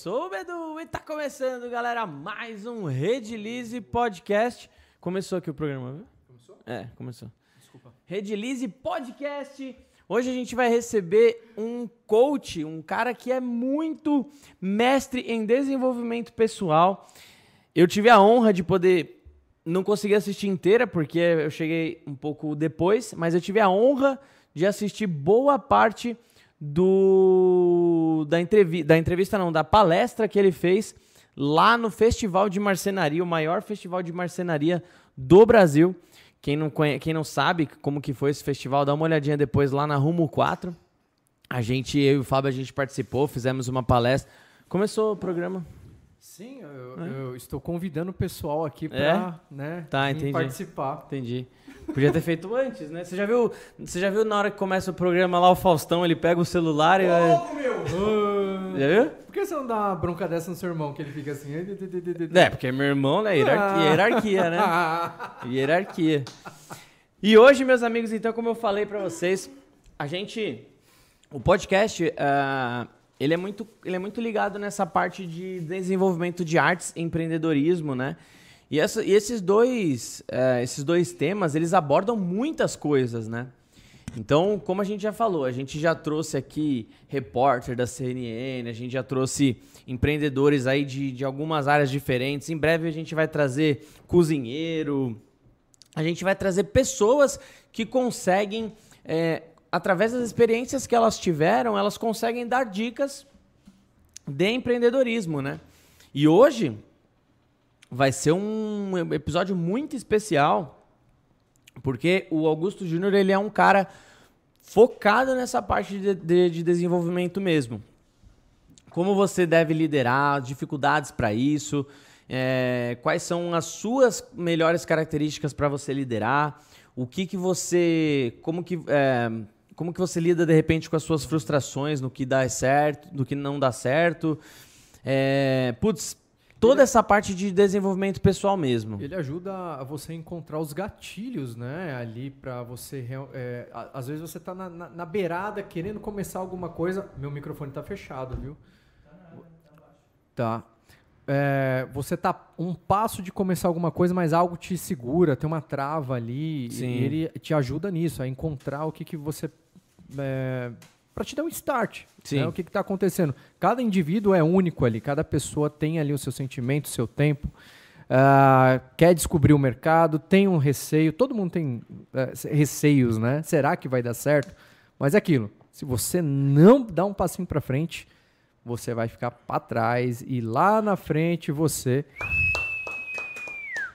sou o Bedu e tá começando, galera, mais um Redilize Podcast. Começou aqui o programa, viu? Começou? É, começou. Desculpa. Redilize Podcast. Hoje a gente vai receber um coach, um cara que é muito mestre em desenvolvimento pessoal. Eu tive a honra de poder não consegui assistir inteira porque eu cheguei um pouco depois, mas eu tive a honra de assistir boa parte do da, entrevi da entrevista, não, da palestra que ele fez lá no Festival de Marcenaria, o maior festival de marcenaria do Brasil. Quem não, conhece, quem não sabe como que foi esse festival, dá uma olhadinha depois lá na Rumo 4. A gente, eu e o Fábio, a gente participou, fizemos uma palestra. Começou o programa. Sim, eu, é. eu estou convidando o pessoal aqui para é? né, tá, participar. Entendi. Podia ter feito antes, né? Você já viu, você já viu na hora que começa o programa lá o Faustão, ele pega o celular e Louco, meu! Uh, já viu? Por que você não dá uma bronca dessa no seu irmão, que ele fica assim? É, porque é meu irmão, né? Hierarquia, ah. hierarquia né? hierarquia. E hoje, meus amigos, então, como eu falei para vocês, a gente... O podcast, uh, ele, é muito, ele é muito ligado nessa parte de desenvolvimento de artes, empreendedorismo, né? E, essa, e esses, dois, é, esses dois temas, eles abordam muitas coisas, né? Então, como a gente já falou, a gente já trouxe aqui repórter da CNN, a gente já trouxe empreendedores aí de, de algumas áreas diferentes. Em breve a gente vai trazer cozinheiro, a gente vai trazer pessoas que conseguem, é, através das experiências que elas tiveram, elas conseguem dar dicas de empreendedorismo, né? E hoje vai ser um episódio muito especial, porque o Augusto Júnior ele é um cara focado nessa parte de, de, de desenvolvimento mesmo. Como você deve liderar, dificuldades para isso, é, quais são as suas melhores características para você liderar, o que que você, como que é, como que você lida de repente com as suas frustrações no que dá certo, no que não dá certo. É, putz, toda essa parte de desenvolvimento pessoal mesmo. Ele ajuda a você encontrar os gatilhos, né? Ali para você. É, às vezes você tá na, na, na, beirada querendo começar alguma coisa. Meu microfone tá fechado, viu? Tá. É, você tá um passo de começar alguma coisa, mas algo te segura, tem uma trava ali. Sim. E ele te ajuda nisso, a encontrar o que, que você. É, para te dar um start. Né? O que está acontecendo? Cada indivíduo é único ali, cada pessoa tem ali o seu sentimento, o seu tempo. Uh, quer descobrir o mercado, tem um receio, todo mundo tem uh, receios, né? Será que vai dar certo? Mas é aquilo, se você não dá um passinho para frente, você vai ficar para trás e lá na frente você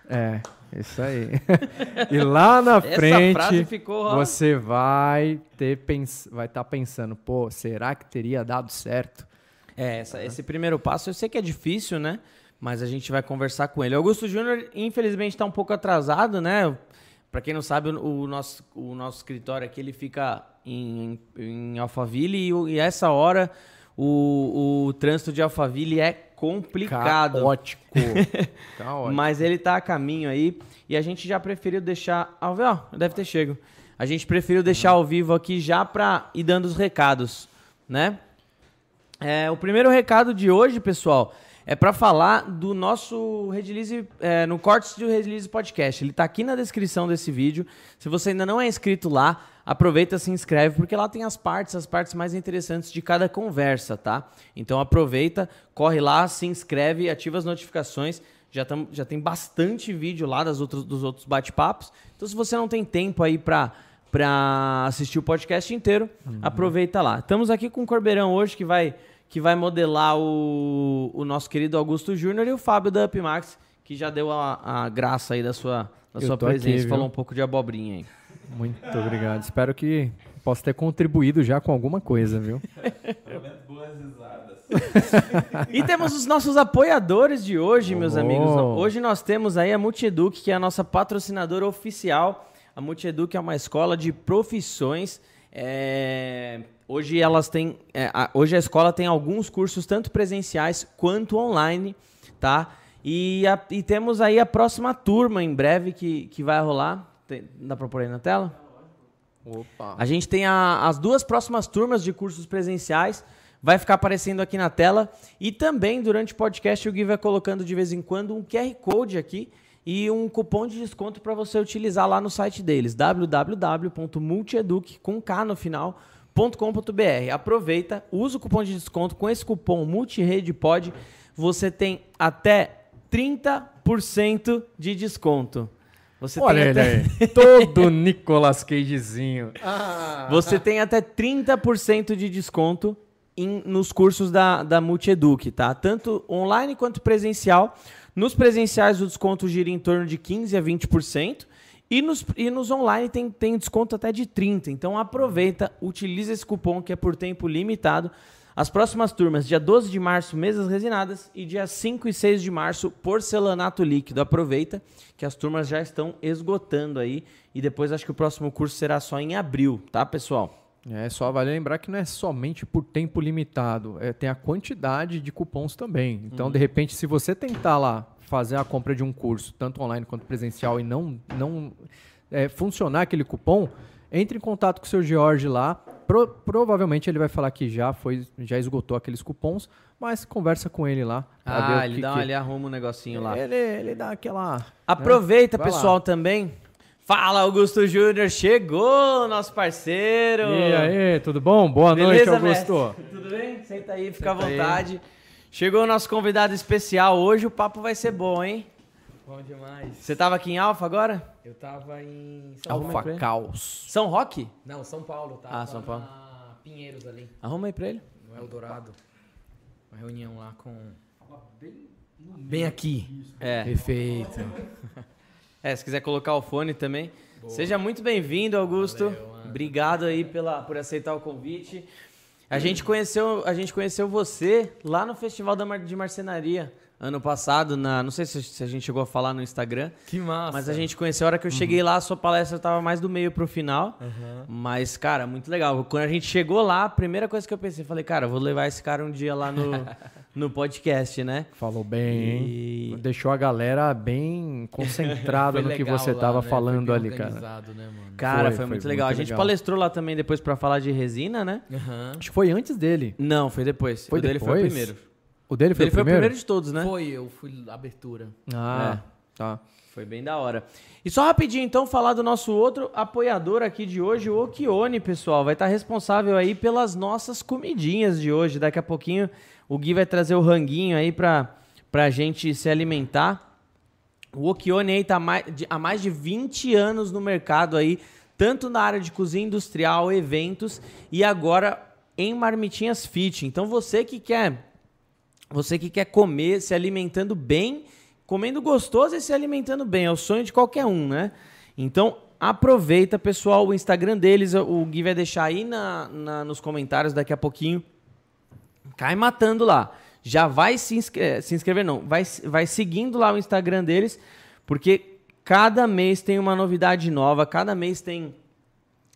é isso aí. e lá na frente ficou, você vai ter pens vai estar tá pensando, pô, será que teria dado certo? É, essa, esse primeiro passo eu sei que é difícil, né? Mas a gente vai conversar com ele. Augusto Júnior, infelizmente, está um pouco atrasado, né? Para quem não sabe, o nosso, o nosso escritório aqui ele fica em, em Alphaville e, e essa hora o, o trânsito de Alphaville é complicado. Caótico. Caótico. Mas ele tá a caminho aí e a gente já preferiu deixar ao vivo, ó, deve ter chego. A gente preferiu deixar ao vivo aqui já para ir dando os recados, né? É, o primeiro recado de hoje, pessoal, é para falar do nosso Redilize, é, no Cortes do Redilize Podcast. Ele está aqui na descrição desse vídeo. Se você ainda não é inscrito lá, aproveita, se inscreve, porque lá tem as partes, as partes mais interessantes de cada conversa, tá? Então aproveita, corre lá, se inscreve, ativa as notificações. Já, tam, já tem bastante vídeo lá das outros, dos outros bate-papos. Então, se você não tem tempo aí para para assistir o podcast inteiro, uhum. aproveita lá. Estamos aqui com o Corbeirão hoje, que vai que vai modelar o, o nosso querido Augusto Júnior e o Fábio da Upmax, que já deu a, a graça aí da sua, da sua presença, aqui, falou um pouco de abobrinha aí. Muito obrigado. Espero que possa ter contribuído já com alguma coisa, viu? boas risadas. e temos os nossos apoiadores de hoje, meus oh. amigos. Hoje nós temos aí a Multieduc, que é a nossa patrocinadora oficial. A Multieduc é uma escola de profissões. É, Hoje elas têm, é, a, hoje a escola tem alguns cursos tanto presenciais quanto online, tá? E, a, e temos aí a próxima turma em breve que, que vai rolar. Tem, dá para pôr aí na tela? Opa. A gente tem a, as duas próximas turmas de cursos presenciais vai ficar aparecendo aqui na tela. E também, durante o podcast, o Gui vai colocando de vez em quando um QR Code aqui e um cupom de desconto para você utilizar lá no site deles, www.multieduc, com K no final, .com.br. Aproveita, usa o cupom de desconto. Com esse cupom MultiRedePod, você tem até 30% de desconto. Você Olha tem ele até... aí, todo Nicolas Cagezinho. Ah. Você tem até 30% de desconto em, nos cursos da, da Multieduc, tá? Tanto online quanto presencial. Nos presenciais o desconto gira em torno de 15% a 20%. E nos, e nos online tem, tem desconto até de 30%. Então aproveita, utiliza esse cupom que é por tempo limitado. As próximas turmas, dia 12 de março, mesas resinadas, e dia 5 e 6 de março, porcelanato líquido. Aproveita que as turmas já estão esgotando aí. E depois acho que o próximo curso será só em abril, tá, pessoal? É, só vale lembrar que não é somente por tempo limitado, é, tem a quantidade de cupons também. Então, uhum. de repente, se você tentar lá fazer a compra de um curso, tanto online quanto presencial, e não, não é, funcionar aquele cupom, entre em contato com o seu George lá. Pro, provavelmente ele vai falar que já foi, já esgotou aqueles cupons, mas conversa com ele lá. Ah, ele, que, dá, que... ele arruma um negocinho lá. Ele, ele dá aquela. Aproveita, né? pessoal, lá. também. Fala, Augusto Júnior, chegou, nosso parceiro. E aí, tudo bom? Boa Beleza, noite, Augusto. Mestre? Tudo bem? Senta aí, fica Senta à vontade. Aí. Chegou o nosso convidado especial. Hoje o papo vai ser bom, hein? Bom demais. Você tava aqui em Alfa agora? Eu tava em São Alfa Caos. São Roque? Não, São Paulo. Tava ah, São Paulo. Pinheiros ali. Arruma aí pra ele. No Eldorado. Uma reunião lá com... Bem, bem aqui. É. Perfeito. é, se quiser colocar o fone também. Boa. Seja muito bem-vindo, Augusto. Valeu, Obrigado aí pela, por aceitar o convite. A gente conheceu, a gente conheceu você lá no Festival de Marcenaria ano passado, na, não sei se, se, a gente chegou a falar no Instagram. Que massa. Mas a gente conheceu a hora que eu uhum. cheguei lá, a sua palestra estava mais do meio pro final. Uhum. Mas, cara, muito legal. Quando a gente chegou lá, a primeira coisa que eu pensei, falei, cara, vou levar esse cara um dia lá no, no podcast, né? Falou bem, e... hein? Deixou a galera bem concentrada no que você lá, tava né? falando ali, cara. Né, cara, foi, foi muito foi legal. Muito a gente legal. palestrou lá também depois para falar de resina, né? Uhum. Acho que foi antes dele. Não, foi depois. Foi o depois? dele foi o primeiro. O dele foi, ele o, primeiro? foi o primeiro de todos, né? Foi, eu fui abertura. Ah, é. tá. Foi bem da hora. E só rapidinho, então, falar do nosso outro apoiador aqui de hoje, o Okione, pessoal. Vai estar responsável aí pelas nossas comidinhas de hoje. Daqui a pouquinho o Gui vai trazer o ranguinho aí pra, pra gente se alimentar. O Okione aí tá mais, de, há mais de 20 anos no mercado aí, tanto na área de cozinha industrial, eventos e agora em marmitinhas fit. Então você que quer você que quer comer, se alimentando bem, comendo gostoso e se alimentando bem, é o sonho de qualquer um, né? Então, aproveita, pessoal, o Instagram deles, o Gui vai deixar aí na, na, nos comentários daqui a pouquinho. Cai matando lá. Já vai se, inscrever, se inscrever, não, vai, vai seguindo lá o Instagram deles, porque cada mês tem uma novidade nova, cada mês tem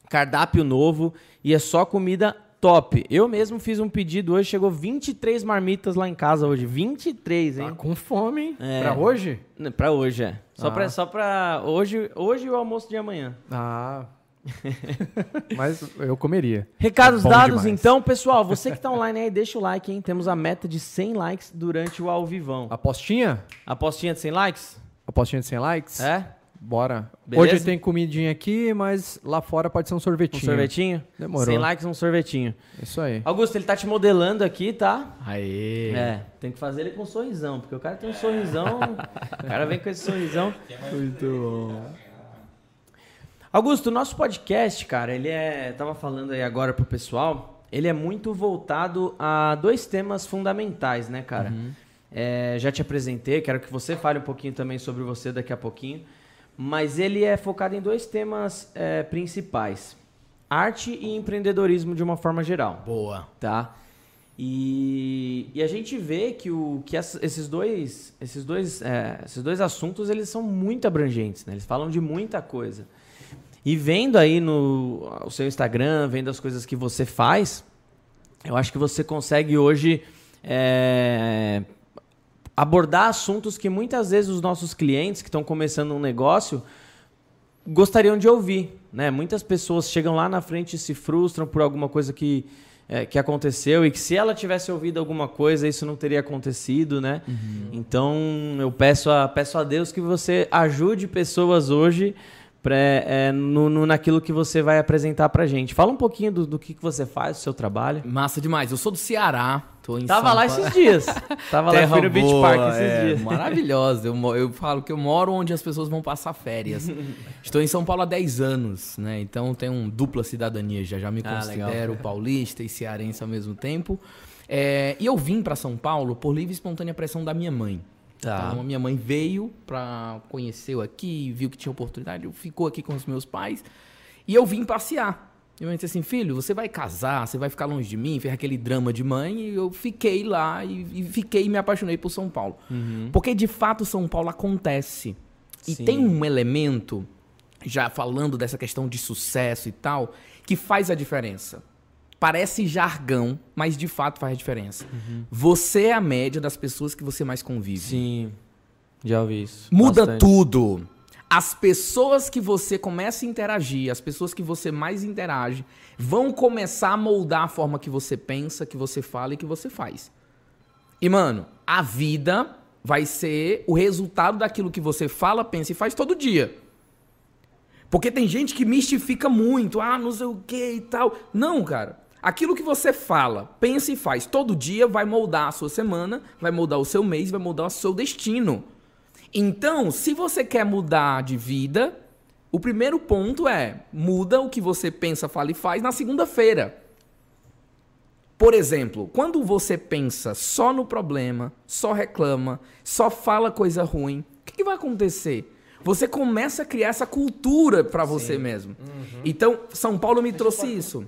cardápio novo e é só comida top. Eu mesmo fiz um pedido hoje, chegou 23 marmitas lá em casa hoje. 23, hein? Tá com fome, hein? É. Pra hoje? Pra hoje, é. Só, ah. pra, só pra hoje, hoje e o almoço de amanhã. Ah. Mas eu comeria. Recados é dados, demais. então, pessoal. Você que tá online aí, deixa o like, hein? Temos a meta de 100 likes durante o ao vivão. Apostinha? Apostinha de 100 likes? Apostinha de 100 likes? É? Bora. Beleza? Hoje tem comidinha aqui, mas lá fora pode ser um sorvetinho. Um sorvetinho? Demorou. 100 likes, um sorvetinho. Isso aí. Augusto, ele tá te modelando aqui, tá? Aê. É, tem que fazer ele com um sorrisão, porque o cara tem um sorrisão, o cara vem com esse sorrisão. Muito bom. Augusto, o nosso podcast, cara, ele é, tava falando aí agora pro pessoal, ele é muito voltado a dois temas fundamentais, né, cara? Uhum. É, já te apresentei, quero que você fale um pouquinho também sobre você daqui a pouquinho mas ele é focado em dois temas é, principais: arte e empreendedorismo de uma forma geral. Boa. Tá? E, e a gente vê que, o, que esses, dois, esses, dois, é, esses dois assuntos eles são muito abrangentes, né? eles falam de muita coisa. E vendo aí no o seu Instagram, vendo as coisas que você faz, eu acho que você consegue hoje é, abordar assuntos que muitas vezes os nossos clientes que estão começando um negócio gostariam de ouvir. Né? Muitas pessoas chegam lá na frente e se frustram por alguma coisa que é, que aconteceu e que se ela tivesse ouvido alguma coisa, isso não teria acontecido, né? Uhum. Então eu peço a, peço a Deus que você ajude pessoas hoje pra, é, no, no, naquilo que você vai apresentar pra gente. Fala um pouquinho do, do que, que você faz, do seu trabalho. Massa demais. Eu sou do Ceará. Tô em Tava São lá Paulo. esses dias. Tava lá no Beach Park esses é, dias. Maravilhosa. Eu, eu falo que eu moro onde as pessoas vão passar férias. Estou em São Paulo há 10 anos, né? Então tenho um dupla cidadania. Já já me ah, considero legal. paulista e cearense ao mesmo tempo. É, e eu vim para São Paulo por livre e espontânea pressão da minha mãe. Tá. Então, a minha mãe veio para conhecer aqui, viu que tinha oportunidade, ficou aqui com os meus pais e eu vim passear. E eu disse assim, filho, você vai casar, você vai ficar longe de mim, fez aquele drama de mãe, e eu fiquei lá e, e fiquei e me apaixonei por São Paulo. Uhum. Porque de fato São Paulo acontece. E Sim. tem um elemento, já falando dessa questão de sucesso e tal, que faz a diferença. Parece jargão, mas de fato faz a diferença. Uhum. Você é a média das pessoas que você mais convive. Sim. Já ouvi isso. Muda Bastante. tudo as pessoas que você começa a interagir, as pessoas que você mais interage, vão começar a moldar a forma que você pensa, que você fala e que você faz. E, mano, a vida vai ser o resultado daquilo que você fala, pensa e faz todo dia. Porque tem gente que mistifica muito, ah, não sei o que e tal. Não, cara. Aquilo que você fala, pensa e faz todo dia vai moldar a sua semana, vai moldar o seu mês, vai moldar o seu destino. Então, se você quer mudar de vida, o primeiro ponto é muda o que você pensa, fala e faz na segunda-feira. Por exemplo, quando você pensa só no problema, só reclama, só fala coisa ruim, o que, que vai acontecer? Você começa a criar essa cultura para você mesmo. Uhum. Então, São Paulo me trouxe isso.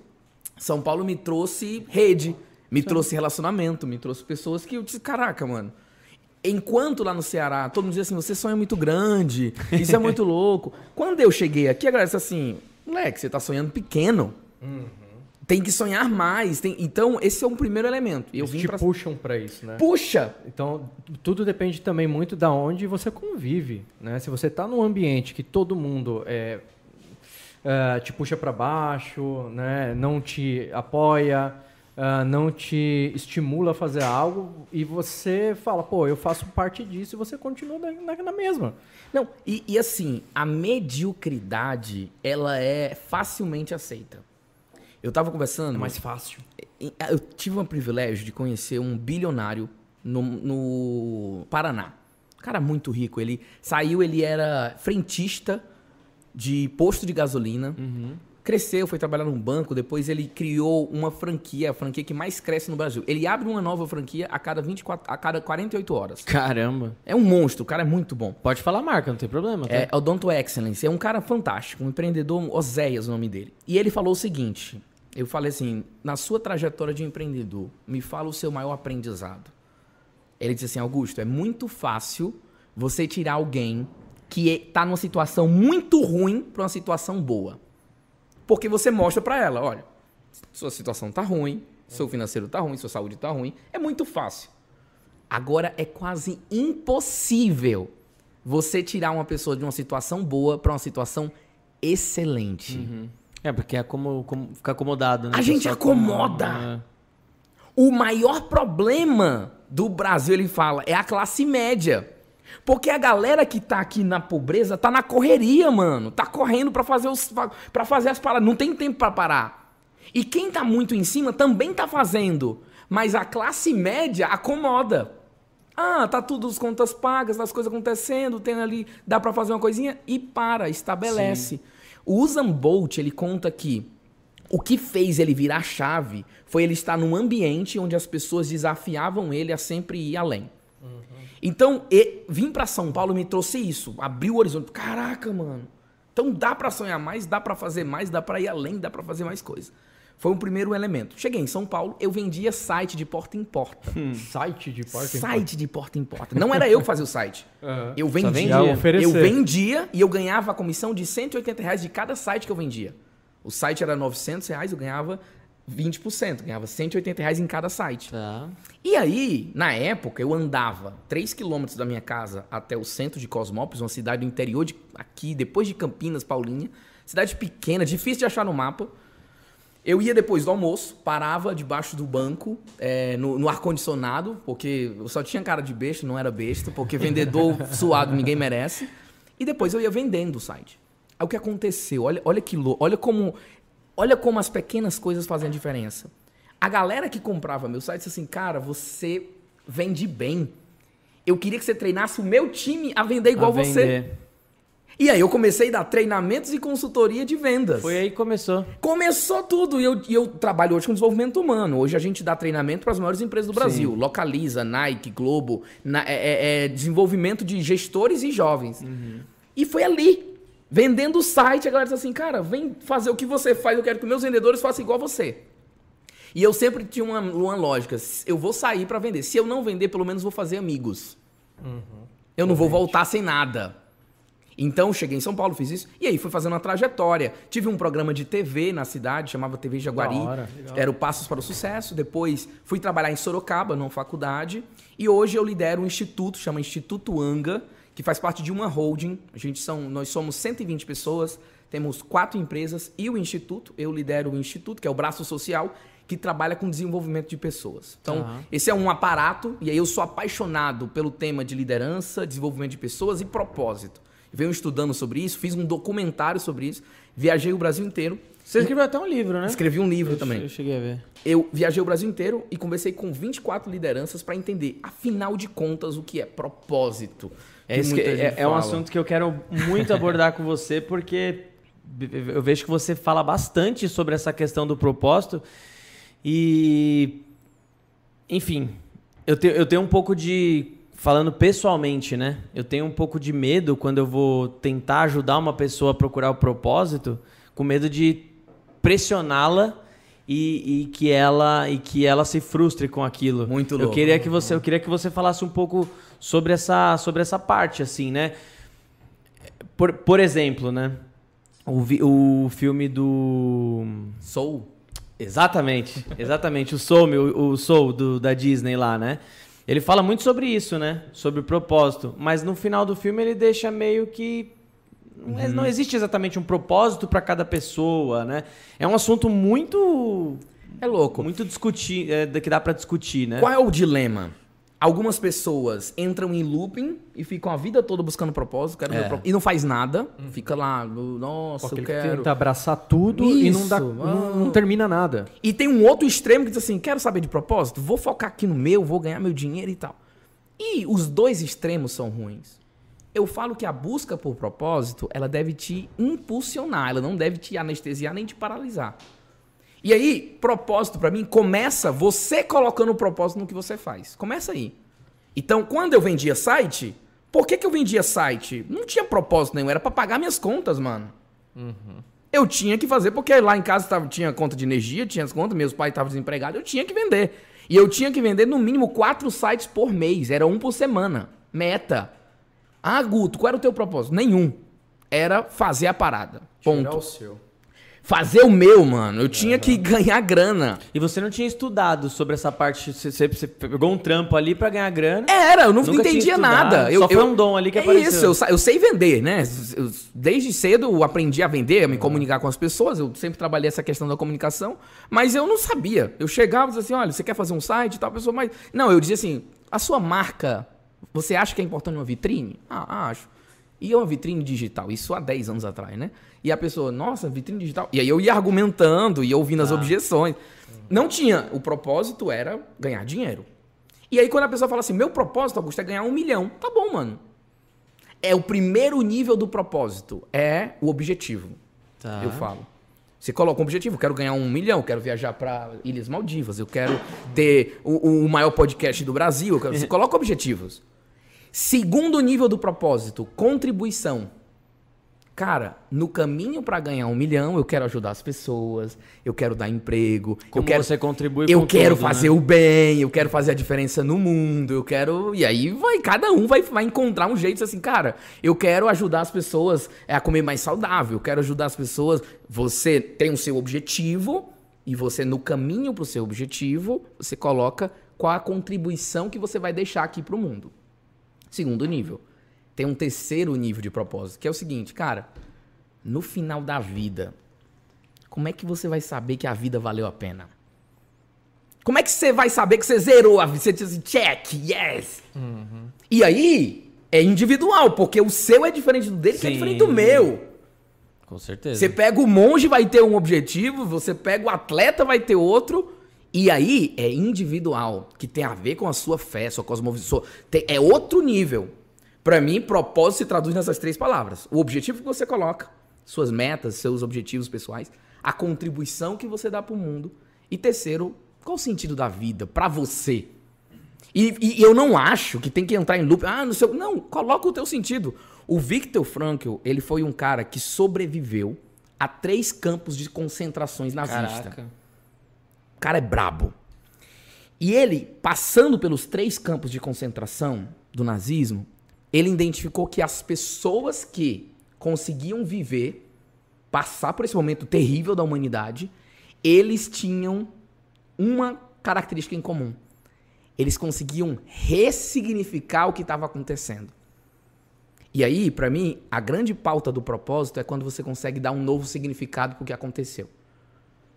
São Paulo me trouxe rede, me Sim. trouxe relacionamento, me trouxe pessoas que eu disse, caraca, mano, Enquanto lá no Ceará, todo mundo dizia assim, você sonha muito grande, isso é muito louco. Quando eu cheguei aqui, a galera disse assim, moleque, você tá sonhando pequeno. Uhum. Tem que sonhar mais. Tem... Então, esse é um primeiro elemento. Eu Eles te pra... puxam para isso, né? Puxa! Então, tudo depende também muito da onde você convive, né? Se você tá num ambiente que todo mundo é, é te puxa para baixo, né? Não te apoia uh, não te estimula a fazer algo e você fala, pô, eu faço parte disso e você continua na, na mesma. Não, e, e, assim, a mediocridade, ela é facilmente aceita. Eu tava conversando... É mais fácil. Eu tive o privilégio de conhecer um bilionário no, no Paraná. Um cara muito rico. Ele saiu, ele era frentista de posto de gasolina. Uhum cresceu, foi trabalhar num banco, depois ele criou uma franquia, a franquia que mais cresce no Brasil. Ele abre uma nova franquia a cada 24, a cada 48 horas. Caramba. É um monstro, o cara é muito bom. Pode falar a marca, não tem problema. Tá? É Odonto Excellence, é um cara fantástico, um empreendedor, Oséias o nome dele. E ele falou o seguinte, eu falei assim, na sua trajetória de empreendedor, me fala o seu maior aprendizado. Ele disse assim, Augusto, é muito fácil você tirar alguém que está numa situação muito ruim para uma situação boa. Porque você mostra para ela, olha, sua situação tá ruim, seu financeiro tá ruim, sua saúde tá ruim. É muito fácil. Agora é quase impossível você tirar uma pessoa de uma situação boa para uma situação excelente. Uhum. É, porque é como, como ficar acomodado, né? A gente acomoda. Como... É. O maior problema do Brasil, ele fala, é a classe média. Porque a galera que tá aqui na pobreza tá na correria, mano. Tá correndo para fazer os para fazer as paradas, não tem tempo para parar. E quem tá muito em cima também tá fazendo, mas a classe média acomoda. Ah, tá tudo as contas pagas, as coisas acontecendo, tem ali, dá para fazer uma coisinha e para, estabelece. Sim. O Usain Bolt, ele conta que o que fez ele virar chave foi ele estar num ambiente onde as pessoas desafiavam ele a sempre ir além. Então, e, vim para São Paulo me trouxe isso, abriu o horizonte. Caraca, mano. Então dá para sonhar mais, dá para fazer mais, dá para ir além, dá para fazer mais coisa. Foi um primeiro elemento. Cheguei em São Paulo, eu vendia site de porta em porta. Hum. Site de porta em porta? Site de porta em porta. Não era eu que fazia o site. Uhum. Eu vendia. Eu vendia e eu ganhava a comissão de 180 reais de cada site que eu vendia. O site era 900 reais, eu ganhava 20%, ganhava 180 reais em cada site. Tá. E aí, na época, eu andava 3 quilômetros da minha casa até o centro de Cosmópolis, uma cidade do interior de aqui, depois de Campinas, Paulinha. Cidade pequena, difícil de achar no mapa. Eu ia depois do almoço, parava debaixo do banco, é, no, no ar-condicionado, porque eu só tinha cara de besta, não era besta, porque vendedor suado ninguém merece. E depois eu ia vendendo o site. Aí o que aconteceu? Olha, olha que louco, olha como, olha como as pequenas coisas fazem a diferença. A galera que comprava meu site disse assim, cara, você vende bem. Eu queria que você treinasse o meu time a vender igual a você. E aí eu comecei a dar treinamentos e consultoria de vendas. Foi aí que começou. Começou tudo. E eu, eu trabalho hoje com desenvolvimento humano. Hoje a gente dá treinamento para as maiores empresas do Brasil. Sim. Localiza, Nike, Globo. Na, é, é, é, desenvolvimento de gestores e jovens. Uhum. E foi ali. Vendendo o site, a galera disse assim, cara, vem fazer o que você faz, eu quero que meus vendedores façam igual a você. E eu sempre tinha uma, uma lógica, eu vou sair para vender. Se eu não vender, pelo menos vou fazer amigos. Uhum. Eu não vou voltar sem nada. Então, cheguei em São Paulo, fiz isso. E aí, fui fazendo uma trajetória. Tive um programa de TV na cidade, chamava TV Jaguari. Hora, era o Passos para o Sucesso. Depois, fui trabalhar em Sorocaba, numa faculdade. E hoje eu lidero um instituto, chama Instituto Anga, que faz parte de uma holding. A gente são, nós somos 120 pessoas, temos quatro empresas e o instituto. Eu lidero o instituto, que é o braço social, que trabalha com desenvolvimento de pessoas. Então, uhum. esse é um aparato, e aí eu sou apaixonado pelo tema de liderança, desenvolvimento de pessoas e propósito venho estudando sobre isso, fiz um documentário sobre isso, viajei o Brasil inteiro. Você escreveu até um livro, né? Escrevi um livro eu, também. Eu cheguei a ver. Eu viajei o Brasil inteiro e conversei com 24 lideranças para entender, afinal de contas, o que é propósito. É, que é, é um assunto que eu quero muito abordar com você, porque eu vejo que você fala bastante sobre essa questão do propósito. E. Enfim, eu tenho, eu tenho um pouco de falando pessoalmente, né? Eu tenho um pouco de medo quando eu vou tentar ajudar uma pessoa a procurar o propósito, com medo de pressioná-la e, e, que ela e que ela se frustre com aquilo. Muito louco. Eu queria que você, eu queria que você falasse um pouco sobre essa, sobre essa parte, assim, né? Por, por exemplo, né? O, o filme do Soul. Exatamente, exatamente. O Soul, o, o Soul do, da Disney lá, né? Ele fala muito sobre isso, né? Sobre o propósito. Mas no final do filme ele deixa meio que. Uhum. Não existe exatamente um propósito para cada pessoa, né? É um assunto muito. É louco. Muito discutir, é, que dá para discutir, né? Qual é o dilema? Algumas pessoas entram em looping e ficam a vida toda buscando propósito, quero é. propósito, e não faz nada, hum. fica lá, nossa, Porque eu quero. Tenta abraçar tudo Isso. e não, dá, não, não, termina nada. E tem um outro extremo que diz assim: quero saber de propósito, vou focar aqui no meu, vou ganhar meu dinheiro e tal. E os dois extremos são ruins. Eu falo que a busca por propósito, ela deve te impulsionar, ela não deve te anestesiar nem te paralisar. E aí, propósito para mim começa você colocando o propósito no que você faz. Começa aí. Então, quando eu vendia site, por que, que eu vendia site? Não tinha propósito nenhum, era para pagar minhas contas, mano. Uhum. Eu tinha que fazer, porque lá em casa tava, tinha conta de energia, tinha as contas, meus pais estavam desempregados, eu tinha que vender. E eu tinha que vender no mínimo quatro sites por mês, era um por semana. Meta. Ah, Guto, qual era o teu propósito? Nenhum. Era fazer a parada. Ponto. Tirar o seu fazer o meu, mano. Eu tinha uhum. que ganhar grana. E você não tinha estudado sobre essa parte? Você, você pegou um trampo ali para ganhar grana? Era, eu não Nunca entendia nada. Eu, Só foi eu, um dom ali que é apareceu. Isso, eu, eu sei vender, né? Eu, desde cedo eu aprendi a vender, a me uhum. comunicar com as pessoas. Eu sempre trabalhei essa questão da comunicação, mas eu não sabia. Eu chegava e dizia assim: olha, você quer fazer um site e tal, pessoa, mas. Não, eu dizia assim: a sua marca, você acha que é importante uma vitrine? Ah, acho. E é uma vitrine digital, isso há 10 anos atrás, né? E a pessoa, nossa, vitrine digital. E aí eu ia argumentando, ia ouvindo as ah. objeções. Não tinha. O propósito era ganhar dinheiro. E aí quando a pessoa fala assim, meu propósito, Augusto, é ganhar um milhão. Tá bom, mano. É o primeiro nível do propósito. É o objetivo. Tá. Eu falo. Você coloca um objetivo, eu quero ganhar um milhão, eu quero viajar para Ilhas Maldivas, eu quero ter o, o maior podcast do Brasil. Quero... Você coloca objetivos. Segundo nível do propósito, contribuição. Cara, no caminho para ganhar um milhão, eu quero ajudar as pessoas, eu quero dar emprego, Como eu quero você contribui Eu quero tudo, fazer né? o bem, eu quero fazer a diferença no mundo, eu quero e aí vai cada um vai, vai encontrar um jeito assim, cara, eu quero ajudar as pessoas a comer mais saudável, eu quero ajudar as pessoas. Você tem o seu objetivo e você no caminho para o seu objetivo, você coloca qual a contribuição que você vai deixar aqui para o mundo. Segundo nível. Tem um terceiro nível de propósito, que é o seguinte, cara, no final da vida, como é que você vai saber que a vida valeu a pena? Como é que você vai saber que você zerou a vida? Você diz assim, check, yes. Uhum. E aí, é individual, porque o seu é diferente do dele, Sim. que é diferente do meu. Com certeza. Você pega o monge, vai ter um objetivo, você pega o atleta, vai ter outro. E aí é individual, que tem a ver com a sua fé, sua cosmovisão. É outro nível. Para mim, propósito se traduz nessas três palavras: o objetivo que você coloca, suas metas, seus objetivos pessoais, a contribuição que você dá para o mundo. E terceiro, qual o sentido da vida para você? E, e, eu não acho que tem que entrar em loop. Ah, no seu. Não, coloca o teu sentido. O Viktor Frankl, ele foi um cara que sobreviveu a três campos de concentrações nazistas. Caraca. O cara é brabo. E ele, passando pelos três campos de concentração do nazismo, ele identificou que as pessoas que conseguiam viver, passar por esse momento terrível da humanidade, eles tinham uma característica em comum. Eles conseguiam ressignificar o que estava acontecendo. E aí, para mim, a grande pauta do propósito é quando você consegue dar um novo significado para o que aconteceu.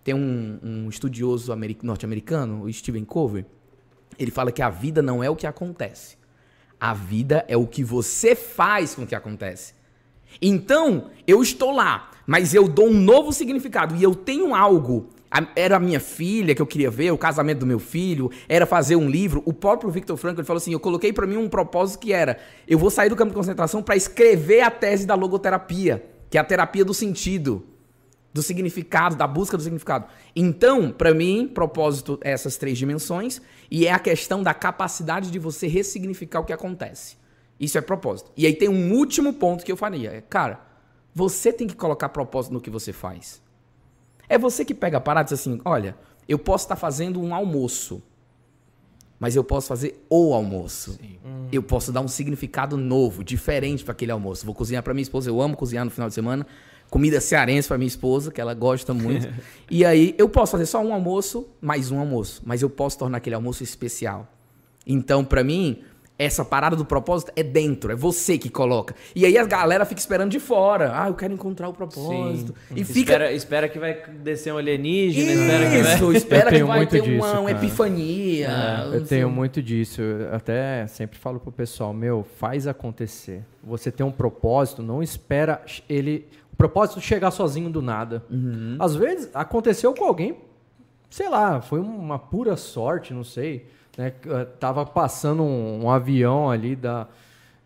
Tem um, um estudioso norte-americano, Stephen Covey, ele fala que a vida não é o que acontece, a vida é o que você faz com o que acontece. Então, eu estou lá, mas eu dou um novo significado e eu tenho algo. Era a minha filha que eu queria ver, o casamento do meu filho, era fazer um livro. O próprio Victor Frankl ele falou assim: eu coloquei para mim um propósito que era: eu vou sair do campo de concentração para escrever a tese da logoterapia, que é a terapia do sentido do significado, da busca do significado. Então, para mim, propósito é essas três dimensões e é a questão da capacidade de você ressignificar o que acontece. Isso é propósito. E aí tem um último ponto que eu faria. É, cara, você tem que colocar propósito no que você faz. É você que pega a parada e diz assim, olha, eu posso estar tá fazendo um almoço, mas eu posso fazer o almoço. Eu posso dar um significado novo, diferente para aquele almoço. Vou cozinhar para minha esposa, eu amo cozinhar no final de semana comida cearense para minha esposa, que ela gosta muito. e aí eu posso fazer só um almoço, mais um almoço, mas eu posso tornar aquele almoço especial. Então, para mim, essa parada do propósito é dentro, é você que coloca. E aí a galera fica esperando de fora. Ah, eu quero encontrar o propósito. Sim. E fica... espera, espera que vai descer um alienígena, Isso, espera que vai, espera que vai ter disso, uma, uma epifania. É, eu tenho muito disso. Eu até sempre falo pro pessoal, meu, faz acontecer. Você tem um propósito, não espera ele o propósito de chegar sozinho do nada. Uhum. Às vezes aconteceu com alguém, sei lá, foi uma pura sorte, não sei. Né? Eh, tava passando um, um avião ali da,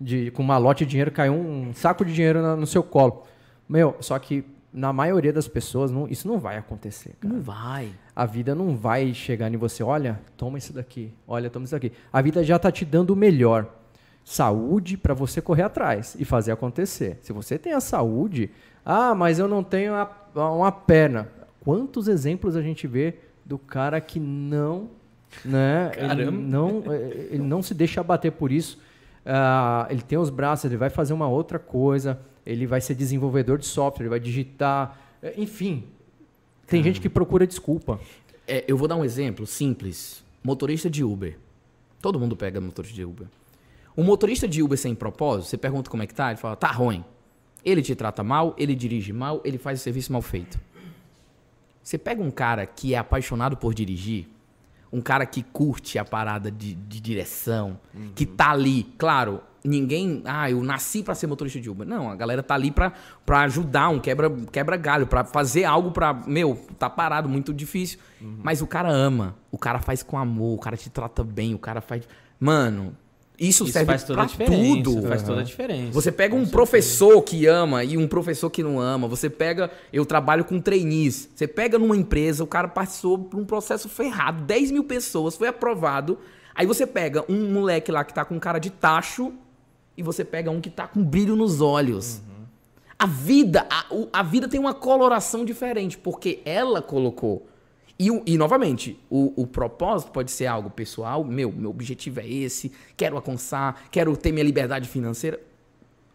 de, com uma lote de dinheiro, caiu um saco de dinheiro na, no seu colo. Meu, só que na maioria das pessoas, não, isso não vai acontecer. Cara. Não vai. A vida não vai chegar em você, olha, toma isso daqui, olha, toma isso daqui. A vida já está te dando o melhor. Saúde para você correr atrás e fazer acontecer. Se você tem a saúde, ah, mas eu não tenho a, uma perna. Quantos exemplos a gente vê do cara que não, né? Ele não, eh, ele não se deixa abater por isso. Uh, ele tem os braços, ele vai fazer uma outra coisa, ele vai ser desenvolvedor de software, ele vai digitar, eh, enfim. Tem gente que procura desculpa. É, eu vou dar um exemplo simples. Motorista de Uber. Todo mundo pega motorista de Uber. Um motorista de Uber sem propósito, você pergunta como é que tá, ele fala, tá ruim. Ele te trata mal, ele dirige mal, ele faz o serviço mal feito. Você pega um cara que é apaixonado por dirigir, um cara que curte a parada de, de direção, uhum. que tá ali, claro, ninguém, ah, eu nasci para ser motorista de Uber. Não, a galera tá ali para ajudar, um quebra, quebra galho, para fazer algo para, meu, tá parado, muito difícil. Uhum. Mas o cara ama, o cara faz com amor, o cara te trata bem, o cara faz, mano, isso, Isso serve faz toda pra tudo. Faz toda a diferença. Você pega um professor que ama e um professor que não ama. Você pega. Eu trabalho com trainees. Você pega numa empresa, o cara passou por um processo ferrado, 10 mil pessoas, foi aprovado. Aí você pega um moleque lá que tá com cara de tacho e você pega um que tá com brilho nos olhos. Uhum. A vida, a, a vida tem uma coloração diferente, porque ela colocou e, e novamente, o, o, propósito pode ser algo pessoal, meu, meu objetivo é esse, quero alcançar, quero ter minha liberdade financeira.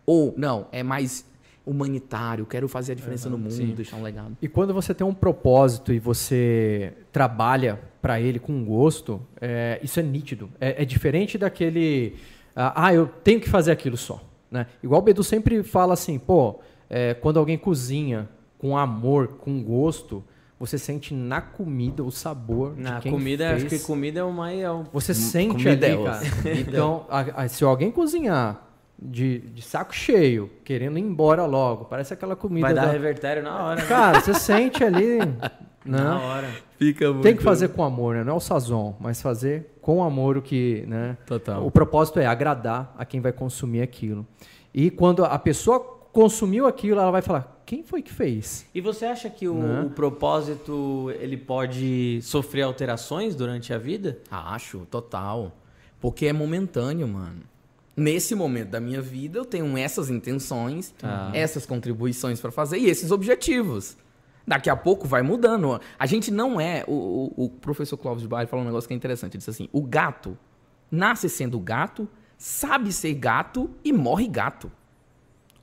Ou, não, é mais humanitário, quero fazer a diferença uhum, no mundo, sim. deixar um legado. E quando você tem um propósito e você trabalha para ele com gosto, é, isso é nítido. É, é diferente daquele, ah, ah, eu tenho que fazer aquilo só. Né? Igual o Bedu sempre fala assim, pô, é, quando alguém cozinha com amor, com gosto, você sente na comida o sabor na de quem comida, fez. acho que comida é o mais... É o... Você sente comida ali, é cara. osso. Então, a- a- se alguém cozinhar de, de saco cheio, querendo ir embora logo, parece aquela comida Vai dar da... revertério na hora, né? Cara, você sente ali, Na né? hora. Fica muito... Tem que fazer com amor, né? Não é o sazon, mas fazer com amor o que, né? Total. O propósito é agradar a quem vai consumir aquilo. E quando a pessoa consumiu aquilo, ela vai falar: quem foi que fez? E você acha que o, Né? o propósito ele pode sofrer alterações durante a vida? Acho, total. Porque é momentâneo, mano. Nesse momento da minha vida, eu tenho essas intenções, Tá. essas contribuições pra fazer e esses objetivos. Daqui a pouco vai mudando. A gente não é. O, o- o professor Clóvis de Barre falou um negócio que é interessante. Ele disse assim: o gato nasce sendo gato, sabe ser gato e morre gato.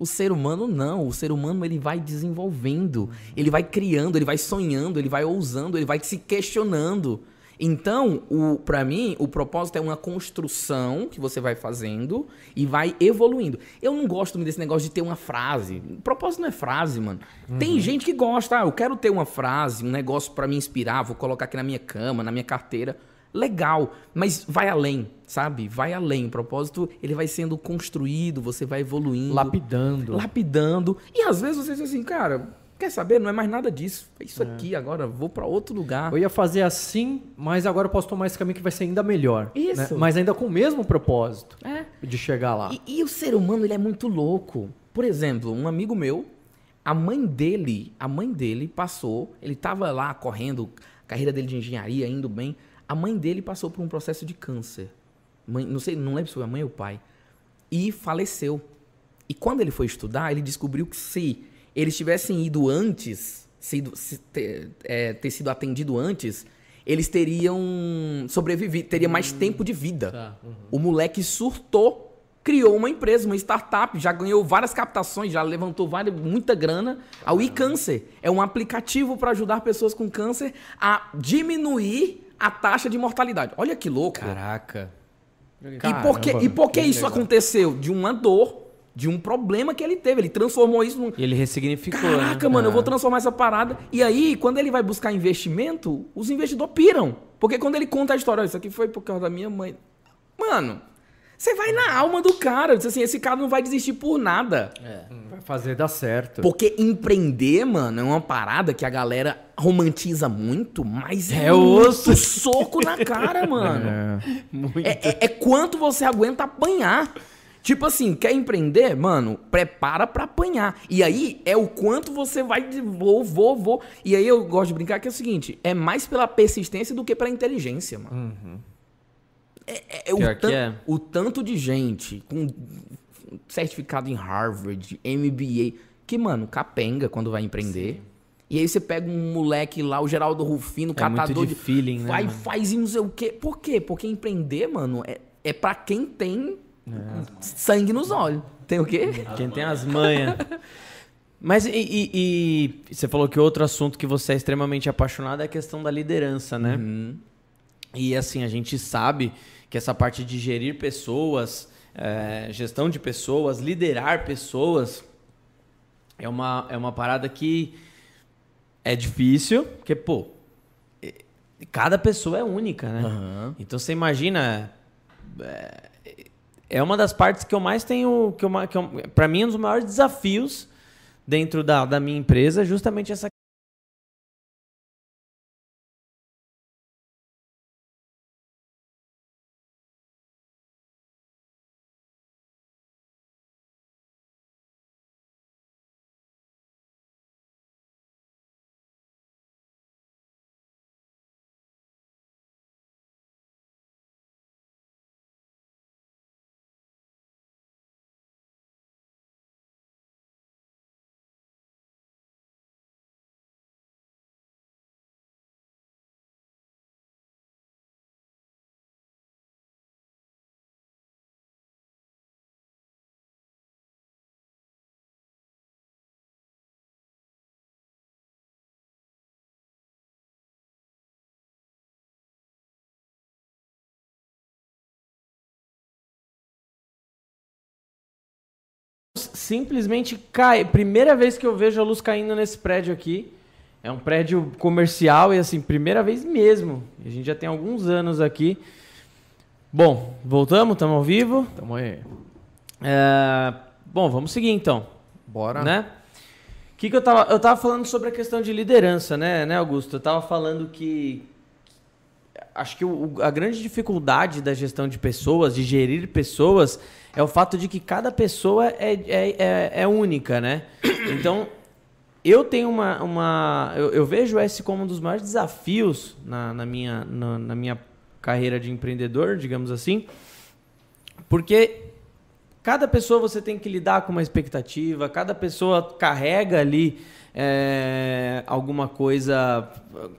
O ser humano não. O ser humano ele vai desenvolvendo, ele vai criando, ele vai sonhando, ele vai ousando, ele vai se questionando. Então, o para mim, o propósito é uma construção que você vai fazendo e vai evoluindo. Eu não gosto desse negócio de ter uma frase. O propósito não é frase, mano. Tem gente que gosta, ah, eu quero ter uma frase, um negócio pra me inspirar, vou colocar aqui na minha cama, na minha carteira. Legal, mas vai além, sabe? Vai além. O propósito, ele vai sendo construído, você vai evoluindo Lapidando. lapidando. E às vezes você diz assim, cara, quer saber? Não é mais nada disso. É isso aqui agora, vou pra outro lugar. Eu ia fazer assim, mas agora eu posso tomar esse caminho que vai ser ainda melhor. Isso. né? Mas ainda com o mesmo propósito É. de chegar lá. E, e o ser humano, ele é muito louco. Por exemplo, um amigo meu, a mãe dele, a mãe dele passou, ele tava lá correndo, carreira dele de engenharia, indo bem. A mãe dele passou por um processo de câncer. Mãe, não sei, não lembro se foi a mãe ou o pai. E faleceu. E quando ele foi estudar, ele descobriu que se eles tivessem ido antes, sido, se ter, é, ter sido atendido antes, eles teriam sobrevivido, teria mais tempo de vida. Tá, uhum. O moleque surtou, criou uma empresa, uma startup, já ganhou várias captações, já levantou várias, muita grana. A WeCâncer é um aplicativo para ajudar pessoas com câncer a diminuir a taxa de mortalidade. Olha que louco. Caraca. E por que, e por que isso aconteceu? De uma dor, de um problema que ele teve. Ele transformou isso num. E ele ressignificou, Caraca, né? mano, eu vou Ah. transformar essa parada. E aí, quando ele vai buscar investimento, os investidores piram. Porque quando ele conta a história, "Ó, isso aqui foi por causa da minha mãe. Mano, você vai na alma do cara. Diz assim, esse cara não vai desistir por nada. Vai fazer dar certo. Porque empreender, mano, é uma parada que a galera romantiza muito, mas é, É osso. soco na cara, mano. Muito. É, é- é quanto você aguenta apanhar. Tipo assim, quer empreender? Mano, prepara pra apanhar. E aí é o quanto você vai de vou, vou, vou. E aí eu gosto de brincar que é o seguinte: é mais pela persistência do que pela inteligência, mano. É, é- é o, Pior que tan- é. o tanto de gente com certificado em Harvard, MBA, que, mano, capenga quando vai empreender. E aí você pega um moleque lá, o Geraldo Rufino, É catador de feeling, né, Vai, mano? faz e não sei o quê. Por quê? Porque empreender, mano, é, é pra quem tem É. sangue nos olhos. Tem o quê? Quem tem as manhas. Mas e, e- e você falou que outro assunto que você é extremamente apaixonado é a questão da liderança, né? E assim, a gente sabe que essa parte de gerir pessoas, é, gestão de pessoas, liderar pessoas, é uma, é uma parada que é difícil, porque, pô, é- cada pessoa é única, né? Aham. Então você imagina. É, é uma das partes que eu mais tenho. Que eu, que eu, pra mim, um dos maiores desafios dentro da, da minha empresa é justamente essa simplesmente cai. Primeira vez que eu vejo a luz caindo nesse prédio aqui. É um prédio comercial e assim, primeira vez mesmo. A gente já tem alguns anos aqui. Bom, voltamos, estamos ao vivo. Tamo aí. É, bom, vamos seguir então. Bora. Né? que, que eu tava. Eu tava falando sobre a questão de liderança, né, né, Augusto? Eu tava falando que. Acho que o, a grande dificuldade da gestão de pessoas, de gerir pessoas, é o fato de que cada pessoa é, é, é, é única, né? Então, eu tenho uma. uma eu, eu, vejo esse como um dos maiores desafios na, na minha, na, na minha carreira de empreendedor, digamos assim, porque cada pessoa você tem que lidar com uma expectativa, cada pessoa carrega ali é, alguma coisa,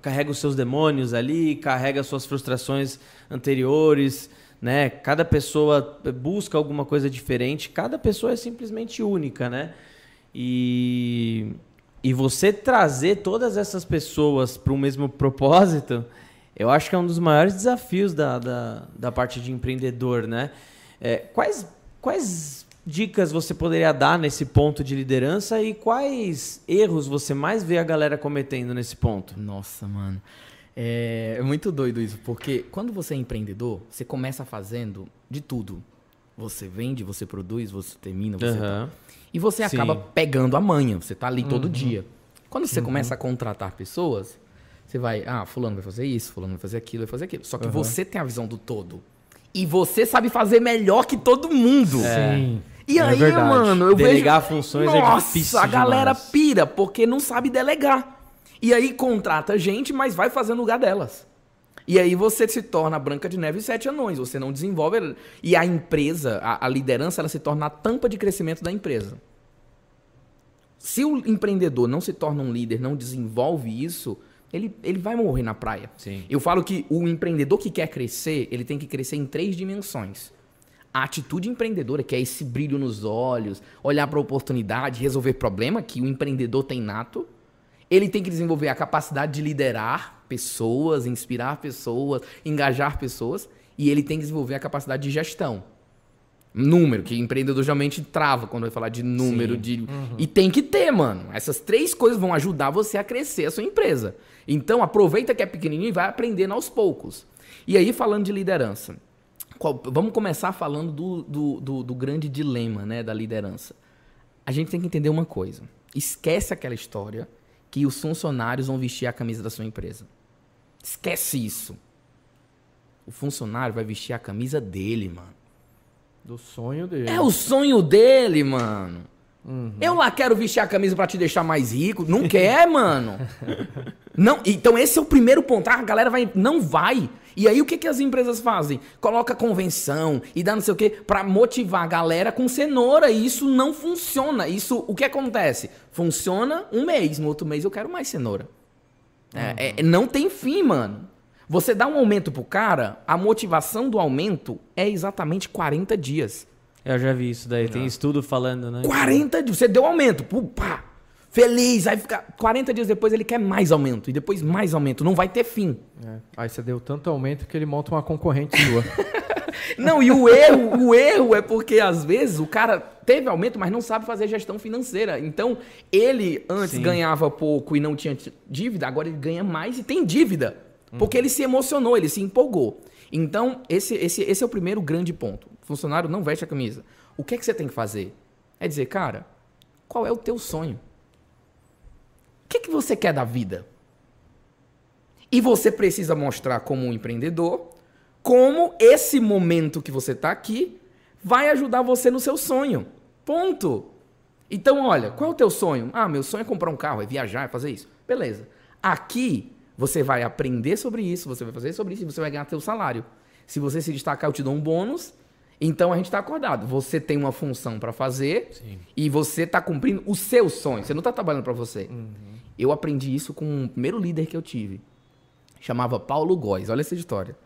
carrega os seus demônios ali, carrega suas frustrações anteriores, né? Cada pessoa busca alguma coisa diferente, cada pessoa é simplesmente única, né? E e você trazer todas essas pessoas para o mesmo propósito, eu acho que é um dos maiores desafios da, da, da parte de empreendedor, né? É, quais, quais dicas você poderia dar nesse ponto de liderança e quais erros você mais vê a galera cometendo nesse ponto? Nossa, mano. É, é muito doido isso, porque quando você é empreendedor, você começa fazendo de tudo. Você vende, você produz, você termina, você. Uhum. Tá... E você Sim. acaba pegando a manha, você tá ali todo uhum. dia. Quando você uhum. começa a contratar pessoas, você vai, ah, fulano vai fazer isso, fulano vai fazer aquilo, vai fazer aquilo. Só que uhum. você tem a visão do todo. E você sabe fazer melhor que todo mundo. É. E é aí, verdade. mano, eu Delegar vejo... funções é Nossa, é difícil a galera demais. pira porque não sabe delegar. E aí contrata gente, mas vai fazer no lugar delas. E aí você se torna Branca de Neve e Sete Anões. Você não desenvolve. E a empresa, a, a liderança, ela se torna a tampa de crescimento da empresa. Se o empreendedor não se torna um líder, não desenvolve isso, ele, ele vai morrer na praia. Sim. Eu falo que o empreendedor que quer crescer, ele tem que crescer em três dimensões. A atitude empreendedora, que é esse brilho nos olhos, olhar para a oportunidade, resolver problema que o empreendedor tem nato. Ele tem que desenvolver a capacidade de liderar pessoas, inspirar pessoas, engajar pessoas. E ele tem que desenvolver a capacidade de gestão. Número, que empreendedor geralmente trava quando vai falar de número. de uhum. E tem que ter, mano. Essas três coisas vão ajudar você a crescer a sua empresa. Então, aproveita que é pequenininho e vai aprendendo aos poucos. E aí, falando de liderança. Qual, vamos começar falando do, do, do, do grande dilema né, da liderança. A gente tem que entender uma coisa. Esquece aquela história que os funcionários vão vestir a camisa da sua empresa. Esquece isso. O funcionário vai vestir a camisa dele, mano. Do sonho dele. É o sonho dele, mano. Uhum. Eu lá quero vestir a camisa para te deixar mais rico. Não quer, mano. Não, então esse é o primeiro ponto. Ah, a galera vai, não vai. E aí o que, que as empresas fazem? Coloca convenção e dá não sei o quê para motivar a galera com cenoura. E isso não funciona. Isso, o que acontece? Funciona um mês, no outro mês eu quero mais cenoura. É, uhum. É, é, não tem fim, mano. Você dá um aumento pro cara, a motivação do aumento é exatamente 40 dias. Eu já vi isso daí, tem estudo falando, né? 40 dias, você deu aumento, pá, feliz, aí fica 40 dias depois ele quer mais aumento, e depois mais aumento, não vai ter fim. É. Aí você deu tanto aumento que ele monta uma concorrente sua. não, e o erro, o erro é porque às vezes o cara teve aumento, mas não sabe fazer gestão financeira. Então, ele antes Sim. ganhava pouco e não tinha dívida, agora ele ganha mais e tem dívida. Porque ele se emocionou, ele se empolgou. Então, esse, esse, esse é o primeiro grande ponto. Funcionário não veste a camisa. O que é que você tem que fazer? É dizer, cara, qual é o teu sonho? O que, é que você quer da vida? E você precisa mostrar como um empreendedor como esse momento que você está aqui vai ajudar você no seu sonho. Ponto. Então, olha, qual é o teu sonho? Ah, meu sonho é comprar um carro, é viajar, é fazer isso. Beleza. Aqui você vai aprender sobre isso, você vai fazer sobre isso e você vai ganhar teu salário. Se você se destacar, eu te dou um bônus. Então a gente está acordado. Você tem uma função para fazer Sim. e você está cumprindo o seu sonho. Você não está trabalhando para você. Uhum. Eu aprendi isso com o primeiro líder que eu tive. Chamava Paulo Góes. Olha essa história.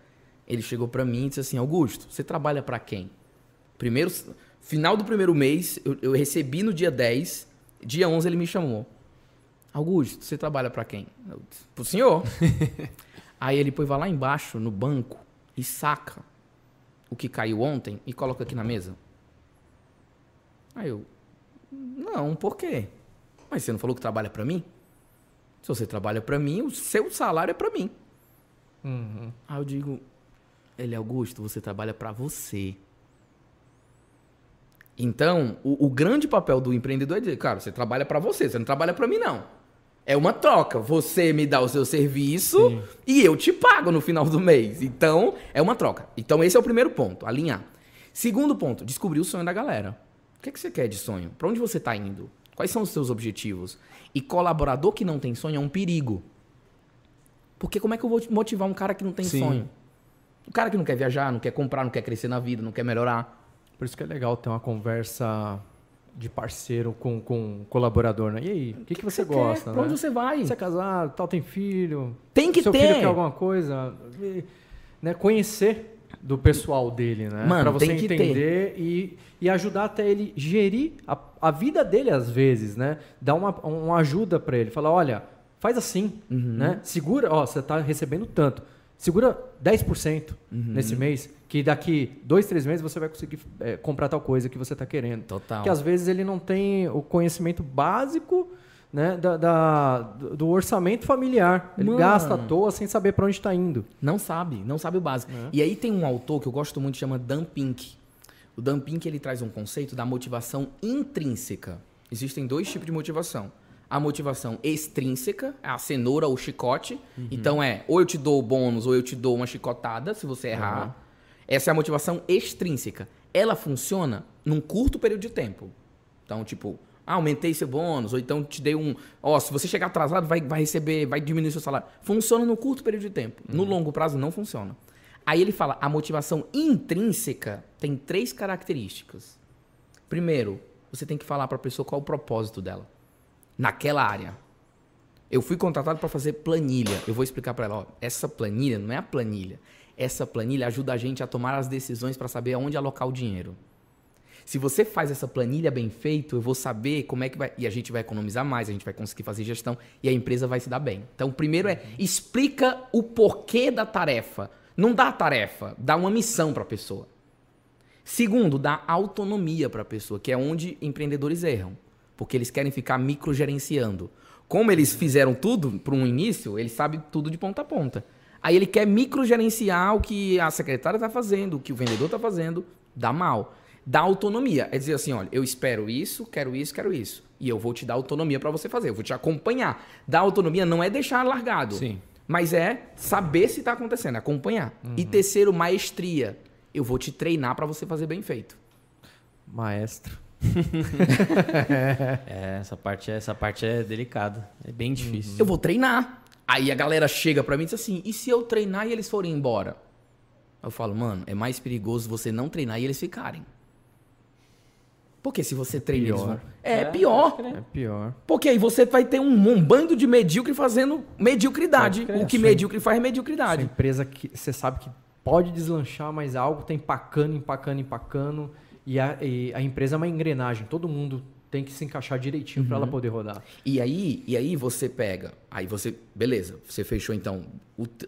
Ele chegou para mim e disse assim: Augusto, você trabalha para quem? Primeiro, final do primeiro mês, eu, eu recebi no dia 10. Dia 11 ele me chamou. Augusto, você trabalha para quem? Eu, Pro senhor. Aí ele vai lá embaixo no banco e saca o que caiu ontem e coloca aqui na mesa. Aí eu, Não, por quê? Mas você não falou que trabalha para mim? Se você trabalha para mim, o seu salário é para mim. Uhum. Aí eu digo, ele Augusto, você trabalha para você. Então, o, o, grande papel do empreendedor é dizer, cara, você trabalha para você, você não trabalha para mim não. É uma troca. Você me dá o seu serviço Sim. e eu te pago no final do mês. Então, é uma troca. Então, esse é o primeiro ponto, alinhar. Segundo ponto, descobrir o sonho da galera. O que, é que você quer de sonho? Para onde você está indo? Quais são os seus objetivos? E colaborador que não tem sonho é um perigo. Porque como é que eu vou motivar um cara que não tem Sim. sonho? O cara que não quer viajar, não quer comprar, não quer crescer na vida, não quer melhorar. Por isso que é legal ter uma conversa de parceiro com, com colaborador, né? E aí, o que, que, que, você, gosta? Quer? Pra né? onde você vai? Você é casado, tal, tem filho. Tem que seu ter. Seu filho quer alguma coisa. né? Conhecer do pessoal dele, né? Mano, pra você tem que entender ter. E, e ajudar até ele gerir a, a vida dele às vezes, né? Dar uma, uma ajuda para ele. Falar, olha, faz assim, uhum. né? Segura, ó, você tá recebendo tanto segura 10% uhum. nesse mês, que daqui dois, três meses você vai conseguir é, comprar tal coisa que você está querendo. Total. Que às vezes ele não tem o conhecimento básico né, da, da do orçamento familiar. Ele Mano. gasta à toa sem saber para onde está indo. Não sabe, não sabe o básico. É. E aí tem um autor que eu gosto muito, chama Dan Pink. O Dan Pink ele traz um conceito da motivação intrínseca. Existem dois tipos de motivação a motivação extrínseca, é a cenoura ou chicote. Uhum. Então é, ou eu te dou bônus ou eu te dou uma chicotada se você errar. Uhum. Essa é a motivação extrínseca. Ela funciona num curto período de tempo. Então, tipo, ah, aumentei seu bônus, ou então te dei um. Ó, se você chegar atrasado, vai, vai receber, vai diminuir seu salário. Funciona no curto período de tempo. Uhum. No longo prazo, não funciona. Aí ele fala: a motivação intrínseca tem três características. Primeiro, você tem que falar para a pessoa qual o propósito dela naquela área. Eu fui contratado para fazer planilha. Eu vou explicar para ela, ó, essa planilha não é a planilha. Essa planilha ajuda a gente a tomar as decisões para saber aonde alocar o dinheiro. Se você faz essa planilha bem feito, eu vou saber como é que vai. E a gente vai economizar mais, a gente vai conseguir fazer gestão e a empresa vai se dar bem. Então, primeiro é explica o porquê da tarefa. Não dá tarefa, dá uma missão para a pessoa. Segundo, dá autonomia para a pessoa, que é onde empreendedores erram porque eles querem ficar microgerenciando. Como eles fizeram tudo para um início, ele sabe tudo de ponta a ponta. Aí ele quer microgerenciar o que a secretária está fazendo, o que o vendedor está fazendo, dá mal. Dá autonomia. É dizer assim, olha, eu espero isso, quero isso, quero isso. E eu vou te dar autonomia para você fazer, eu vou te acompanhar. Dar autonomia não é deixar largado. Sim. Mas é saber se está acontecendo, acompanhar. Uhum. E terceiro, maestria. Eu vou te treinar para você fazer bem feito. Maestro. é, essa parte, é, essa parte é delicada. É bem uhum. difícil. Eu vou treinar. Aí a galera chega pra mim e diz assim: e se eu treinar e eles forem embora? Eu falo, mano, é mais perigoso você não treinar e eles ficarem. Porque se você treina. Pior. Vão... É, é, pior. É pior. Porque aí você vai ter um, um bando de medíocre fazendo mediocridade. O que medíocre faz é mediocridade. Essa empresa que você sabe que pode deslanchar, mas algo tá empacando, empacando, empacando. E a, e a empresa é uma engrenagem, todo mundo tem que se encaixar direitinho uhum. para ela poder rodar. E aí, e aí você pega, aí você, beleza, você fechou então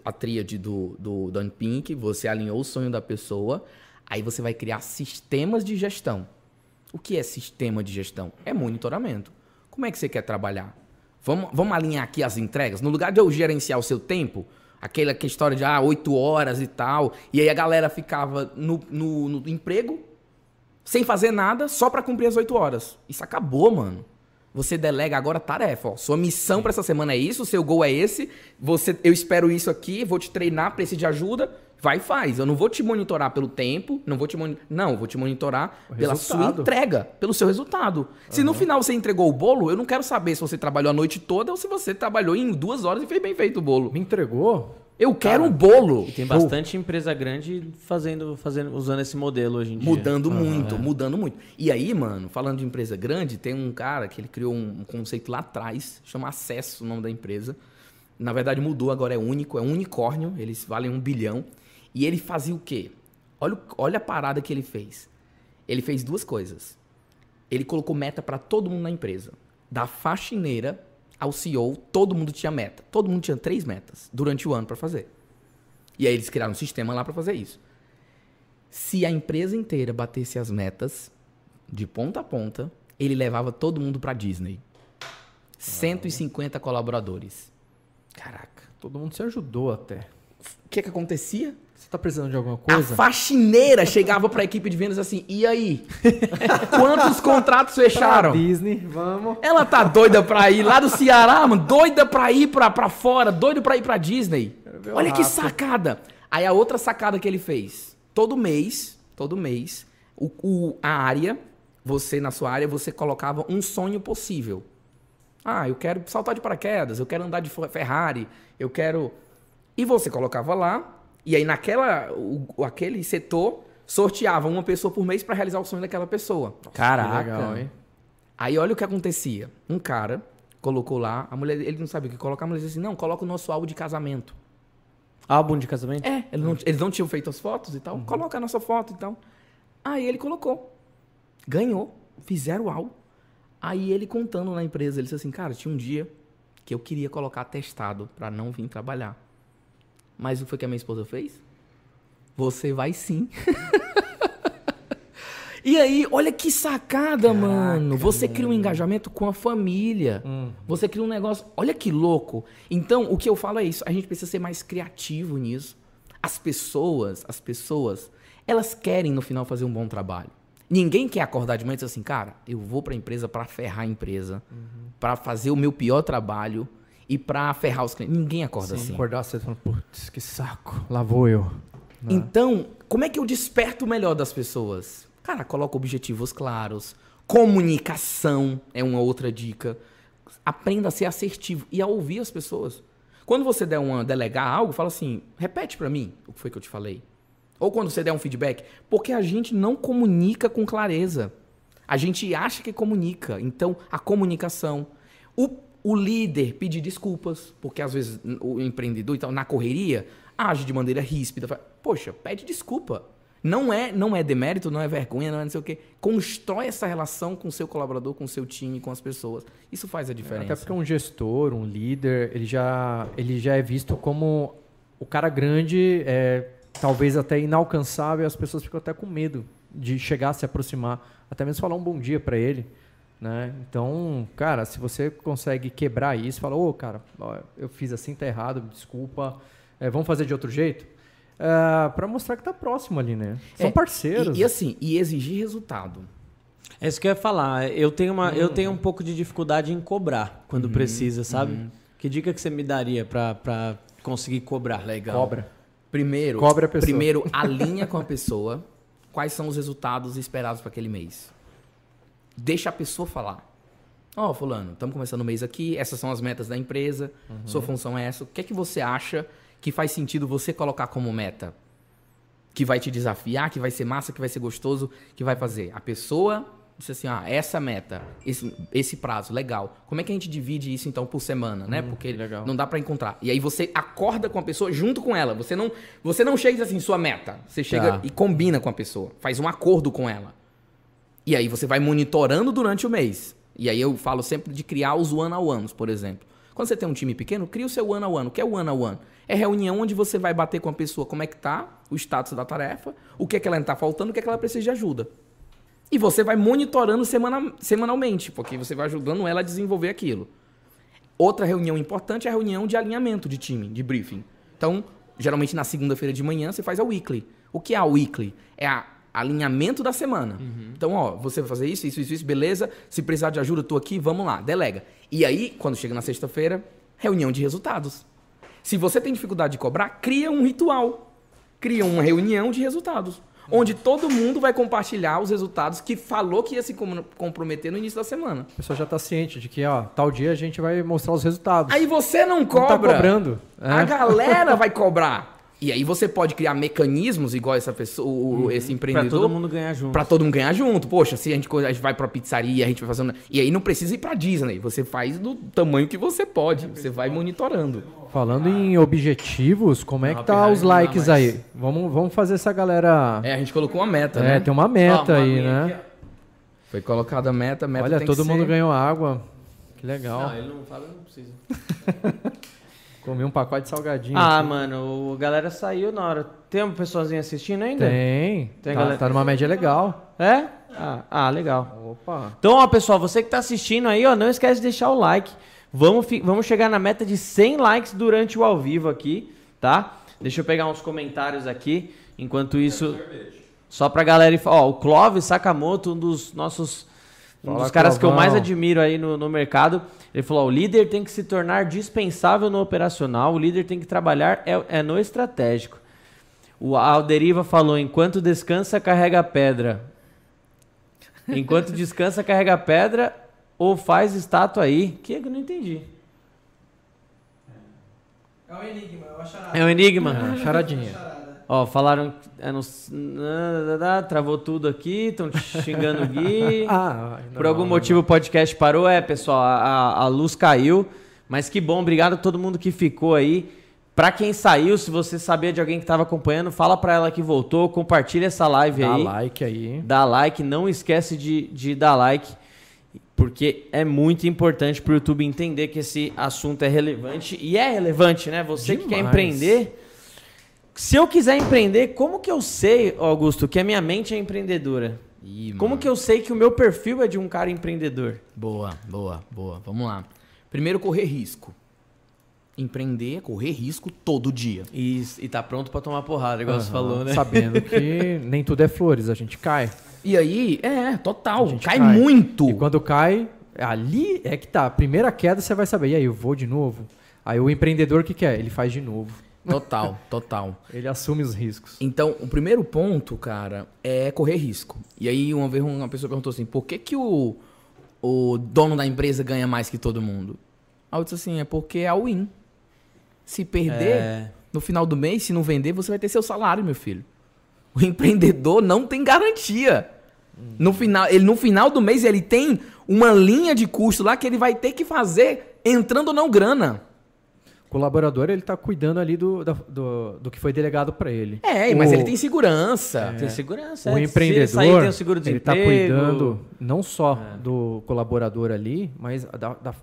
a tríade do, do Dan Pink, você alinhou o sonho da pessoa, aí você vai criar sistemas de gestão. O que é sistema de gestão? É monitoramento. Como é que você quer trabalhar? Vamos, vamos alinhar aqui as entregas? No lugar de eu gerenciar o seu tempo, aquela que história de ah, 8 horas e tal, e aí a galera ficava no, no, no emprego sem fazer nada, só para cumprir as 8 horas. Isso acabou, mano. Você delega agora tarefa. Ó. Sua missão para essa semana é isso, seu gol é esse. Você, eu espero isso aqui, vou te treinar, preciso de ajuda. Vai e faz. Eu não vou te monitorar pelo tempo, não vou te monitorar. Não, vou te monitorar o pela resultado. sua entrega, pelo seu resultado. Uhum. Se no final você entregou o bolo, eu não quero saber se você trabalhou a noite toda ou se você trabalhou em duas horas e fez bem feito o bolo. Me entregou? Eu quero Cara, um bolo. E tem bastante empresa grande fazendo, fazendo, usando esse modelo hoje em dia. Mudando muito, é. mudando muito. E aí, mano, falando de empresa grande, tem um cara que ele criou um, conceito lá atrás, chama Acesso, o nome da empresa. Na verdade, mudou, agora é único, é um unicórnio, eles valem um bilhão. E ele fazia o quê? Olha, olha a parada que ele fez. Ele fez duas coisas. Ele colocou meta para todo mundo na empresa. Da faxineira ao CEO, todo mundo tinha meta. Todo mundo tinha três metas durante o ano para fazer. E aí eles criaram um sistema lá para fazer isso. Se a empresa inteira batesse as metas de ponta a ponta, Ele levava todo mundo pra Disney. 150 colaboradores. Caraca, todo mundo se ajudou até. O que que acontecia? Você tá precisando de alguma A coisa? faxineira chegava pra equipe de vendas assim, e aí? Quantos contratos fecharam? Disney, vamos. Ela tá doida pra ir lá do Ceará, mano. Doida pra ir pra, pra fora. Doida pra ir pra Disney. Olha que sacada. Aí a outra sacada que ele fez. Todo mês, todo mês, o, o- a área, você na sua área, você colocava um sonho possível. Ah, eu quero saltar de paraquedas, eu quero andar de Ferrari, eu quero... E você colocava lá, e aí naquela, o- aquele setor sorteava uma pessoa por mês pra realizar o sonho daquela pessoa. Caraca. Que legal, hein? Aí olha o que acontecia. Um cara colocou lá, a mulher, ele não sabia o que colocar, a mulher disse assim: não, coloca o nosso álbum de casamento. Álbum de casamento? É, eles não, eles não tinham feito as fotos e tal. Coloca a nossa foto e tal. Aí ele colocou. Ganhou. Fizeram o álbum. Aí ele contando na empresa, ele disse assim, cara, tinha um dia que eu queria colocar testado pra não vir trabalhar. Mas o que foi que a minha esposa fez? Você vai sim. e aí, olha que sacada, mano. Você cria um engajamento com a família. Você cria um negócio. Olha que louco. Então, o que eu falo é isso. A gente precisa ser mais criativo nisso. As pessoas, as pessoas, elas querem no final fazer um bom trabalho. Ninguém quer acordar de manhã e dizer assim, cara, eu vou pra empresa pra ferrar a empresa, pra fazer o meu pior trabalho e pra ferrar os clientes. Ninguém acorda assim. Acordar cedo falar, putz, que saco. Lá vou eu. Então, como é que eu desperto o melhor das pessoas? Cara, coloca objetivos claros. Comunicação é uma outra dica. Aprenda a ser assertivo e a ouvir as pessoas. Quando você der uma delegar algo, fala assim: repete pra mim o que foi que eu te falei. Ou quando você der um feedback, porque a gente não comunica com clareza. A gente acha que comunica. Então, a comunicação. O, o líder pedir desculpas, porque às vezes o empreendedor e tal, na correria, age de maneira ríspida. Fala, Poxa, pede desculpa. Não é, não é demérito, não é vergonha, não é não sei o quê. Constrói essa relação com o seu colaborador, com o seu time, com as pessoas. Isso faz a diferença. Até porque um gestor, um líder, ele já, ele já é visto como o cara grande, é, talvez até inalcançável, e as pessoas ficam até com medo de chegar, se aproximar, até mesmo falar um bom dia para ele. Né? Então, cara, se você consegue quebrar isso, fala, ô, cara, ó, eu fiz assim, tá errado, desculpa, é, vamos fazer de outro jeito? para mostrar que tá próximo ali, né? São É, parceiros. E, e assim, e exigir resultado. É isso que eu ia falar. Eu tenho, uma, eu tenho um pouco de dificuldade em cobrar quando precisa, sabe? Que dica que você me daria pra, pra conseguir cobrar? Legal. Cobra. Primeiro, Cobre a pessoa. primeiro alinha com a pessoa quais são os resultados esperados para aquele mês. Deixa a pessoa falar. Ó, fulano, estamos começando o mês aqui, essas são as metas da empresa, sua função é essa. O que é que você acha que faz sentido você colocar como meta? Que vai te desafiar, que vai ser massa, que vai ser gostoso, que vai fazer. A pessoa disse assim, ah, essa meta, esse, esse prazo, legal. Como é que a gente divide isso então por semana, né? Porque legal. não dá pra encontrar. E aí você acorda com a pessoa junto com ela. Você não, você não chega e diz assim, sua meta. Você chega Tá. e combina com a pessoa, faz um acordo com ela. E aí você vai monitorando durante o mês. E aí eu falo sempre de criar os one-on-ones, por exemplo. Quando você tem um time pequeno, cria o seu one-on-one. O que é one-on-one? É reunião onde você vai bater com a pessoa como é que tá, o status da tarefa, o que é que ela está faltando, o que é que ela precisa de ajuda. E você vai monitorando semana, semanalmente, porque você vai ajudando ela a desenvolver aquilo. Outra reunião importante é a reunião de alinhamento de time, de briefing. Então, geralmente na segunda-feira de manhã você faz a weekly. O que é a weekly? É a alinhamento da semana. Então, ó, você vai fazer isso, isso, isso, isso, beleza. Se precisar de ajuda, eu tô aqui, vamos lá, delega. E aí, quando chega na sexta-feira, reunião de resultados. Se você tem dificuldade de cobrar, cria um ritual. Cria uma reunião de resultados. Onde todo mundo vai compartilhar os resultados que falou que ia se com- comprometer no início da semana. A pessoa já tá ciente de que, ó, tal dia a gente vai mostrar os resultados. Aí você não Não cobra. tá cobrando. A É. galera vai cobrar. E aí você pode criar mecanismos igual essa pessoa, o- esse Pra empreendedor. todo mundo ganhar junto. Pra todo mundo ganhar junto. Poxa, se a gente, a gente vai pra pizzaria, a gente vai fazendo. E aí não precisa ir pra Disney. Você faz do tamanho que você pode. Você vai monitorando. Falando em objetivos, como é que tá os likes mais. aí? Vamos, vamos fazer essa galera. É, a gente colocou uma meta, É, né? tem uma meta uma aí, né? aqui, Foi colocada a meta, a meta Olha, tem todo que mundo ser... ganhou água. Que legal. Não, ele não fala, não precisa. Comi um pacote de salgadinho. Ah, aqui. mano, a galera saiu na hora. Tem uma pessoazinha assistindo ainda? Tem. Tem tá, galera- tá numa média legal. É? Ah, ah, legal. Opa. Então, ó, pessoal, você que tá assistindo aí, ó, não esquece de deixar o like. Vamos, vamos chegar na meta de 100 likes durante o ao vivo aqui, tá? Deixa eu pegar uns comentários aqui. Enquanto isso, só pra galera... Ó, o Clóvis Sakamoto, um dos nossos... Um Fala, dos caras que eu mais admiro aí no, no mercado. Ele falou, ó, o líder tem que se tornar dispensável no operacional, o líder tem que trabalhar é, é no estratégico. O Alderiva falou, enquanto descansa, carrega pedra. Enquanto descansa, carrega pedra ou faz estátua aí. Que eu não entendi. É um enigma, é uma charada. É um enigma? É, charadinha. Ó, falaram. é, não travou tudo aqui, estão xingando o Gui. Ah, Por algum motivo o podcast parou. É, pessoal, a, a- luz caiu. Mas que bom, obrigado a todo mundo que ficou aí. Pra quem saiu, se você sabia de alguém que tava acompanhando, fala pra ela que voltou, compartilha essa live Dá aí. like aí. Dá like, não esquece de, de dar like, porque é muito importante pro YouTube entender que esse assunto é relevante. E é relevante, né? Você que quer Demais. empreender. Se eu quiser empreender, como que eu sei, Augusto, que a minha mente é empreendedora? Ih, Como que eu sei que o meu perfil é de um cara empreendedor? Boa, boa, boa. Vamos lá. Primeiro, correr risco. Empreender é correr risco todo dia. E, e tá pronto pra tomar porrada, igual você Aham, falou, né? Sabendo que nem tudo é flores, a gente cai. E aí, é, total. A gente Cai, cai. muito. E quando cai, ali é que tá. A primeira queda você vai saber. E aí, eu vou de novo? Aí o empreendedor o que quer? Ele faz de novo. Total, total. Ele assume os riscos. Então, o primeiro ponto, cara, é correr risco. E aí, uma vez uma pessoa perguntou assim, por que que o, o dono da empresa ganha mais que todo mundo? Aí eu disse assim, é porque é a win. Se perder, É. no final do mês, se não vender, você vai ter seu salário, meu filho. O empreendedor não tem garantia. No final, ele, no final do mês, ele tem uma linha de custo lá que ele vai ter que fazer entrando ou não grana. Colaborador, ele tá cuidando ali do, do, do que foi delegado para ele. É, mas O- ele tem segurança. Tem segurança. O é. empreendedor, Se sair, tem o seguro ele tá desemprego. cuidando não só do colaborador ali, mas da, da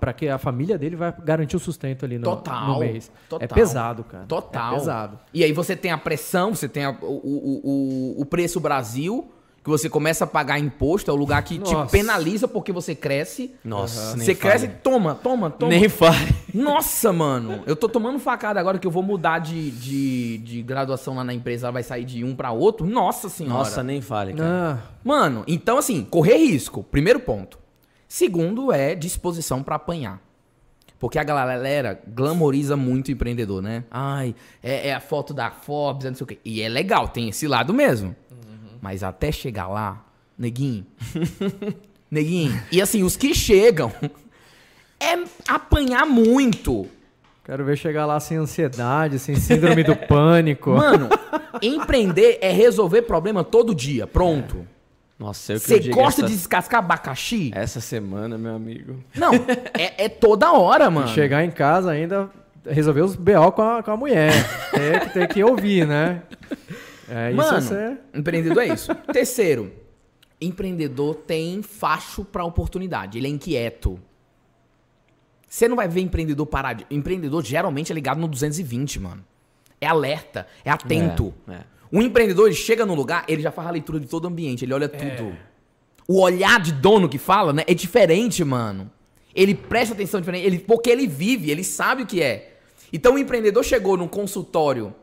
para que a família dele vai garantir o sustento ali no, Total, no mês. total. É pesado, cara. Total. É pesado. E aí você tem a pressão, você tem a- o, o, o, o preço Brasil, que você começa a pagar imposto, é o lugar que te Nossa. penaliza porque você cresce. Nossa, nem Você cresce, fale. toma, toma, toma. Nem fale. Nossa, mano. Eu tô tomando facada agora que eu vou mudar de, de, de graduação lá na empresa, ela vai sair de um pra outro. Nossa senhora. Nossa, nem fale, cara. Ah, Mano, então assim, correr risco, primeiro ponto. Segundo é disposição pra apanhar. Porque a galera glamoriza muito o empreendedor, né? Ai, é, é a foto da Forbes, é não sei o quê. E é legal, tem esse lado mesmo. Mas até chegar lá, neguinho. neguinho. E assim, os que chegam é apanhar muito. quero ver chegar lá sem ansiedade, sem síndrome do pânico. Mano, empreender é resolver problema todo dia. Pronto. Nossa, eu que Você gosta essa, de descascar abacaxi? Essa semana, meu amigo. Não, é, é toda hora, mano. Chegar em casa ainda resolver os BO com a, com a mulher. tem, que, tem que ouvir, né? É isso Mano, você... empreendedor é isso. Terceiro, empreendedor tem facho pra oportunidade. Ele é inquieto. Você não vai ver empreendedor parar de... Empreendedor geralmente é ligado no 220, mano. É alerta, é atento. É, é. O empreendedor ele chega no lugar, ele já faz a leitura de todo o ambiente, ele olha tudo. O olhar de dono que fala, né, é diferente, mano. Ele presta atenção diferente, ele, porque ele vive, ele sabe o que é. Então o empreendedor chegou num consultório,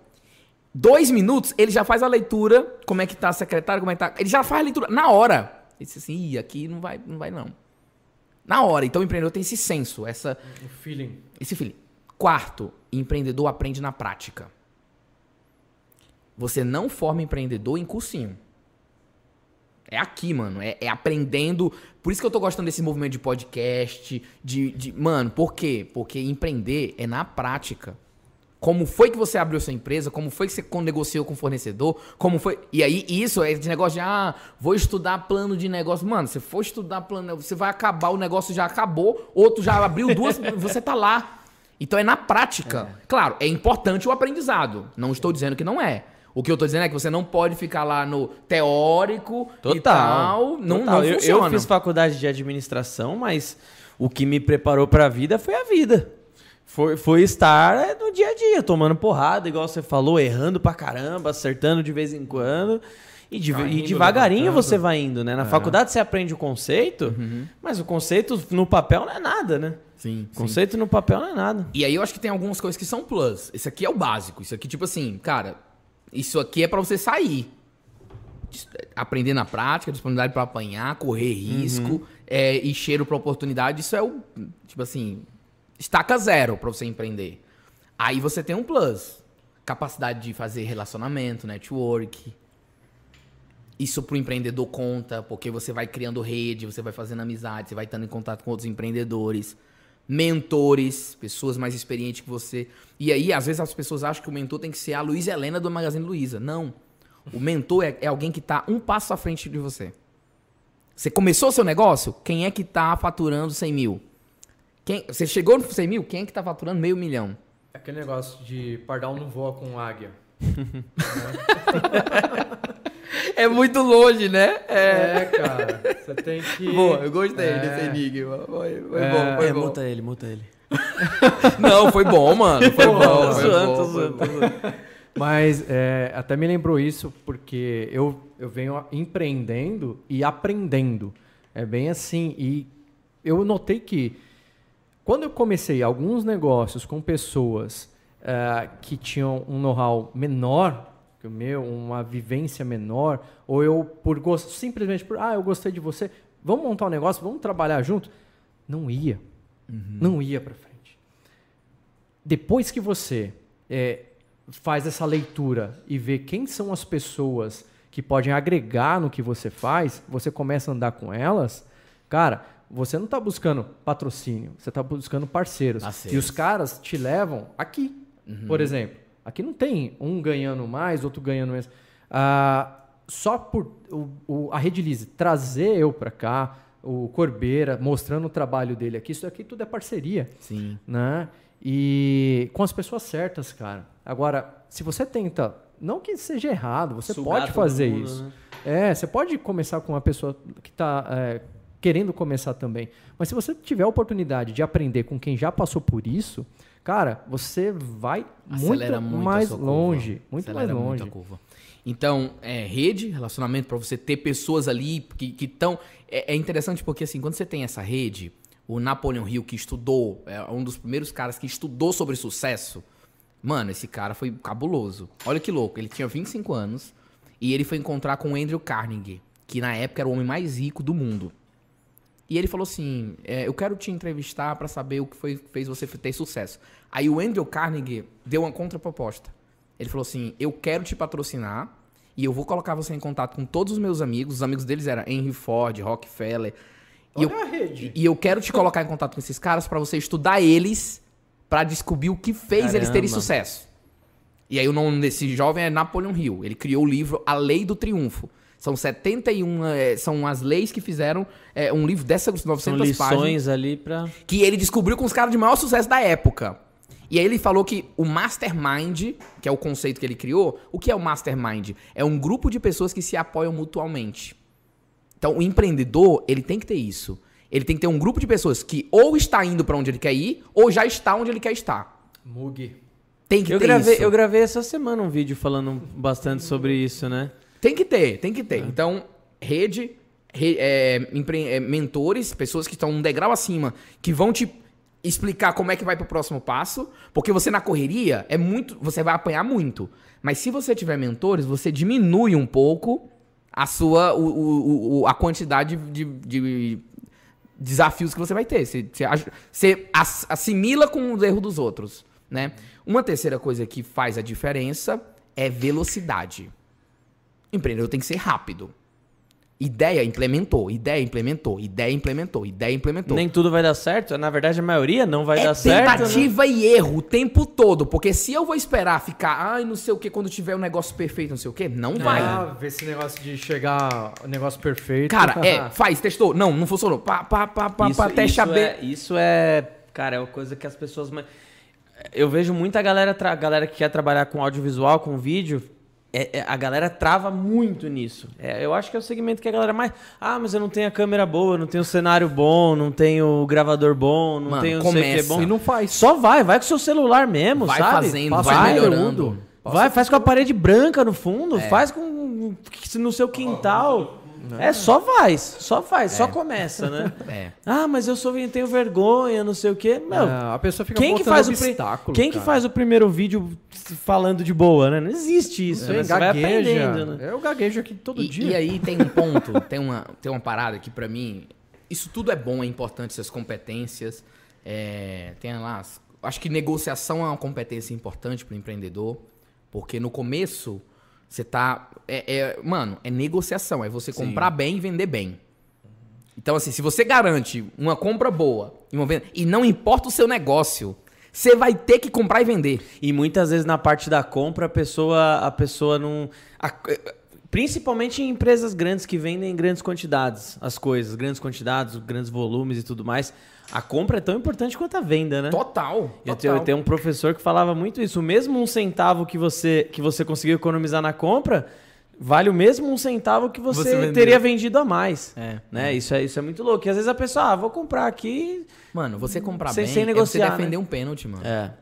dois minutos, ele já faz a leitura, como é que tá a secretária, como é que tá. Ele já faz a leitura na hora. Ele disse assim, Ih, aqui não vai, não vai não. Na hora. Então o empreendedor tem esse senso, essa, O feeling. esse feeling. Quarto, empreendedor aprende na prática. Você não forma empreendedor em cursinho. É aqui, mano. É, é aprendendo. Por isso que eu tô gostando desse movimento de podcast. De, de. Mano, por quê? Porque empreender é na prática. Como foi que você abriu sua empresa? Como foi que você negociou com o fornecedor? Como foi. E aí, isso é de negócio de, ah, vou estudar plano de negócio. Mano, se for estudar plano, você vai acabar, o negócio já acabou, outro já abriu duas, você tá lá. Então é na prática. Claro, é importante o aprendizado. Não estou dizendo que não é. O que eu tô dizendo é que você não pode ficar lá no teórico e Total. tal. Não, Total. não eu, funciona. eu fiz faculdade de administração, mas o que me preparou pra vida foi a vida. Foi, foi estar é, no dia a dia, tomando porrada, igual você falou, errando pra caramba, acertando de vez em quando. E, de- Tá e devagarinho levantando. você vai indo, né? Na É. faculdade você aprende o conceito, Uhum. mas o conceito no papel não é nada, né? Sim, conceito no papel não é nada. E aí eu acho que tem algumas coisas que são plus. Esse aqui é o básico. Isso aqui, tipo assim, cara, isso aqui é pra você sair. Aprender na prática, disponibilidade pra apanhar, correr risco é, e cheiro pra oportunidade. Isso é o, tipo assim, estaca zero pra você empreender. Aí você tem um plus. Capacidade de fazer relacionamento, network. Isso pro empreendedor conta, porque você vai criando rede, você vai fazendo amizade, você vai estando em contato com outros empreendedores mentores, pessoas mais experientes que você. E aí, às vezes, as pessoas acham que o mentor tem que ser a Luísa Helena do Magazine Luiza. Não. O mentor é, é alguém que está um passo à frente de você. Você começou seu negócio? Quem é que está faturando 100 mil? Quem, você chegou no 100 mil? Quem é que está faturando meio milhão? Aquele negócio de pardal não voa com águia. É muito longe, né? É, cara. Você tem que. Boa, eu gostei É. desse enigma. Foi, foi É. bom, foi é, bom. multa ele, multa ele. Não, foi bom, mano. Foi bom, Tô foi zoando, bom, tô foi zoando, bom. tô zoando. Mas é, até me lembrou isso porque eu, eu venho empreendendo e aprendendo. É bem assim. E eu notei que quando eu comecei alguns negócios com pessoas eh, que tinham um know-how menor que o meu, uma vivência menor, ou eu por gosto, simplesmente por, ah, eu gostei de você, vamos montar um negócio, vamos trabalhar junto, não ia, não ia para frente. Depois que você eh, faz essa leitura e vê quem são as pessoas que podem agregar no que você faz, você começa a andar com elas, cara, você não está buscando patrocínio, você está buscando parceiros. Parceiros. E os caras te levam aqui, por exemplo. Aqui não tem um ganhando mais, outro ganhando menos. Ah, só por o, o- a Rede Lise trazer eu para cá, o Corbeira mostrando o trabalho dele aqui, isso aqui tudo é parceria Sim. né? E com as pessoas certas, cara. Agora, se você tenta, não que seja errado, você Sugar pode fazer mundo, isso. né? É, você pode começar com uma pessoa que está querendo começar também. Mas se você tiver a oportunidade de aprender com quem já passou por isso, cara, você vai muito, muito mais longe, muito Acelera mais muito longe. a curva. Então, é, rede, relacionamento, para você ter pessoas ali que estão. é, é interessante porque, assim, quando você tem essa rede, o Napoleon Hill, que estudou, é um dos primeiros caras que estudou sobre sucesso, mano, esse cara foi cabuloso. Olha que louco, ele tinha 25 anos e ele foi encontrar com o Andrew Carnegie, que na época era o homem mais rico do mundo. E ele falou assim: é, Eu quero te entrevistar para saber o que foi, fez você ter sucesso. Aí o Andrew Carnegie deu uma contraproposta. Ele falou assim: Eu quero te patrocinar e eu vou colocar você em contato com todos os meus amigos. Os amigos deles eram Henry Ford, Rockefeller. E eu, Olha a rede. e eu quero te colocar em contato com esses caras para você estudar eles para descobrir o que fez eles terem Caramba. sucesso. E aí o nome desse jovem é Napoleon Hill. Ele criou o livro A Lei do Triunfo. São 71, eh, são as leis que fizeram eh, um livro dessas São 900 páginas lições ali pra... que ele descobriu com os caras de maior sucesso da época. E aí ele falou que o mastermind, que é o conceito que ele criou, o que é o mastermind? É um grupo de pessoas que se apoiam mutualmente. Então, o empreendedor, ele tem que ter isso. Ele tem que ter um grupo de pessoas que ou está indo para onde ele quer ir, ou já está onde ele quer estar. Mug. Tem que Eu ter gravei, isso. eu gravei essa semana um vídeo falando bastante sobre isso, né? Tem que ter, tem que ter. Então, rede, re- é, empre- é, mentores, pessoas que estão um degrau acima, que vão te explicar como é que vai pro próximo passo, porque você na correria é muito, você vai apanhar muito. Mas se você tiver mentores, você diminui um pouco a sua o, o- o- a quantidade de, de desafios que você vai ter. Você, você, assimila com os erros dos outros, né? Uma terceira coisa que faz a diferença é velocidade. O empreendedor tem que ser rápido. Ideia implementou, ideia implementou, ideia implementou, ideia implementou. Nem tudo vai dar certo. Na verdade, a maioria não vai é dar certo. né? tentativa e erro o tempo todo. Porque se eu vou esperar ficar, ai, não sei o que, quando tiver um negócio perfeito, não sei o que, não vai. Ah, ver esse negócio de chegar o negócio perfeito. Cara, é, faz, testou. Não, não funcionou. Pá, pá, pá, pá, Isso, pá, teste isso é, isso é, cara, é uma coisa que as pessoas. Eu vejo muita galera, galera que quer trabalhar com audiovisual, com vídeo, é- é- a galera trava muito nisso. É, eu acho que é o segmento que a galera mais... Ah, mas eu não tenho a câmera boa, não tenho o cenário bom, não tenho o gravador bom, não Mano, tenho o que começa. bom. E não faz. Só vai, vai com o seu celular mesmo, Vai sabe? fazendo, Passa vai melhorando. Vai, faz com a parede branca no fundo, É. faz com no seu quintal. É, só faz, só faz, só começa, né? É. Ah, mas eu sou tenho vergonha, não sei o quê. É, a pessoa fica quem que faz o obstáculo, quem que cara. faz o primeiro vídeo falando de boa, né? Não existe isso, Você né? Você vai gagueja. aprendendo, né? Eu gaguejo aqui todo E, dia. e aí tem um ponto, tem uma, tem uma parada que pra mim, isso tudo é bom, é importante, essas competências. É, tem lá, acho que negociação é uma competência importante pro empreendedor, porque no começo você tá, é, é- mano, é negociação, é você comprar bem e vender bem. Então assim, se você garante uma compra boa e, uma venda, e não importa o seu negócio, você vai ter que comprar e vender. E muitas vezes na parte da compra a pessoa, a pessoa não. a- principalmente em empresas grandes que vendem em grandes quantidades as coisas, grandes quantidades, grandes volumes e tudo mais. A compra é tão importante quanto a venda, né? Total. Eu total. tenho, eu tenho um professor que falava muito isso. O mesmo um centavo que você, que você conseguiu economizar na compra, vale o mesmo um centavo que você, Você teria vendido a mais. É. Né? Isso, é, isso é muito louco. E às vezes a pessoa, ah, vou comprar aqui. Mano, você comprar Sem- bem sem é negociar, você defender né? um pênalti, mano. É.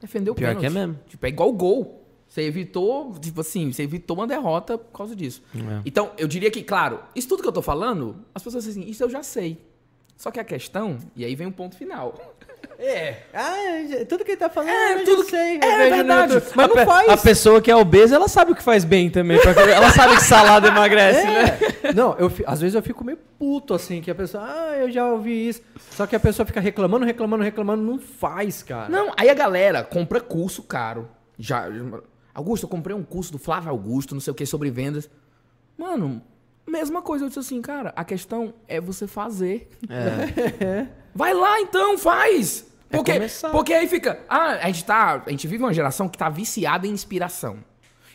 Defender o Pior pênalti. que é mesmo. Tipo, é igual o gol. Você evitou, tipo assim, você evitou uma derrota por causa disso. É. Então, eu diria que, claro, isso tudo que eu tô falando, as pessoas dizem assim, isso eu já sei. Só que a questão, e aí vem o ponto final. É. Ah, tudo que ele tá falando, É, eu tudo já sei. é verdade. Mas a, não faz. a pessoa que é obesa, ela sabe o que faz bem também. ela sabe que salada emagrece, né? É. Não, eu, às vezes eu fico meio puto, assim, que a pessoa, ah, eu já ouvi isso. Só que a pessoa fica reclamando, reclamando, reclamando, não faz, cara. Não, aí a galera compra curso caro. Já, Augusto, eu comprei um curso do Flávio Augusto, não sei o que, sobre vendas. Mano, mesma coisa. Eu disse assim, cara, a questão é você fazer. Vai lá então, faz! Porque, começar. porque aí fica. Ah, a gente tá. A gente vive uma geração que tá viciada em inspiração.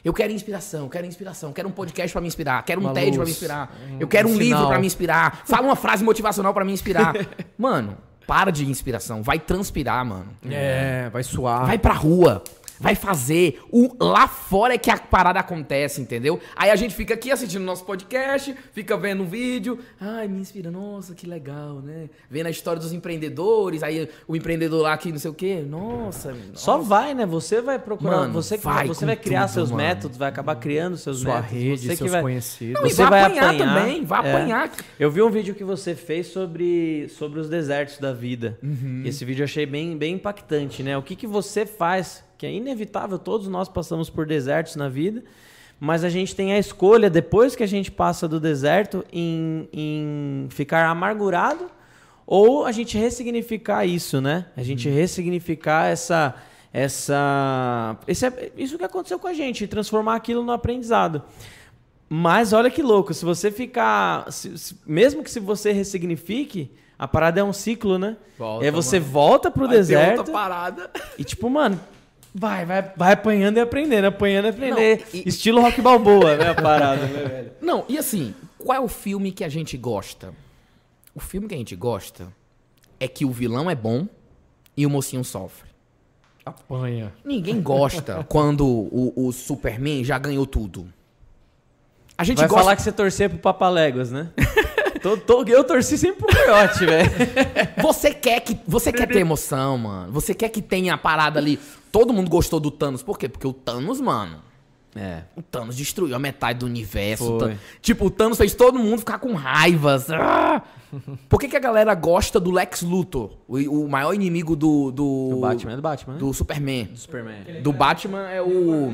Eu quero inspiração, eu quero inspiração, quero um podcast pra me inspirar, quero um Uma TED pra me inspirar, um- eu quero um, um livro pra me inspirar, fala uma frase motivacional pra me inspirar. mano, para de inspiração, vai transpirar, mano. É, vai suar. Vai pra rua. Vai fazer. O, lá fora é que a parada acontece, entendeu? Aí a gente fica aqui assistindo nosso podcast, fica vendo um vídeo. Ai, me inspira. Nossa, que legal, né? Vendo a história dos empreendedores. Aí o empreendedor lá que não sei o quê. Nossa. Só nossa. vai, né? Você vai procurar. Mano, você vai você vai criar tudo, seus mano. métodos, vai acabar criando seus Sua métodos. rede, você que seus vai... conhecidos. Não, Você vai, vai apanhar, apanhar, também. Vai é. apanhar. Eu vi um vídeo que você fez sobre, sobre os desertos da vida. Uhum. Esse vídeo eu achei bem, bem impactante, né? O que, que você faz, que é inevitável, todos nós passamos por desertos na vida, mas a gente tem a escolha, depois que a gente passa do deserto, em, em ficar amargurado ou a gente ressignificar isso, né? A gente ressignificar essa. essa esse é- isso que aconteceu com a gente, transformar aquilo no aprendizado. Mas olha que louco, se você ficar. se- se- mesmo que se você ressignifique, a parada é um ciclo, né? Volta, e aí você mano. volta pro Vai ter deserto outra parada. e tipo, mano, vai, vai, vai apanhando e aprendendo, apanhando e aprendendo. Não, e- Estilo rock balboa, né? A parada, né, velho? Não, e assim, qual é o filme que a gente gosta? O filme que a gente gosta é que o vilão é bom e o mocinho sofre. Apanha. Ninguém gosta quando o, o Superman já ganhou tudo. A gente Vai gosta. falar que você torcer pro Papaléguas, né? Tô- tô- eu torci sempre pro Coyote, velho. Você quer que você quer ter emoção, mano. Você quer que tenha a parada ali. Todo mundo gostou do Thanos. Por quê? Porque o Thanos, mano. É. O Thanos destruiu a metade do universo. Foi. Tipo, o Thanos fez todo mundo ficar com raivas. Ah! Por que, que a galera gosta do Lex Luthor? O, o maior inimigo do. Do, Do Batman, é do Batman, né? Do Superman. Do Superman. Do Batman é o.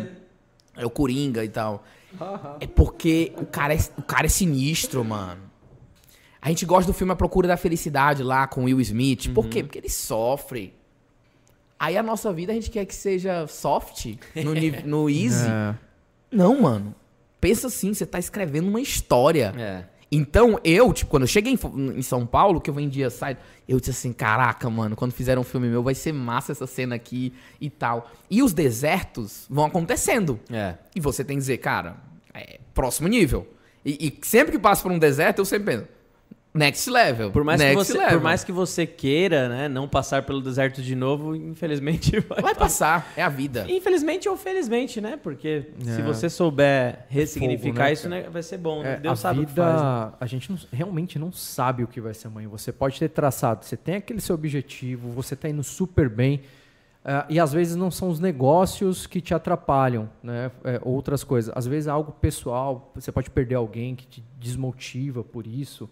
É o Coringa e tal. É porque o cara é, o cara é sinistro, mano. A gente gosta do filme A Procura da Felicidade lá com Will Smith. Por quê? Porque ele sofre. Aí a nossa vida a gente quer que seja soft, no, no easy. É. Não, mano. Pensa assim, você tá escrevendo uma história. É. Então, eu, tipo, quando eu cheguei em, em São Paulo, que eu vendia site, eu disse assim, caraca, mano, quando fizeram um filme meu, vai ser massa essa cena aqui e tal. E os desertos vão acontecendo. É. E você tem que dizer, cara, é próximo nível. E, e sempre que passa por um deserto, eu sempre penso, next level. Por mais, que next você, level. por mais que você queira, né, não passar pelo deserto de novo, infelizmente vai, Vai passar, é a vida. Infelizmente ou felizmente, né? Porque se É. você souber ressignificar Fogo, né, isso, né, vai ser bom. né? É, Deus a sabe vida, o que faz. né? a gente não- realmente não sabe o que vai ser amanhã. Você pode ter traçado, você tem aquele seu objetivo, você tá indo super bem. Uh, e às vezes não são os negócios que te atrapalham, né? É, outras coisas. Às vezes é algo pessoal, você pode perder alguém que te desmotiva por isso.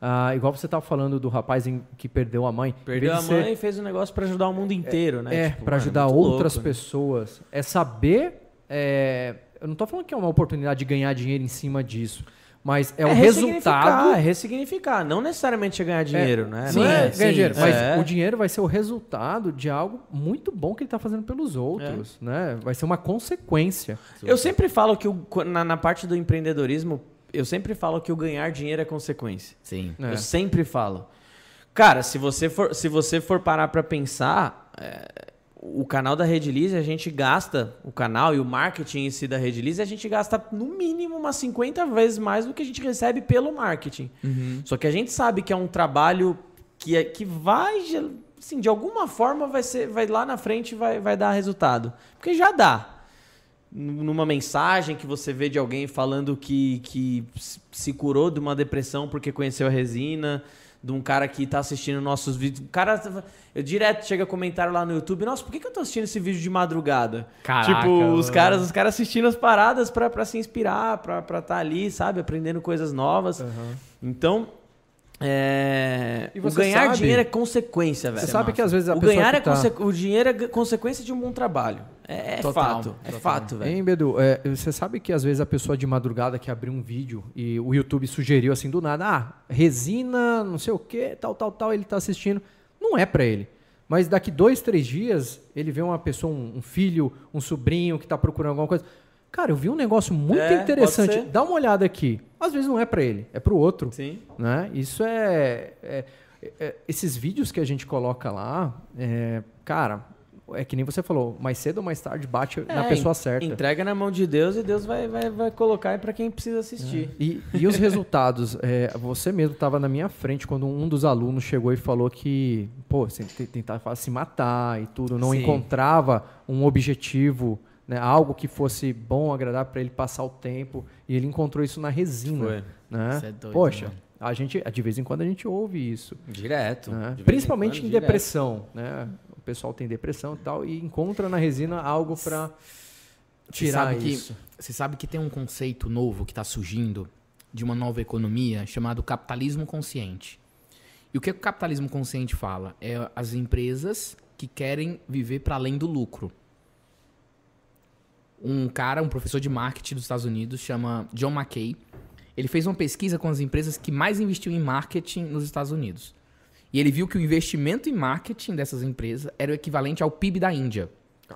Uh, igual você estava falando do rapaz em, que perdeu a mãe. Perdeu a mãe e fez um negócio para ajudar o mundo inteiro, é, né? É, tipo, para ajudar outras louco, né? pessoas. Né? É saber. É, eu não estou falando que é uma oportunidade de ganhar dinheiro em cima disso. Mas é, é o resultado. É ressignificar, não necessariamente é ganhar dinheiro, é, né? Sim, é, ganhar sim, dinheiro. Mas é. o dinheiro vai ser o resultado de algo muito bom que ele está fazendo pelos outros, é. né? Vai ser uma consequência. Eu sempre falo que o, na, na, parte do empreendedorismo, eu sempre falo que o ganhar dinheiro é consequência. Sim. Eu sempre falo. Cara, se você for, se você for parar para pensar, o canal da Redilize, a gente gasta, o canal e o marketing em si da Redilize, a gente gasta no mínimo umas 50 vezes mais do que a gente recebe pelo marketing. Uhum. Só que a gente sabe que é um trabalho que, é, que vai, assim, de alguma forma vai ser, vai lá na frente vai, vai dar resultado. Porque já dá. Numa mensagem que você vê de alguém falando que, que se curou de uma depressão porque conheceu a resina, de um cara que está assistindo nossos vídeos. O cara, eu direto chega comentário lá no YouTube, nossa, por que, que eu tô assistindo esse vídeo de madrugada? Caraca, tipo, os caras, os caras assistindo as paradas para se inspirar, para estar tá ali, sabe, aprendendo coisas novas. Uhum. Então, é... o ganhar sabe, dinheiro é consequência, velho. Você sabe que às vezes a o ganhar é tá... o dinheiro é consequência de um bom trabalho. É, é total, fato, é total. fato, velho. Hein, Bedu? É, você sabe que às vezes a pessoa de madrugada que abriu um vídeo e o YouTube sugeriu assim do nada, ah, resina, não sei o que, tal, tal, tal, ele tá assistindo. Não é para ele. Mas daqui dois, três dias, ele vê uma pessoa, um, um filho, um sobrinho que tá procurando alguma coisa. Cara, eu vi um negócio muito é, interessante. Dá uma olhada aqui. Às vezes não é para ele, é para o outro. Sim. Né? Isso é, é, é, Esses vídeos que a gente coloca lá, é, cara, é que nem você falou, mais cedo ou mais tarde bate na é, pessoa certa. Entrega na mão de Deus e Deus vai, vai, vai colocar para quem precisa assistir. É. E, e os resultados? É, você mesmo estava na minha frente quando um dos alunos chegou e falou que, pô, tentava se matar e tudo, não Sim. encontrava um objetivo né, algo que fosse bom, agradável para ele passar o tempo. E ele encontrou isso na resina. Foi. Né? Isso é doido, Poxa, mano. a gente, de vez em quando a gente ouve isso. Direto. Né? Principalmente em, quando, em direto. depressão. Né? O pessoal tem depressão e tal, e encontra na resina algo para tirar você isso. Que, você sabe que tem um conceito novo que está surgindo de uma nova economia chamado capitalismo consciente. E o que, que o capitalismo consciente fala? É as empresas que querem viver para além do lucro um cara, um professor de marketing dos Estados Unidos, chama John McKay. Ele fez uma pesquisa com as empresas que mais investiu em marketing nos Estados Unidos. E ele viu que o investimento em marketing dessas empresas era o equivalente ao PIB da Índia.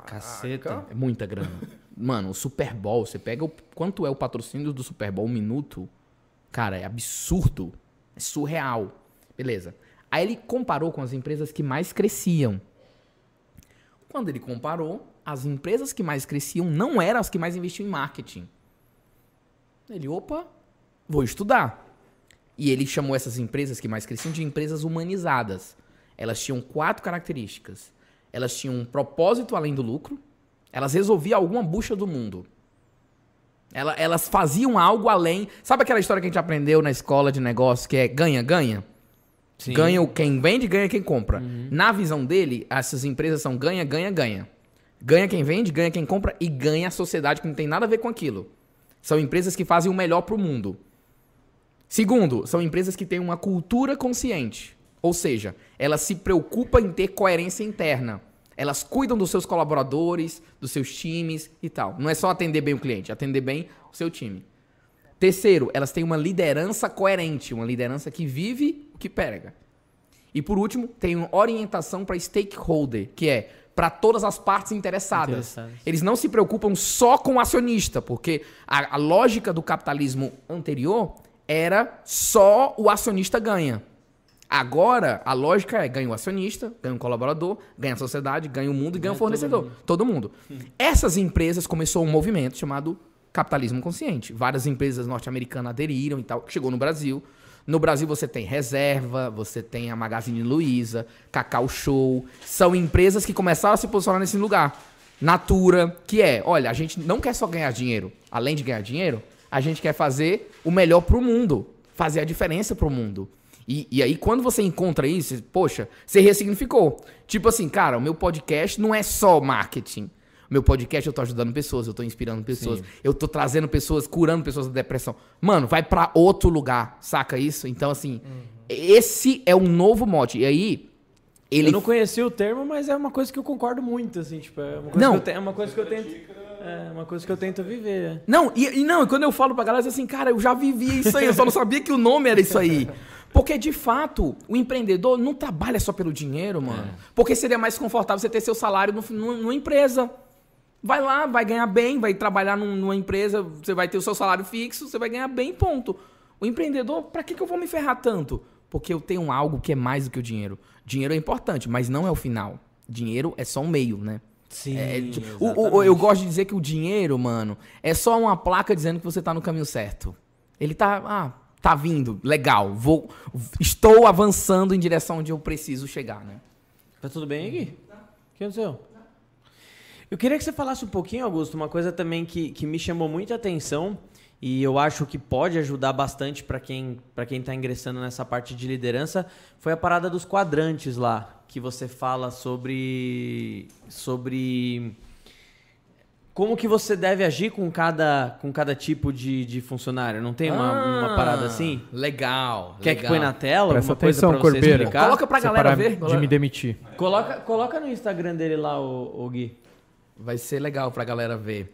Caceta. É muita grana. Mano, o Super Bowl, você pega o, quanto é o patrocínio do Super Bowl um minuto? Cara, é absurdo. É surreal. Beleza. Aí ele comparou com as empresas que mais cresciam. Quando ele comparou, as empresas que mais cresciam não eram as que mais investiam em marketing. Ele, opa, vou estudar. E ele chamou essas empresas que mais cresciam de empresas humanizadas. Elas tinham quatro características. Elas tinham um propósito além do lucro. Elas resolviam alguma bucha do mundo. Elas faziam algo além. Sabe aquela história que a gente aprendeu na escola de negócio que é ganha, ganha? Sim. Ganha quem vende, ganha quem compra. Uhum. Na visão dele, essas empresas são ganha, ganha, ganha. Ganha quem vende, ganha quem compra e ganha a sociedade que não tem nada a ver com aquilo. São empresas que fazem o melhor para o mundo. Segundo, são empresas que têm uma cultura consciente. Ou seja, elas se preocupam em ter coerência interna. Elas cuidam dos seus colaboradores, dos seus times e tal. Não é só atender bem o cliente, atender bem o seu time. Terceiro, elas têm uma liderança coerente, uma liderança que vive o que prega. E por último, tem uma orientação para stakeholder, que é para todas as partes interessadas. Eles não se preocupam só com o acionista, porque a, a, lógica do capitalismo anterior era só o acionista ganha. Agora, a lógica é ganha o acionista, ganha o colaborador, ganha a sociedade, ganha o mundo e ganha, ganha o fornecedor. Todo mundo. Todo mundo. Essas empresas começou um movimento chamado capitalismo consciente. Várias empresas norte-americanas aderiram e tal, chegou no Brasil. No Brasil você tem Reserva, você tem a Magazine Luiza, Cacau Show. São empresas que começaram a se posicionar nesse lugar. Natura, que é, olha, a gente não quer só ganhar dinheiro. Além de ganhar dinheiro, a gente quer fazer o melhor para o mundo, fazer a diferença para o mundo. E, e aí, quando você encontra isso, poxa, você ressignificou. Tipo assim, cara, o meu podcast não é só marketing. O meu podcast eu tô ajudando pessoas, eu tô inspirando pessoas, Sim. eu tô trazendo pessoas, curando pessoas da depressão. Mano, vai para outro lugar, saca isso? Então, assim, uhum. esse é um novo mote. E aí, ele... Eu não conhecia o termo, mas é uma coisa que eu concordo muito, assim, tipo, é uma coisa não. que eu, te... é uma coisa que eu tento... É uma coisa que eu tento viver. É. Não, e, e não, quando eu falo pra galera assim, cara, eu já vivi isso aí, eu só não sabia que o nome era isso aí. Porque, de fato, o empreendedor não trabalha só pelo dinheiro, mano. É. Porque seria mais confortável você ter seu salário no, no, numa empresa. Vai lá, vai ganhar bem, vai trabalhar num, numa empresa, você vai ter o seu salário fixo, você vai ganhar bem, ponto. O empreendedor, para que, que eu vou me ferrar tanto? Porque eu tenho algo que é mais do que o dinheiro. Dinheiro é importante, mas não é o final. Dinheiro é só um meio, né? Sim. É, o, o, eu gosto de dizer que o dinheiro, mano, é só uma placa dizendo que você tá no caminho certo. Ele tá. Ah, tá vindo, legal. Vou, estou avançando em direção onde eu preciso chegar, né? Tá tudo bem, Gui? O que aconteceu? Eu queria que você falasse um pouquinho, Augusto, uma coisa também que, que me chamou muita atenção e eu acho que pode ajudar bastante para quem para quem está ingressando nessa parte de liderança foi a parada dos quadrantes lá que você fala sobre sobre como que você deve agir com cada, com cada tipo de, de funcionário? Não tem uma, ah, uma parada assim? Legal. Quer legal. que põe na tela? Presta atenção, pra Corbeira. Explicar? Coloca pra galera ver. De me demitir. Coloca, coloca no Instagram dele lá, o, o Gui. Vai ser legal pra galera ver.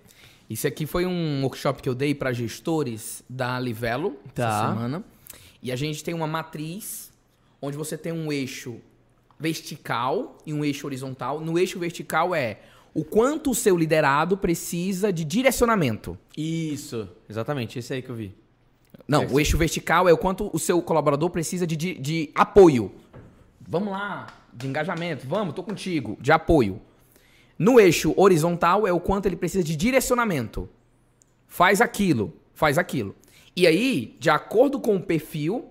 Isso aqui foi um workshop que eu dei para gestores da Livelo tá. essa semana. E a gente tem uma matriz onde você tem um eixo vertical e um eixo horizontal. No eixo vertical é o quanto o seu liderado precisa de direcionamento. Isso, exatamente, esse aí que eu vi. Não, o eixo vertical é o quanto o seu colaborador precisa de, de, de apoio. Vamos lá, de engajamento, vamos, tô contigo, de apoio. No eixo horizontal é o quanto ele precisa de direcionamento. Faz aquilo, faz aquilo. E aí, de acordo com o perfil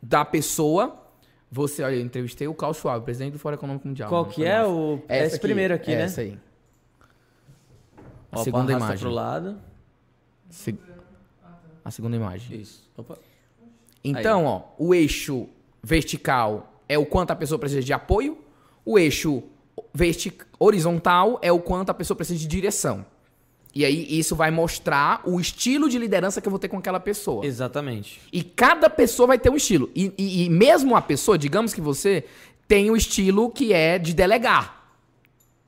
da pessoa, você, olha, eu entrevistei o Klaus Schwab, presidente do Fórum Econômico Mundial. Qual que é o essa esse aqui, primeiro aqui, né? Essa aí. A segunda imagem. pro lado. Se... A segunda imagem. Isso. Opa. Então, aí. ó, o eixo vertical é o quanto a pessoa precisa de apoio, o eixo vertic... horizontal é o quanto a pessoa precisa de direção. E aí isso vai mostrar o estilo de liderança que eu vou ter com aquela pessoa. Exatamente. E cada pessoa vai ter um estilo. E, e, e mesmo a pessoa, digamos que você tem o estilo que é de delegar.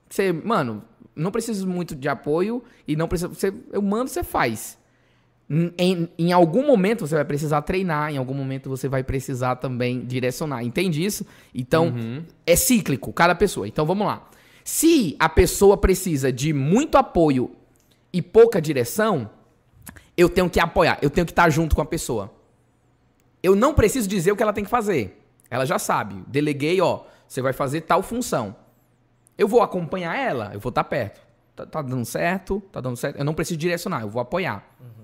Você, mano, não precisa muito de apoio e não precisa. Você, eu mando, você faz. Em, em, algum momento você vai precisar treinar, em algum momento você vai precisar também direcionar. Entende isso? Então, uhum. é cíclico, cada pessoa. Então, vamos lá. Se a pessoa precisa de muito apoio e pouca direção, eu tenho que apoiar, eu tenho que estar junto com a pessoa. Eu não preciso dizer o que ela tem que fazer. Ela já sabe. Deleguei, ó, você vai fazer tal função. Eu vou acompanhar ela, eu vou estar perto. Tá, tá dando certo, tá dando certo. Eu não preciso direcionar, eu vou apoiar. Uhum.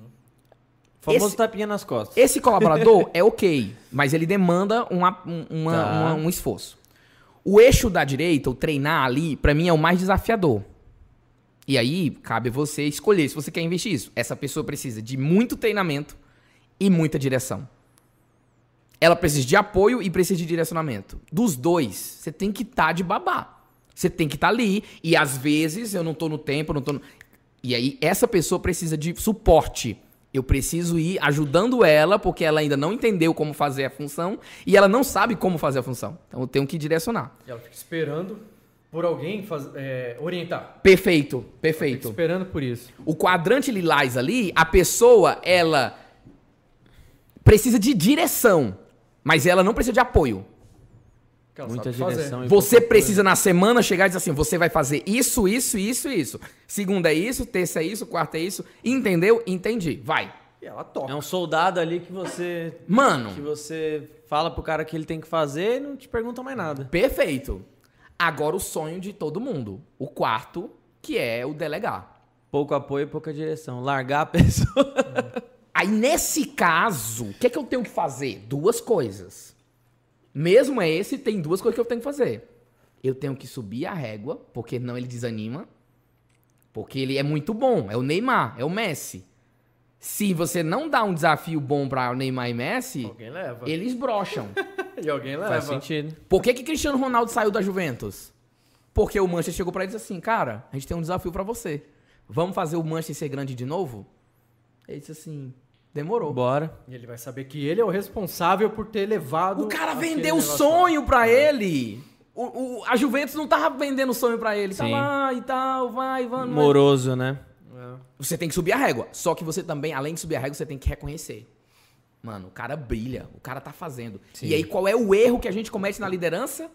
Famoso esse, tapinha nas costas. Esse colaborador é ok, mas ele demanda uma, uma, tá. uma, um esforço. O eixo da direita, o treinar ali, para mim é o mais desafiador. E aí, cabe você escolher se você quer investir isso. Essa pessoa precisa de muito treinamento e muita direção. Ela precisa de apoio e precisa de direcionamento. Dos dois, você tem que estar tá de babá. Você tem que estar tá ali. E às vezes eu não estou no tempo, não tô no... E aí, essa pessoa precisa de suporte eu preciso ir ajudando ela, porque ela ainda não entendeu como fazer a função e ela não sabe como fazer a função. Então eu tenho que direcionar. E ela fica esperando por alguém faz, é, orientar. Perfeito, perfeito. esperando por isso. O quadrante lilás ali, a pessoa, ela precisa de direção, mas ela não precisa de apoio. Muita direção. Você precisa na semana chegar e dizer assim: você vai fazer isso, isso, isso, isso. Segunda é isso, terça é isso, quarta é isso. Entendeu? Entendi. Vai. E ela toca. É um soldado ali que você. Mano. Que você fala pro cara que ele tem que fazer e não te pergunta mais nada. Perfeito. Agora o sonho de todo mundo. O quarto, que é o delegar. Pouco apoio e pouca direção. Largar a pessoa. Aí, nesse caso, o que, é que eu tenho que fazer? Duas coisas. Mesmo esse, tem duas coisas que eu tenho que fazer. Eu tenho que subir a régua, porque não ele desanima. Porque ele é muito bom. É o Neymar, é o Messi. Se você não dá um desafio bom para o Neymar e Messi, eles brocham. e alguém leva. Faz sentido. Por que, que Cristiano Ronaldo saiu da Juventus? Porque o Manchester chegou pra ele e disse assim, cara, a gente tem um desafio pra você. Vamos fazer o Manchester ser grande de novo? Ele disse assim, demorou. Bora. E ele vai saber que ele é o responsável por ter levado. O cara vendeu o sonho pra ele. O, o- a Juventus não tava vendendo o sonho pra ele. Tá Sim. lá e tal, vai, vai. Moroso, né? É. Você tem que subir a régua. Só que você também, além de subir a régua, você tem que reconhecer. Mano, o cara brilha, o cara tá fazendo. Sim. E aí, qual é o erro que a gente comete na liderança?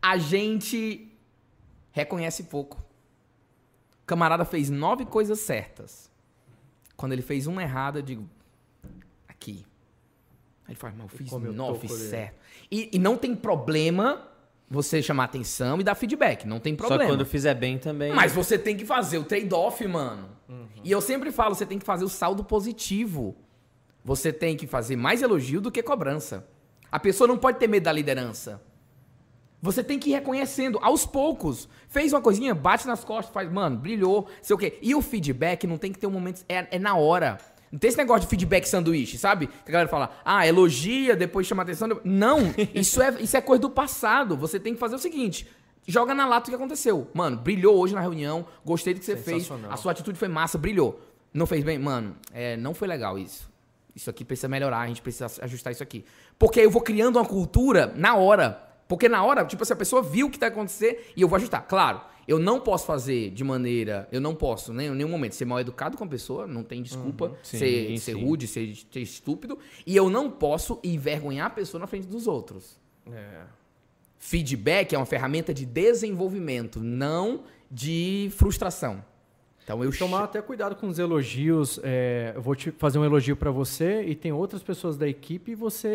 A gente reconhece pouco. O camarada fez nove coisas certas. Quando ele fez uma errada, eu digo, aqui. Aí ele fala, mas eu fiz nove certo. E, e não tem problema você chamar atenção e dar feedback. Não tem Só problema. que quando fizer bem também. Mas você tem que fazer o trade-off, mano. E eu sempre falo, você tem que fazer o saldo positivo. Você tem que fazer mais elogio do que cobrança. A pessoa não pode ter medo da liderança. Você tem que ir reconhecendo aos poucos. Fez uma coisinha, bate nas costas, faz, mano, brilhou, sei o quê. E o feedback não tem que ter um momento, é, é na hora. Não tem esse negócio de feedback sanduíche, sabe? Que a galera fala, ah, elogia, depois chama atenção. depois- Não, isso é, isso é coisa do passado. Você tem que fazer o seguinte: joga na lata o que aconteceu. Mano, brilhou hoje na reunião, gostei do que você fez, a sua atitude foi massa, brilhou. Não fez bem? Mano, é, não foi legal isso. Isso aqui precisa melhorar, a gente precisa ajustar isso aqui. Porque aí eu vou criando uma cultura na hora. Porque na hora, tipo, se a pessoa viu o que tá acontecendo e eu vou ajustar. Claro, eu não posso fazer de maneira. Eu não posso, nem em nenhum momento, ser mal educado com a pessoa, não tem desculpa, sim, ser, ser sim. rude, ser, ser estúpido. E eu não posso envergonhar a pessoa na frente dos outros. É. Feedback é uma ferramenta de desenvolvimento, não de frustração. Então eu Tomar até cuidado com os elogios. é, eu vou te fazer um elogio pra você e tem outras pessoas da equipe e você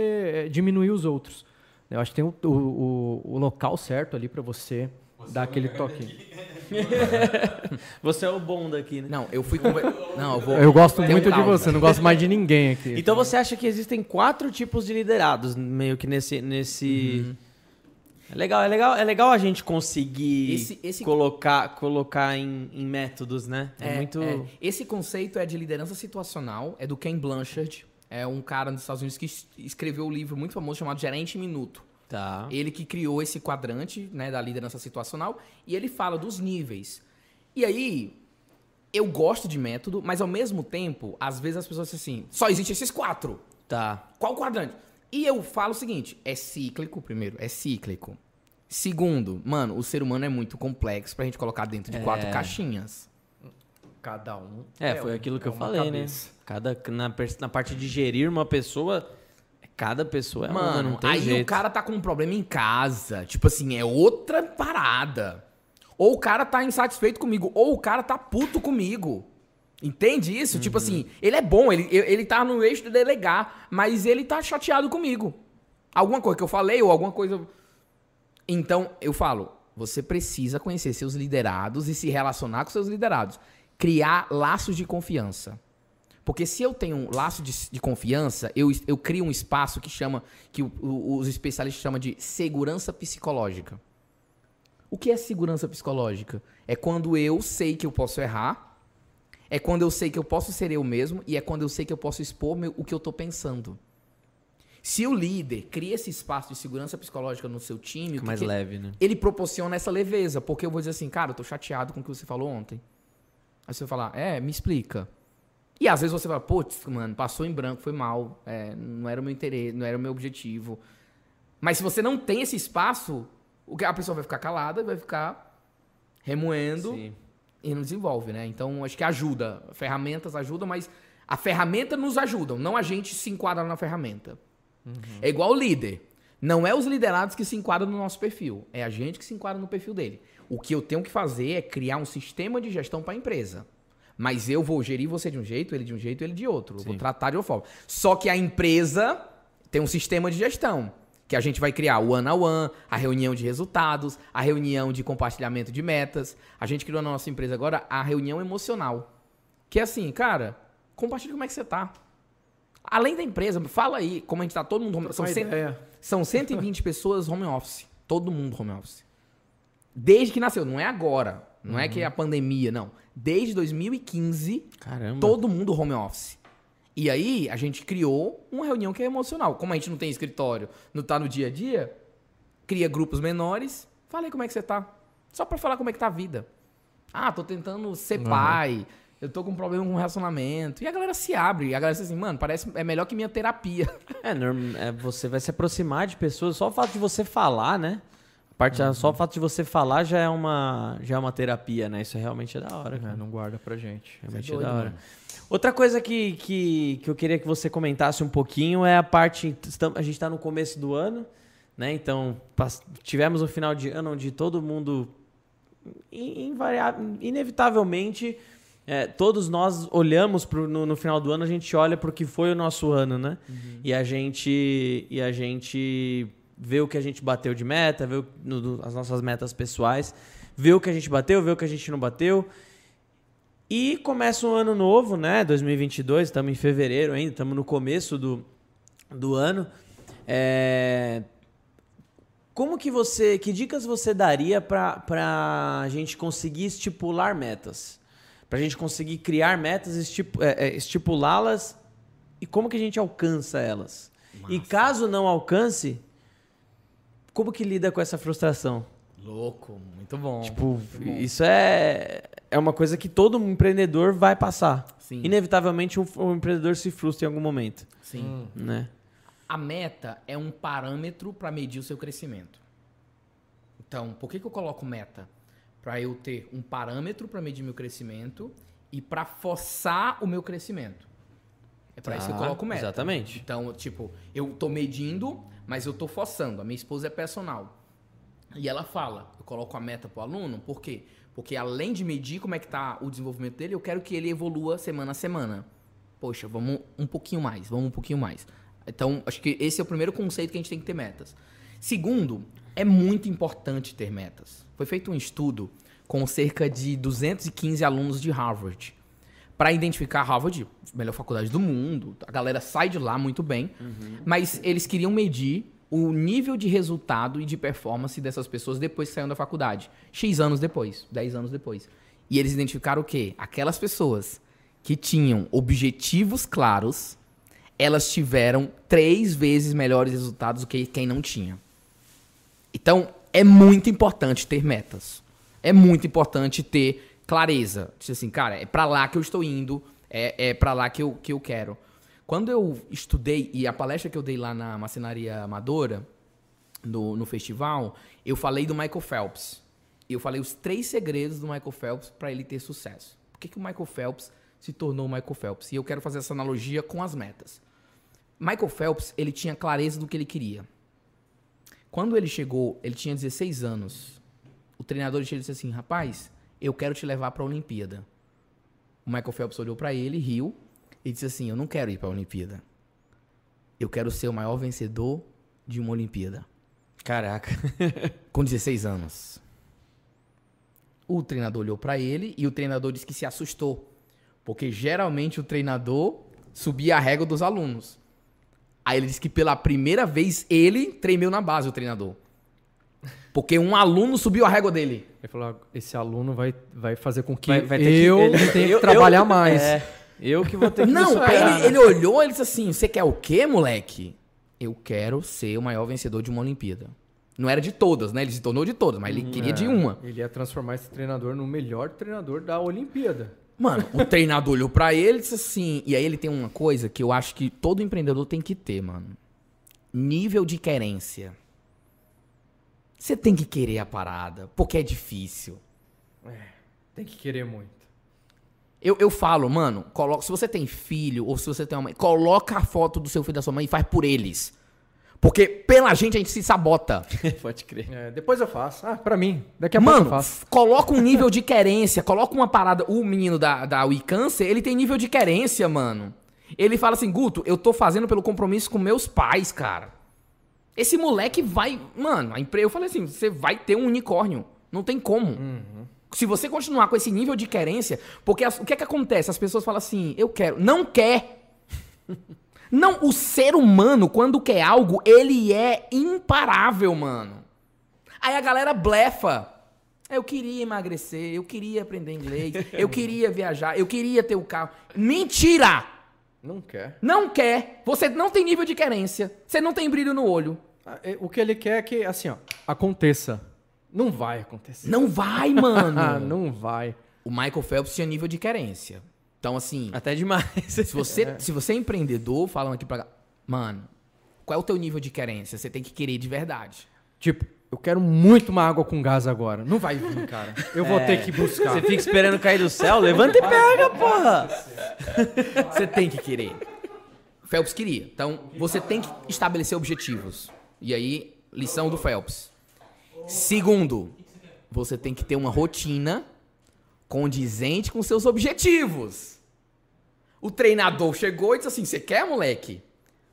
é, diminuir os outros. Eu acho que tem o, o, o- local certo ali pra você, dar aquele toque. Você é o bom daqui, né? Não, eu fui conver... Não, eu vou. Eu gosto Tem um muito de caos. você, não gosto mais de ninguém aqui. Então você acha que existem quatro tipos de liderados, meio que nesse. nesse... Uhum. É legal, é legal, é legal a gente conseguir Esse- esse- colocar, colocar em, em métodos, né? É, muito. é. Esse conceito é de liderança situacional, é do Ken Blanchard. É um cara nos Estados Unidos que es- escreveu um livro muito famoso chamado Gerente em Minuto. Tá. Ele que criou esse quadrante né, da liderança situacional e ele fala dos níveis. E aí, eu gosto de método, mas ao mesmo tempo, às vezes as pessoas dizem assim, só existem esses quatro. Tá. Qual quadrante? E eu falo o seguinte: é cíclico, primeiro, é cíclico. Segundo, mano, o ser humano é muito complexo pra gente colocar dentro de quatro É. caixinhas. Cada um. É, foi um- aquilo que é eu uma falei, cabeça. né? Cada, na, na parte de gerir uma pessoa, cada pessoa é uma, Mano, não tem aí jeito. o cara tá com um problema em casa. Tipo assim, é outra parada. Ou o cara tá insatisfeito comigo, ou o cara tá puto comigo. Entende isso? Tipo Uhum. assim, ele é bom, ele, ele tá no eixo de delegar, mas ele tá chateado comigo. Alguma coisa que eu falei, ou alguma coisa. Então, eu falo, você precisa conhecer seus liderados e se relacionar com seus liderados. Criar laços de confiança. Porque se eu tenho um laço de, de confiança, eu, eu crio um espaço que chama, que o- o- os especialistas chamam de segurança psicológica. O que é segurança psicológica? É quando eu sei que eu posso errar, é quando eu sei que eu posso ser eu mesmo e é quando eu sei que eu posso expor meu- o que eu tô pensando. Se o líder cria esse espaço de segurança psicológica no seu time, que mais que- leve, né? ele proporciona essa leveza, porque eu vou dizer assim, cara, eu tô chateado com o que você falou ontem. Aí você vai falar, é, me explica. E às vezes você vai, putz, mano, passou em branco, foi mal, é, não era o meu interesse, não era o meu objetivo. Mas se você não tem esse espaço, o que a pessoa vai ficar calada, vai ficar remoendo Sim. e não desenvolve, né? Então acho que ajuda, ferramentas ajudam, mas a ferramenta nos ajuda, não a gente se enquadra na ferramenta. É igual o líder. Não é os liderados que se enquadram no nosso perfil, é a gente que se enquadra no perfil dele. O que eu tenho que fazer é criar um sistema de gestão para a empresa. Mas eu vou gerir você de um jeito, ele de um jeito, ele de outro. Eu vou tratar de uma forma. Só que a empresa tem um sistema de gestão. Que a gente vai criar o one on one, a reunião de resultados, a reunião de compartilhamento de metas. A gente criou na nossa empresa agora a reunião emocional. Que é assim, cara, compartilha como é que você tá. Além da empresa, fala aí como a gente tá todo mundo home são, cento- são 120 pessoas home office. Todo mundo home office. Desde que nasceu, não é agora. Não é que é a pandemia, não. Desde 2015, Caramba. todo mundo home office. E aí a gente criou uma reunião que é emocional. Como a gente não tem escritório, não tá no dia a dia, cria grupos menores. Falei como é que você tá. Só pra falar como é que tá a vida. Ah, tô tentando ser uhum. pai. Eu tô com um problema com o relacionamento. E a galera se abre. E a galera diz assim, mano, parece é melhor que minha terapia. É, é, você vai se aproximar de pessoas. Só o fato de você falar, né? Parte, uhum. Só o fato de você falar já é uma, já é uma terapia, né? Isso realmente é da hora. É, não guarda pra gente. Realmente é, doido, é da hora. Mano. Outra coisa que, que, que eu queria que você comentasse um pouquinho é a parte. A gente está no começo do ano, né? Então, tivemos o final de ano onde todo mundo, inevitavelmente, é, todos nós olhamos pro, no, no, final do ano, a gente olha para o que foi o nosso ano, né? Uhum. E a gente e a gente vê o que a gente bateu de meta, o, no, as nossas metas pessoais, vê o que a gente bateu, vê o que a gente não bateu. E começa um ano novo, né? 2022, estamos em fevereiro ainda, estamos no começo do, do ano. É... Como que você, que dicas você daria para a gente conseguir estipular metas? para a gente conseguir criar metas, estip, é, é, estipulá-las e como que a gente alcança elas. Massa. E caso não alcance, como que lida com essa frustração? Louco, muito bom. Tipo, muito bom. isso é, é uma coisa que todo empreendedor vai passar. Sim. Inevitavelmente um, um empreendedor se frustra em algum momento. Sim. Né? A meta é um parâmetro para medir o seu crescimento. Então, por que, que eu coloco meta? para eu ter um parâmetro para medir meu crescimento e para forçar o meu crescimento. É para tá, isso que eu tá, coloco meta. Exatamente. Então, tipo, eu tô medindo, mas eu tô forçando. A minha esposa é personal. E ela fala, eu coloco a meta pro aluno, por quê? Porque além de medir como é que tá o desenvolvimento dele, eu quero que ele evolua semana a semana. Poxa, vamos um pouquinho mais, vamos um pouquinho mais. Então, acho que esse é o primeiro conceito que a gente tem que ter metas. Segundo, é muito importante ter metas. Foi feito um estudo com cerca de 215 alunos de Harvard para identificar Harvard, melhor faculdade do mundo. A galera sai de lá muito bem, uhum. mas eles queriam medir o nível de resultado e de performance dessas pessoas depois que saíram da faculdade. X anos depois, 10 anos depois. E eles identificaram o quê? Aquelas pessoas que tinham objetivos claros, elas tiveram três vezes melhores resultados do que quem não tinha. Então, é muito importante ter metas. É muito importante ter clareza. Dizer assim, cara, é para lá que eu estou indo, é, é para lá que eu, que eu quero. Quando eu estudei, e a palestra que eu dei lá na macenaria amadora, no, no festival, eu falei do Michael Phelps. Eu falei os três segredos do Michael Phelps para ele ter sucesso. Por que, que o Michael Phelps se tornou o Michael Phelps? E eu quero fazer essa analogia com as metas. Michael Phelps, ele tinha clareza do que ele queria. Quando ele chegou, ele tinha 16 anos. O treinador chegou e disse assim: Rapaz, eu quero te levar para a Olimpíada. O Michael Phelps olhou para ele, riu e disse assim: Eu não quero ir para a Olimpíada. Eu quero ser o maior vencedor de uma Olimpíada. Caraca. Com 16 anos. O treinador olhou para ele e o treinador disse que se assustou. Porque geralmente o treinador subia a régua dos alunos. Aí ele disse que pela primeira vez ele tremeu na base, o treinador. Porque um aluno subiu a régua dele. Ele falou: esse aluno vai, vai fazer com que vai, vai eu que, tenha que trabalhar eu, mais. É, eu que vou ter que Não, ele, ele olhou e disse assim: Você quer o quê, moleque? Eu quero ser o maior vencedor de uma Olimpíada. Não era de todas, né? Ele se tornou de todas, mas ele hum, queria é, de uma. Ele ia transformar esse treinador no melhor treinador da Olimpíada. Mano, o treinador olhou pra ele e disse assim. E aí ele tem uma coisa que eu acho que todo empreendedor tem que ter, mano. Nível de querência. Você tem que querer a parada, porque é difícil. É, tem que querer muito. Eu, eu falo, mano, coloca, se você tem filho ou se você tem uma mãe, coloca a foto do seu filho e da sua mãe e faz por eles. Porque pela gente a gente se sabota. Pode crer. É, depois eu faço. Ah, pra mim. Daqui a Mano, pouco eu faço. Coloca um nível de querência, coloca uma parada. O menino da, da WeCancer, ele tem nível de querência, mano. Ele fala assim, Guto, eu tô fazendo pelo compromisso com meus pais, cara. Esse moleque vai. Mano, a empresa. Eu falei assim, você vai ter um unicórnio. Não tem como. Uhum. Se você continuar com esse nível de querência, porque as, o que é que acontece? As pessoas falam assim, eu quero. Não quer. Não, o ser humano, quando quer algo, ele é imparável, mano. Aí a galera blefa. Eu queria emagrecer, eu queria aprender inglês, eu queria viajar, eu queria ter o carro. Mentira! Não quer. Não quer. Você não tem nível de querência. Você não tem brilho no olho. Ah, é, O que ele quer é que, assim, ó, aconteça. Não vai acontecer. Não vai, mano. Ah, não vai. O Michael Phelps tinha nível de querência. Então, assim, Até demais. se você, se você é empreendedor, falando aqui pra. Mano, qual é o teu nível de querência? Você tem que querer de verdade. Tipo, eu quero muito uma água com gás agora. Não vai vir, cara. Eu vou ter que buscar. Você fica esperando cair do céu? Levanta e pega, porra! Você tem que querer. Phelps queria. Então, você tem que estabelecer objetivos. E aí, lição do Phelps. Segundo, você tem que ter uma rotina condizente com seus objetivos. O treinador chegou e disse assim: Você quer, moleque?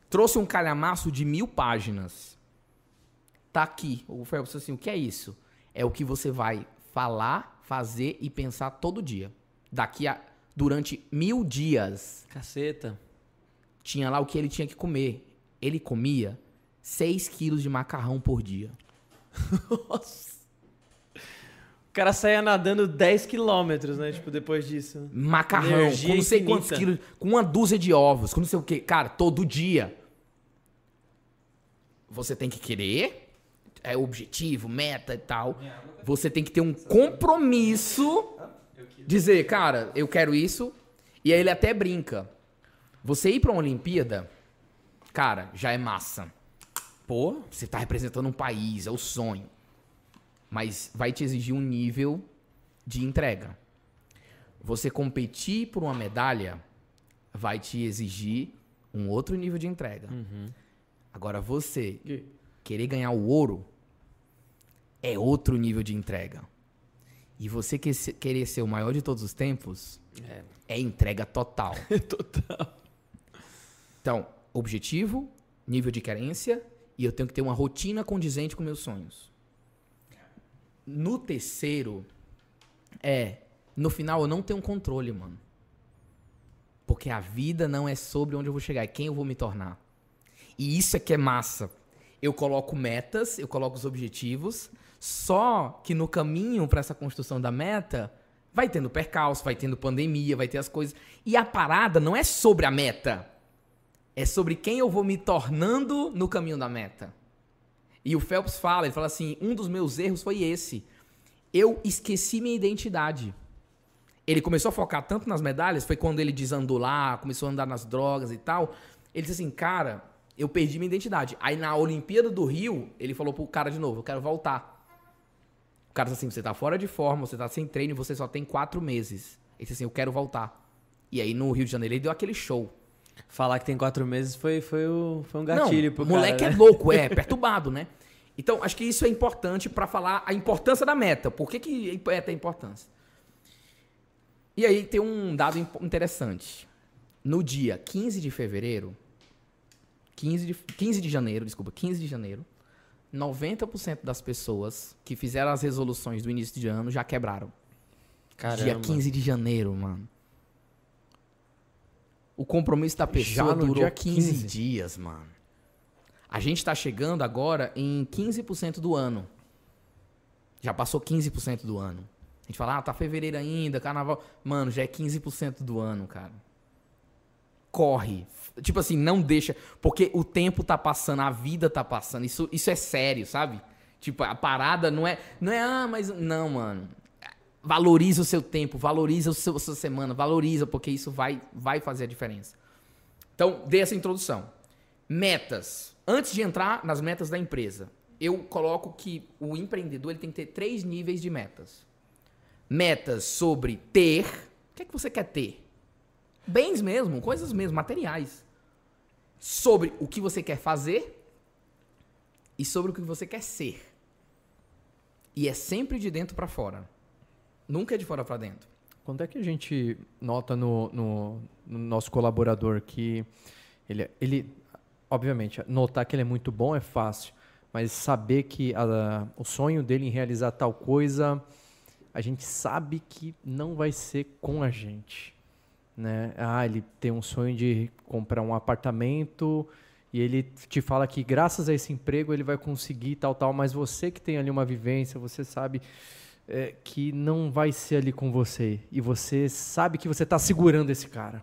Trouxe um calhamaço de mil páginas. Tá aqui. O disse assim: O que é isso? É o que você vai falar, fazer e pensar todo dia. Daqui a. Durante mil dias Caceta. tinha lá o que ele tinha que comer. Ele comia 6 quilos de macarrão por dia. O cara saía nadando 10 quilômetros, né? Tipo, depois disso. Macarrão, Energia com não sei quantos infinita. quilos, com uma dúzia de ovos, com não sei o que. Cara, todo dia. Você tem que querer, é objetivo, meta e tal. Você tem que ter um compromisso. Dizer, cara, eu quero isso. E aí ele até brinca. Você ir pra uma Olimpíada, cara, já é massa. Pô, Você tá representando um país, é o sonho. Mas vai te exigir um nível de entrega. Você competir por uma medalha vai te exigir um outro nível de entrega. Agora você querer ganhar o ouro é outro nível de entrega. E você que- querer ser o maior de todos os tempos é, entrega total. total. Então, objetivo, nível de carência e eu tenho que ter uma rotina condizente com meus sonhos. No terceiro, é, no final eu não tenho controle, mano. Porque a vida não é sobre onde eu vou chegar, é quem eu vou me tornar. E isso é que é massa. Eu coloco metas, eu coloco os objetivos, só que no caminho para essa construção da meta, vai tendo percalço, vai tendo pandemia, vai ter as coisas. E a parada não é sobre a meta. É sobre quem eu vou me tornando no caminho da meta. E o Phelps fala, ele fala assim, um dos meus erros foi esse. Eu esqueci minha identidade. Ele começou a focar tanto nas medalhas, foi quando ele desandou lá, começou a andar nas drogas e tal. Ele disse assim, cara, eu perdi minha identidade. Aí na Olimpíada do Rio, ele falou pro cara de novo, eu quero voltar. O cara disse assim, você tá fora de forma, você tá sem treino, você só tem quatro meses. Ele disse assim, eu quero voltar. E aí no Rio de Janeiro ele deu aquele show. Falar que tem quatro meses foi, foi, o, foi um gatilho não, pro o moleque cara, é né? louco, é perturbado, né? Então, acho que isso é importante pra falar a importância da meta. Por que, que é tem importância? E aí tem um dado interessante. No dia 15 de fevereiro, 15 de, 15 de janeiro, desculpa, 15 de janeiro, 90% das pessoas que fizeram as resoluções do início de ano já quebraram. Caramba. Dia 15 de janeiro, mano. O compromisso da pessoa Já no durou dia 15, 15. dias, mano. A gente tá chegando agora em 15% do ano. Já passou 15% do ano. A gente fala, ah, tá fevereiro ainda, carnaval. Mano, já é 15% do ano, cara. Corre. Tipo assim, não deixa. Porque o tempo tá passando, a vida tá passando. Isso, isso é sério, sabe? Tipo, a parada não é. Não é, ah, mas. Não, mano. Valoriza o seu tempo, valoriza o seu, a sua semana, valoriza, porque isso vai, vai fazer a diferença. Então, dei essa introdução. Metas. Antes de entrar nas metas da empresa, eu coloco que o empreendedor ele tem que ter três níveis de metas. Metas sobre ter. O que é que você quer ter? Bens mesmo, coisas mesmo, materiais. Sobre o que você quer fazer e sobre o que você quer ser. E é sempre de dentro para fora. Nunca é de fora para dentro. Quando é que a gente nota no, no- no nosso colaborador que ele, ele, obviamente, notar que ele é muito bom é fácil, mas saber que a- o sonho dele em realizar tal coisa, a gente sabe que não vai ser com a gente, né? Ah, ele tem um sonho de comprar um apartamento e ele te fala que graças a esse emprego ele vai conseguir tal, tal, mas você que tem ali uma vivência, você sabe é, que não vai ser ali com você. E você sabe que você está segurando esse cara.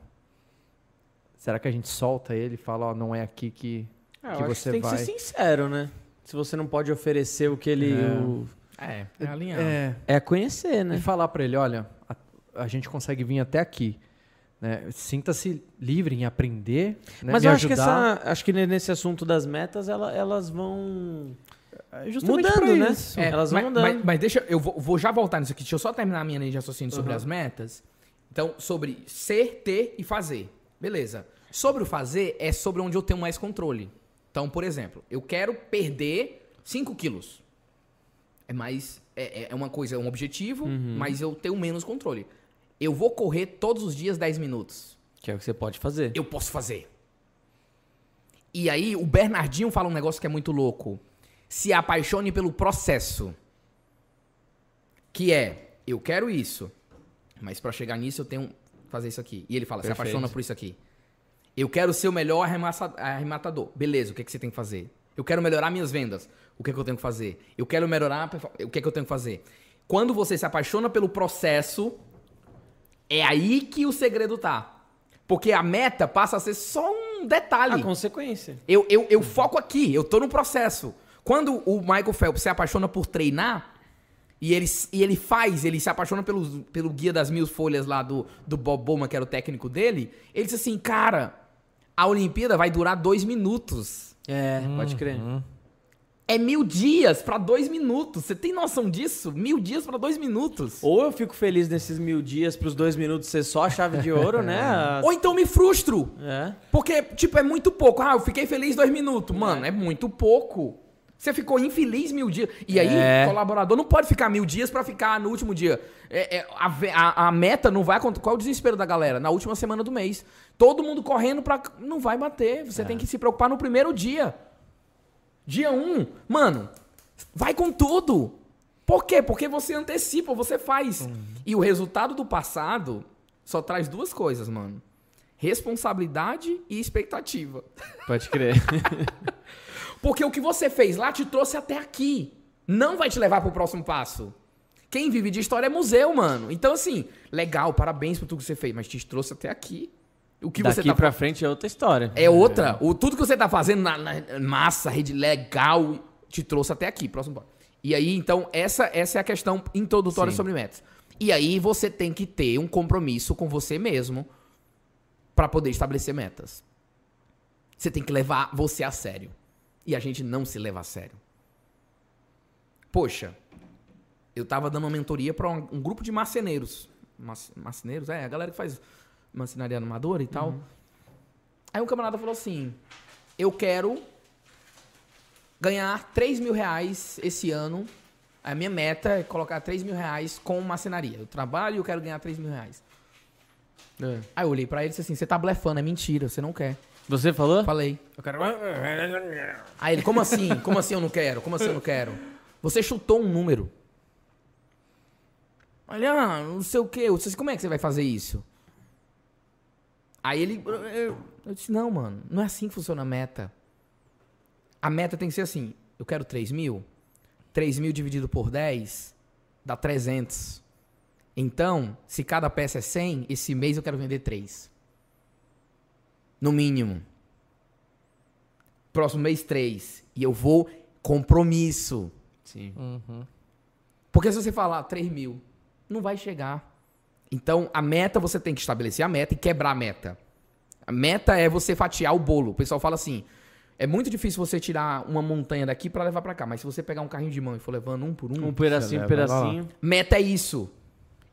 Será que a gente solta ele e fala, ó, não é aqui que, Ah, eu que você tem vai? que ser sincero, né? Se você não pode oferecer o que ele. É. o- É, é alinhar. É, É conhecer, e né? falar pra ele, olha, a, a gente consegue vir até aqui. Né? Sinta-se livre em aprender, né? Mas me eu acho que, ajudar. essa, acho que nesse assunto das metas, ela- elas vão É justamente mudando, né? isso. É, Elas vão mas, mudando. mas- mas deixa, eu vou, vou já voltar nisso aqui. Deixa eu só terminar a minha linha de raciocínio sobre as metas. Então, sobre ser, ter e fazer. Beleza. Sobre o fazer, é sobre onde eu tenho mais controle. Então, por exemplo, eu quero perder 5 quilos. É mais. É, é uma coisa, é um objetivo, mas eu tenho menos controle. Eu vou correr todos os dias 10 minutos. Que é o que você pode fazer. Eu posso fazer. E aí, o Bernardinho fala um negócio que é muito louco. Se apaixone pelo processo. Que é, eu quero isso, mas pra chegar nisso eu tenho que fazer isso aqui. E ele fala, se Perfeito. apaixona por isso aqui. Eu quero ser o melhor arrematador. Beleza, o que, que você tem que fazer? Eu quero melhorar minhas vendas. O que, que eu tenho que fazer? Eu quero melhorar. O que, que eu tenho que fazer? Quando você se apaixona pelo processo, é aí que o segredo tá. Porque a meta passa a ser só um detalhe. A consequência. Eu, eu, eu foco aqui, eu tô no processo. Quando o Michael Phelps se apaixona por treinar, e ele, e ele faz, ele se apaixona pelo, pelo Guia das Mil Folhas lá do, do Bob Bowman, que era o técnico dele, ele diz assim, cara, a Olimpíada vai durar dois minutos. É, pode crer. É mil dias pra dois minutos. Você tem noção disso? Mil dias pra dois minutos. Ou eu fico feliz nesses mil dias pros dois minutos ser só a chave de ouro, né? As- Ou então me frustro. É. Porque, tipo, é muito pouco. Ah, eu fiquei feliz dois minutos. Mano, é muito pouco. Você ficou infeliz mil dias. E aí, É. colaborador não pode ficar mil dias pra ficar no último dia. É, é, a, a- a meta não vai acontecer. Qual é o desespero da galera? Na última semana do mês. Todo mundo correndo pra. Não vai bater. Você tem que se preocupar no primeiro dia. Dia um, mano, vai com tudo. Por quê? Porque você antecipa, você faz. E o resultado do passado só traz duas coisas, mano. Responsabilidade e expectativa. Pode crer. Porque o que você fez lá te trouxe até aqui. Não vai te levar pro próximo passo. Quem vive de história é museu, mano. Então, assim, legal, parabéns por tudo que você fez, mas te trouxe até aqui. O que Daqui você tá pra frente é outra história. é outra. O, tudo que você tá fazendo na, na massa, rede legal, te trouxe até aqui. Próximo ponto. E aí, então, essa, essa é a questão introdutória Sim. sobre metas. E aí você tem que ter um compromisso com você mesmo para poder estabelecer metas. Você tem que levar você a sério. E a gente não se leva a sério. Poxa, eu tava dando uma mentoria para um, um grupo de marceneiros. Marceneiros, é, a galera que faz marcenaria amadora e tal. Aí um camarada falou assim: Eu quero ganhar 3 mil reais esse ano. A minha meta é colocar 3 mil reais com marcenaria. Eu trabalho e eu quero ganhar 3 mil reais. É. Aí eu olhei pra ele e disse assim: Você tá blefando, é mentira, você não quer. Você falou? Falei. Eu quero... Aí ele: Como assim? Como assim eu não quero? Como assim eu não quero? Você chutou um número. Olha, não sei o quê. Eu disse, como é que você vai fazer isso? Aí ele. Eu eu disse, não, mano, não é assim que funciona a meta. A meta tem que ser assim: eu quero 3 mil. 3 mil dividido por 10 dá 300. Então, se cada peça é 100, esse mês eu quero vender 3. No mínimo. Próximo mês, 3. E eu vou compromisso. Sim. Porque se você falar 3 mil, não vai chegar. Então, a meta, você tem que estabelecer a meta e quebrar a meta. A meta é você fatiar o bolo. O pessoal fala assim: é muito difícil você tirar uma montanha daqui pra levar pra cá, mas se você pegar um carrinho de mão e for levando um por um, Um pedacinho, um pedacinho. meta é isso.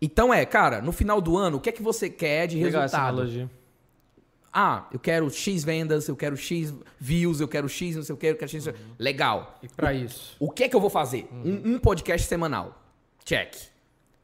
Então é, cara, no final do ano, o que é que você quer de Legal resultado? Ah, eu quero X vendas, eu quero X views, eu quero X, não sei o que, eu quero X. Legal. E pra isso? O que é que eu vou fazer? Um, um podcast semanal. Check.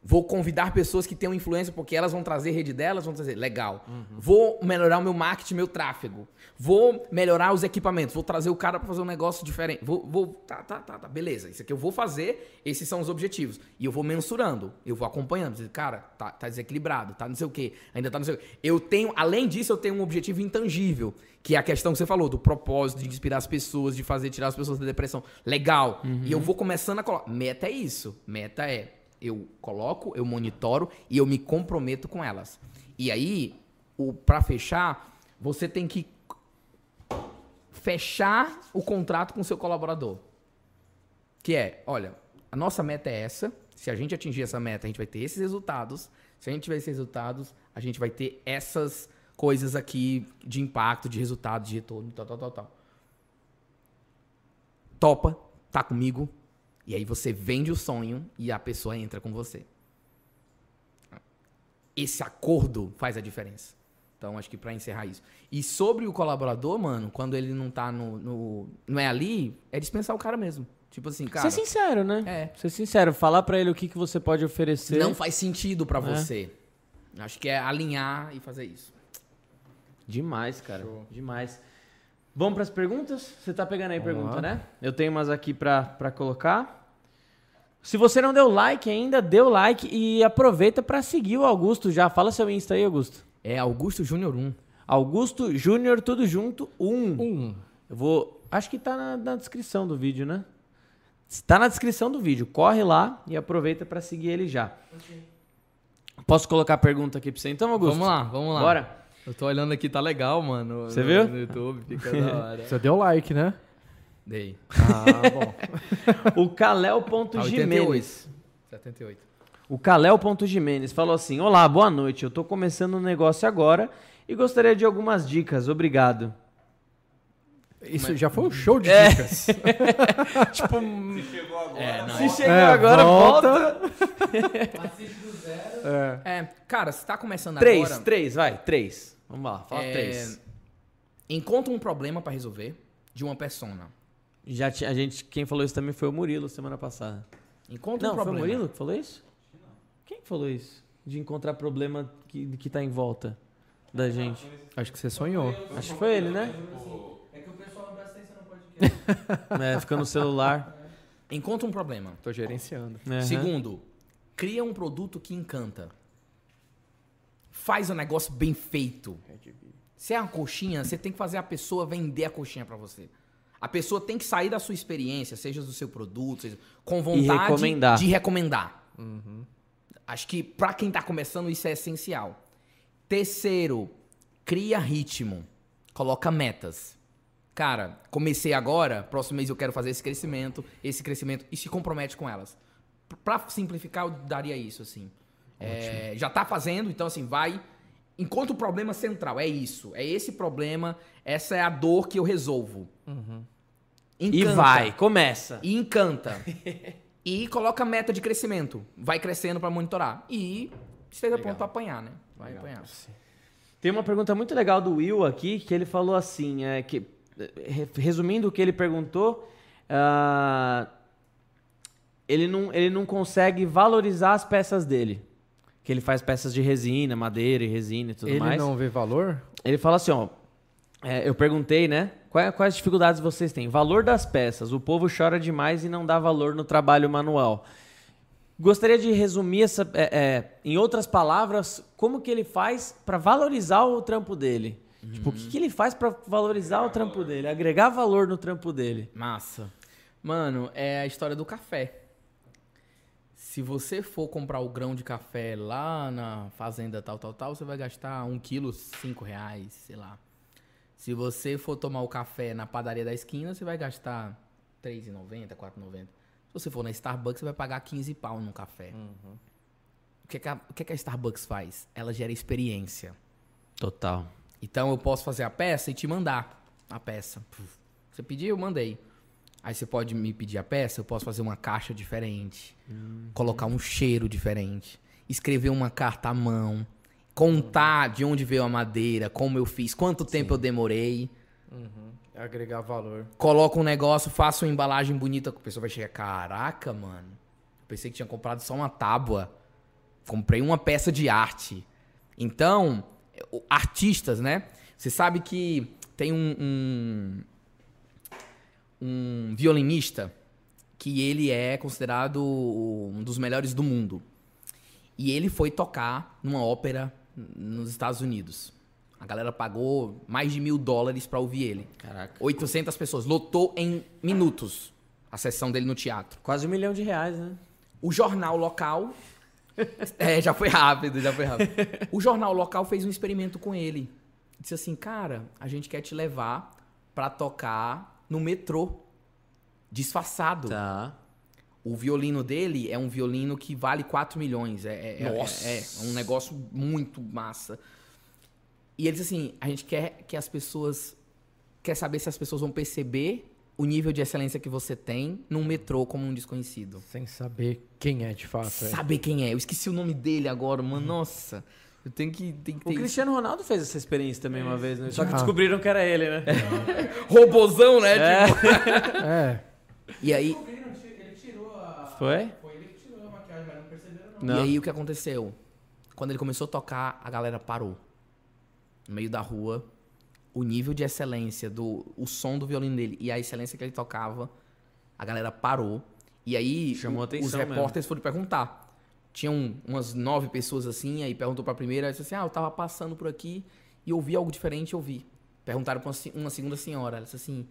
Vou convidar pessoas que tenham influência, porque elas vão trazer rede delas, vão trazer. Legal. Vou melhorar o meu marketing, meu tráfego. Vou melhorar os equipamentos. Vou trazer o cara para fazer um negócio diferente. Vou, vou. Tá, tá, tá, tá. Beleza. Isso aqui eu vou fazer. Esses são os objetivos. E eu vou mensurando. Eu vou acompanhando. Cara, tá, tá desequilibrado, tá não sei o quê. Ainda tá não sei o quê. Eu tenho, além disso, eu tenho um objetivo intangível, que é a questão que você falou, do propósito, de inspirar as pessoas, de fazer tirar as pessoas da depressão. Legal. E eu vou começando a colocar. Meta é isso. Meta é eu coloco, eu monitoro e eu me comprometo com elas. E aí, para fechar, você tem que fechar o contrato com o seu colaborador. Que é, olha, a nossa meta é essa. Se a gente atingir essa meta, a gente vai ter esses resultados. Se a gente tiver esses resultados, a gente vai ter essas coisas aqui de impacto, de resultado, de retorno, tal, tal, tal, tal. Topa, tá comigo. E aí você vende o sonho e a pessoa entra com você. Esse acordo faz a diferença. Então, acho que para encerrar isso. E sobre o colaborador, mano, quando ele não tá no, no, Não é ali, é dispensar o cara mesmo. Tipo assim, cara. Ser sincero, né? É. Ser sincero. Falar pra ele o que, que você pode oferecer. Não faz sentido para É. você. Acho que é alinhar e fazer isso. Demais, cara. Demais. Vamos pras perguntas? Você tá pegando aí Vamos pergunta, lá. né? Eu tenho umas aqui pra, pra colocar. Se você não deu like ainda, dê o like e aproveita pra seguir o Augusto já. Fala seu Insta aí, Augusto. É Augusto Júnior 1. Augusto Júnior, tudo junto, 1. Um. Eu vou. Acho que tá na, na descrição do vídeo, né? Tá na descrição do vídeo. Corre lá e aproveita pra seguir ele já. Posso colocar a pergunta aqui pra você então, Augusto? Vamos lá, vamos lá. Bora. Eu tô olhando aqui, tá legal, mano. Você no, viu? No YouTube, fica da hora. Você deu like, né? Dei. Ah, bom. O Kalel.Jimenez. 78. O Kalel.Jimenez falou assim: Olá, boa noite. Eu tô começando um negócio agora e gostaria de algumas dicas. Obrigado. Isso já foi um show de É. dicas. tipo, Chegou agora. É, não. se chegou É, agora, volta. volta. Participe do zero. É. É, cara, você tá começando Três, agora. três, vai, três. Vamos lá, fala é, três. Encontra um problema pra resolver de uma persona. Já ti- a gente, quem falou isso também foi o Murilo semana passada. Encontra Não, um foi o problema. Murilo que falou isso? Quem falou isso? De encontrar problema que, que tá em volta da gente. Acho que você sonhou. Acho que foi ele, né? É que o pessoal não presta atenção no podcast. É, fica no celular. Encontra um problema. Tô gerenciando. Aham. Segundo, cria um produto que encanta. Faz um negócio bem feito. Se é uma coxinha, você tem que fazer a pessoa vender a coxinha pra você. A pessoa tem que sair da sua experiência, seja do seu produto, seja, com vontade recomendar. de recomendar. Acho que pra quem tá começando isso é essencial. Terceiro, cria ritmo. Coloca metas. Cara, comecei agora, próximo mês eu quero fazer esse crescimento, esse crescimento, e se compromete com elas. P- Pra simplificar, eu daria isso, assim. É, já tá fazendo, então assim, vai. Encontra o problema central, é isso. É esse problema, essa é a dor que eu resolvo. E Encanta. vai, começa. E encanta. e coloca meta de crescimento. Vai crescendo pra monitorar. E esteja pronto pra apanhar, né? Vai apanhar. Tem uma pergunta muito legal do Will aqui, que ele falou assim, é, que, re- resumindo o que ele perguntou, ah, ele, não, ele não consegue valorizar as peças dele. Que ele faz peças de resina, madeira e resina e tudo Ele mais. não vê valor? Ele fala assim, ó. é, eu perguntei, né? Quais, quais dificuldades vocês têm? Valor das peças. O povo chora demais e não dá valor no trabalho manual. Gostaria de resumir essa, é, é, em outras palavras, como que ele faz para valorizar o trampo dele. Tipo, o que, que ele faz para valorizar o trampo dele, agregar valor no trampo dele. Massa. Mano, é a história do café. Se você for comprar o grão de café lá na fazenda tal, tal, tal, você vai gastar um quilo, cinco reais, sei lá. Se você for tomar o café na padaria da esquina, você vai gastar R$3,90, R$4,90. Se você for na Starbucks, você vai pagar 15 pau no café. O, que, que, a, o que, que a Starbucks faz? Ela gera experiência. Total. Então eu posso fazer a peça e te mandar a peça. Você pediu, eu mandei. Aí você pode me pedir a peça, eu posso fazer uma caixa diferente, colocar um cheiro diferente, escrever uma carta à mão, contar de onde veio a madeira, como eu fiz, quanto tempo eu demorei. Agregar valor. Coloco um negócio, faço uma embalagem bonita, a pessoa vai chegar, caraca, mano. Eu pensei que tinha comprado só uma tábua. Comprei uma peça de arte. Então, artistas, né? Você sabe que tem um, um, um violinista que ele é considerado um dos melhores do mundo. E ele foi tocar numa ópera nos Estados Unidos. A galera pagou mais de mil dólares pra ouvir ele. Caraca. 800 pessoas. Lotou em minutos a sessão dele no teatro. Quase um milhão de reais, né? O jornal local. é, já foi rápido, já foi rápido. O jornal local fez um experimento com ele. disse assim, cara, a gente quer te levar pra tocar no metrô, disfarçado. Tá. O violino dele é um violino que vale 4 milhões. É, é, Nossa. é, é um negócio muito massa. E ele disse assim: a gente quer que as pessoas. Quer saber se as pessoas vão perceber o nível de excelência que você tem num metrô como um desconhecido. Sem saber quem é de fato. é. Saber quem é. Eu esqueci o nome dele agora, mano. Nossa. Eu tenho que, tenho que O ter isso. Cristiano Ronaldo fez essa experiência também uma vez, né? Só que Ah. descobriram que era ele, né? Robozão, né? É. Tipo, É. E aí, Ele tirou a. Foi? Foi ele que tirou a maquiagem, mas não perceberam, não. E Não. aí o que aconteceu? Quando ele começou a tocar, a galera parou. No meio da rua, o nível de excelência do o som do violino dele e a excelência que ele tocava, a galera parou. E aí Chamou o- atenção os repórteres foram perguntar. Tinham umas nove pessoas assim, aí perguntou pra primeira, disse assim: "Ah, eu tava passando por aqui e ouvi algo diferente, eu vi". Perguntaram pra uma se- uma segunda senhora, ela disse assim: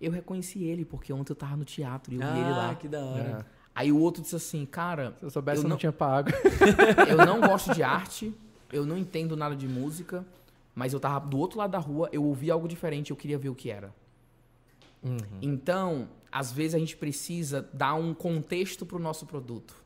"Eu reconheci ele porque ontem eu tava no teatro e eu vi ele lá". Ah, que da hora. Aí o outro disse assim: "Cara, Se eu soubesse, Eu eu não, não- tinha pago. eu não gosto de arte, eu não entendo nada de música, mas eu tava do outro lado da rua, eu ouvi algo diferente, eu queria ver o que era. Uhum. Então, às vezes a gente precisa dar um contexto pro nosso produto.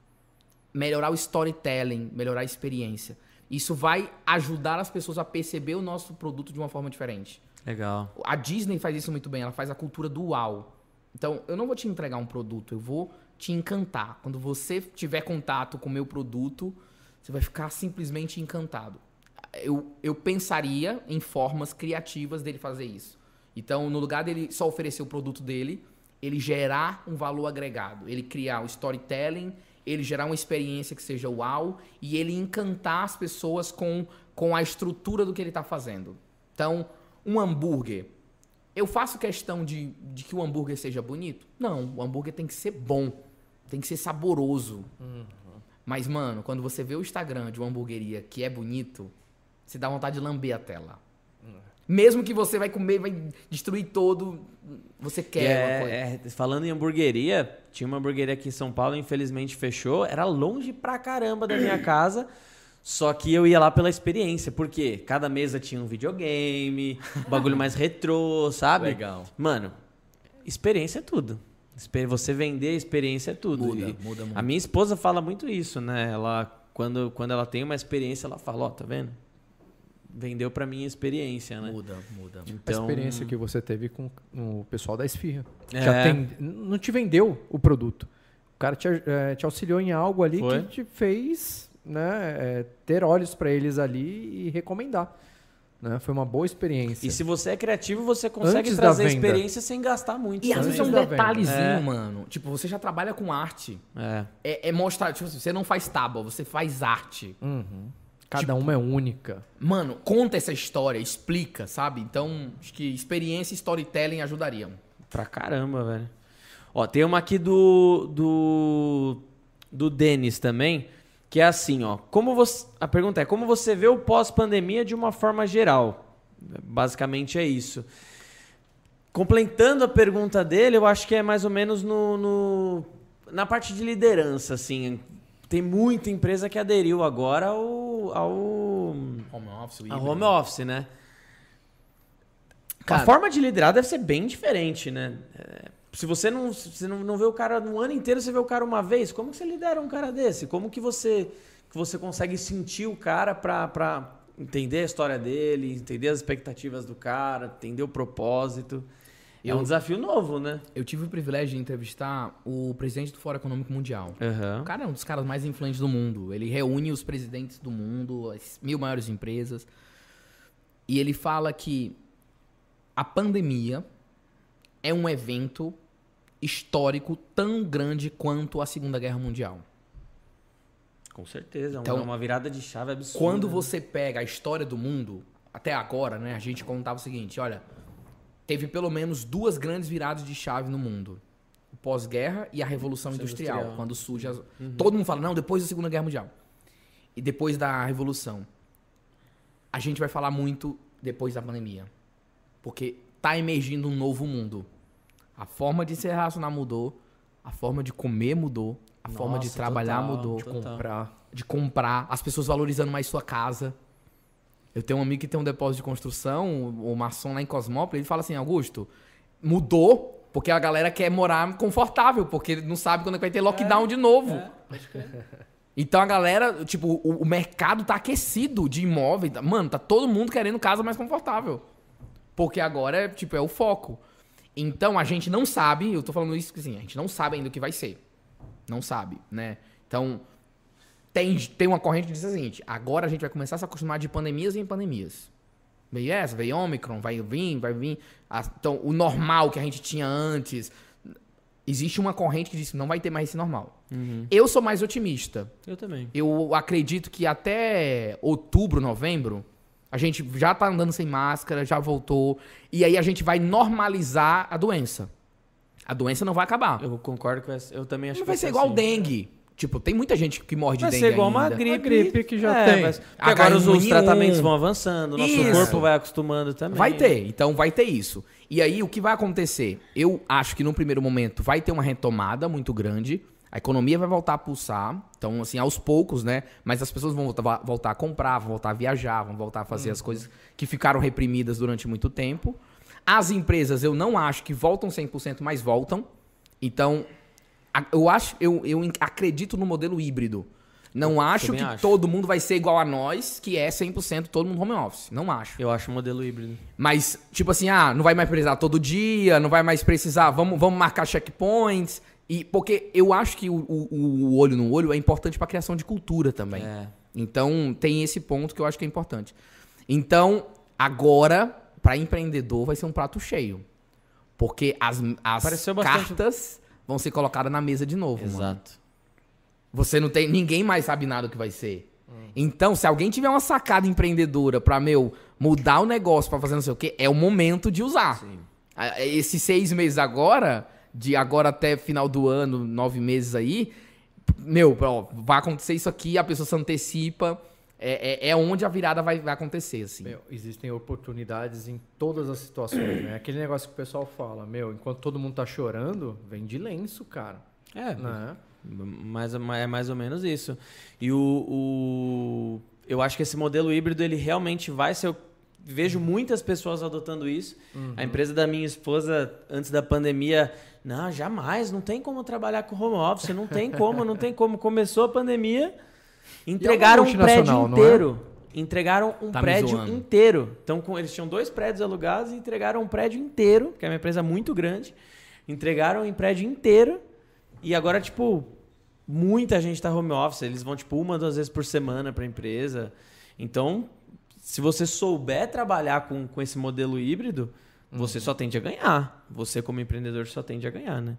Melhorar o storytelling, melhorar a experiência. Isso vai ajudar as pessoas a perceber o nosso produto de uma forma diferente. Legal. A Disney faz isso muito bem, ela faz a cultura do uau. Então, eu não vou te entregar um produto, eu vou te encantar. Quando você tiver contato com o meu produto, você vai ficar simplesmente encantado. Eu, eu pensaria em formas criativas dele fazer isso. Então, no lugar dele só oferecer o produto dele, ele gerar um valor agregado. Ele criar o storytelling, ele gerar uma experiência que seja uau e ele encantar as pessoas com, com a estrutura do que ele está fazendo. Então, um hambúrguer. Eu faço questão de, de que o hambúrguer seja bonito? Não, o hambúrguer tem que ser bom, tem que ser saboroso. Mas, mano, quando você vê o Instagram de uma hamburgueria que é bonito, você dá vontade de lamber a tela. Mesmo que você vai comer, vai destruir todo, você quer uma coisa. é, é, falando em hamburgueria, tinha uma hamburgueria aqui em São Paulo, infelizmente fechou. Era longe pra caramba da minha casa. Só que eu ia lá pela experiência, porque cada mesa tinha um videogame, um bagulho mais retrô, sabe? Legal. Mano, experiência é tudo. Você vender experiência é tudo. Muda, E muda muito. A minha esposa fala muito isso, né? Ela, quando, quando ela tem uma experiência, ela fala, ó, tá vendo? Vendeu pra mim a experiência, né? Muda, muda. A Então, experiência que você teve com o pessoal da Esfirra. É. Já tem, não te vendeu o produto. O cara te, eh, te auxiliou em algo ali Foi. que te fez né, eh, ter olhos pra eles ali e recomendar. Né? Foi uma boa experiência. E se você é criativo, você consegue Antes trazer experiência sem gastar muito. E às também. vezes é um detalhezinho, É. mano. Tipo, você já trabalha com arte. É. É, é mostrar, tipo assim, você não faz tábua, você faz arte. Uhum. Cada uma é única. Mano, conta essa história, explica, sabe? Então, acho que experiência e storytelling ajudariam. Pra caramba, velho. Ó, tem uma aqui do. do. do Denis também, que é assim, ó. Como você. A pergunta é: como você vê o pós-pandemia de uma forma geral? Basicamente é isso. Completando a pergunta dele, eu acho que é mais ou menos no, no- na parte de liderança, assim. Tem muita empresa que aderiu agora ao, ao Home office, a home office, né? Cara- a forma de liderar deve ser bem diferente, né? É, se você não, se não, não vê o cara no ano inteiro, você vê o cara uma vez, como que você lidera um cara desse? Como que você, que você consegue sentir o cara pra, pra entender a história dele, entender as expectativas do cara, entender o propósito? É Eu- um desafio novo, né? Eu tive o privilégio de entrevistar o presidente do Fórum Econômico Mundial. Aham. O cara é um dos caras mais influentes do mundo. Ele reúne os presidentes do mundo, as mil maiores empresas. E ele fala que a pandemia é um evento histórico tão grande quanto a Segunda Guerra Mundial. Com certeza. Então, é uma virada de chave absurda. Quando né? você pega a história do mundo, até agora, né, a gente contava o seguinte, olha, teve pelo menos duas grandes viradas de chave no mundo. O pós-guerra e a Revolução Industrial, Industrial. quando surge as... Todo mundo fala, não, depois da Segunda Guerra Mundial. E depois da Revolução. A gente vai falar muito depois da pandemia. Porque tá emergindo um novo mundo. A forma de se relacionar mudou, a forma de comer mudou, a forma de Nossa, trabalhar total, mudou total. Comprar. de comprar, as pessoas valorizando mais sua casa. Eu tenho um amigo que tem um depósito de construção, o maçom lá em Cosmópolis, ele fala assim, Augusto, mudou porque a galera quer morar confortável, porque não sabe quando é vai ter lockdown é, de novo. É, então a galera, tipo, o, o, mercado tá aquecido de imóvel. Mano, tá todo mundo querendo casa mais confortável. Porque agora, é, tipo, é o foco. Então a gente não sabe, eu tô falando isso assim, a gente não sabe ainda o que vai ser. Não sabe, né? Então, tem, tem uma corrente que diz o seguinte: agora a gente vai começar a se acostumar de pandemias em pandemias. Veio essa, veio Omicron, vai vir, vai vir. então, o normal que a gente tinha antes. Existe uma corrente que diz que não vai ter mais esse normal. Uhum. Eu sou mais otimista. Eu também. Eu acredito que até outubro, novembro, a gente já tá andando sem máscara, já voltou. E aí a gente vai normalizar a doença. A doença não vai acabar. Eu concordo com essa. Eu também acho não que vai ser igual assim. dengue. Tipo, tem muita gente que morre de vai dengue. Vai ser igual ainda. uma gripe. Uma gripe que já é, tem. Mas, agora os, os tratamentos vão avançando, nosso isso. corpo vai acostumando também. Vai ter, então vai ter isso. E aí, o que vai acontecer? Eu acho que num primeiro momento vai ter uma retomada muito grande. A economia vai voltar a pulsar. Então, assim, aos poucos, né? Mas as pessoas vão voltar, voltar a comprar, vão voltar a viajar, vão voltar a fazer hum. as coisas que ficaram reprimidas durante muito tempo. As empresas, eu não acho que voltam 100%, mas voltam. Então, eu acho, eu, eu acredito no modelo híbrido. Não eu acho que acho. todo mundo vai ser igual a nós, que é 100% todo mundo home office. Não acho. Eu acho modelo híbrido. Mas, tipo assim, ah, não vai mais precisar todo dia, não vai mais precisar, vamos, vamos marcar checkpoints. E porque eu acho que o, o, o olho no olho é importante para a criação de cultura também. É. Então tem esse ponto que eu acho que é importante. Então, agora, para empreendedor, vai ser um prato cheio. Porque as, as cartas vão ser colocadas na mesa de novo. Exato. Mano. Você não tem. Ninguém mais sabe nada do que vai ser. Hum. Então, se alguém tiver uma sacada empreendedora para meu, mudar o negócio para fazer não sei o quê, é o momento de usar. Sim. Esses seis meses agora de agora até final do ano, nove meses aí, meu, ó, vai acontecer isso aqui, a pessoa se antecipa. É, é, é onde a virada vai, vai acontecer, assim. Meu, existem oportunidades em todas as situações, né? Aquele negócio que o pessoal fala, meu, enquanto todo mundo tá chorando, vem de lenço, cara. É, né? mais, é mais ou menos isso. E o, o, eu acho que esse modelo híbrido, ele realmente vai ser o vejo muitas pessoas adotando isso. Uhum. A empresa da minha esposa, antes da pandemia, não, jamais, não tem como trabalhar com home office, não tem como, não tem como. Começou a pandemia, entregaram um prédio é? inteiro. É? Entregaram um tá prédio inteiro. Então, com, eles tinham dois prédios alugados e entregaram um prédio inteiro, que é uma empresa muito grande. Entregaram um prédio inteiro. E agora, tipo, muita gente está home office. Eles vão, tipo, uma, duas vezes por semana para a empresa. Então, se você souber trabalhar com, com esse modelo híbrido, você só tende a ganhar. Você, como empreendedor, só tende a ganhar, né?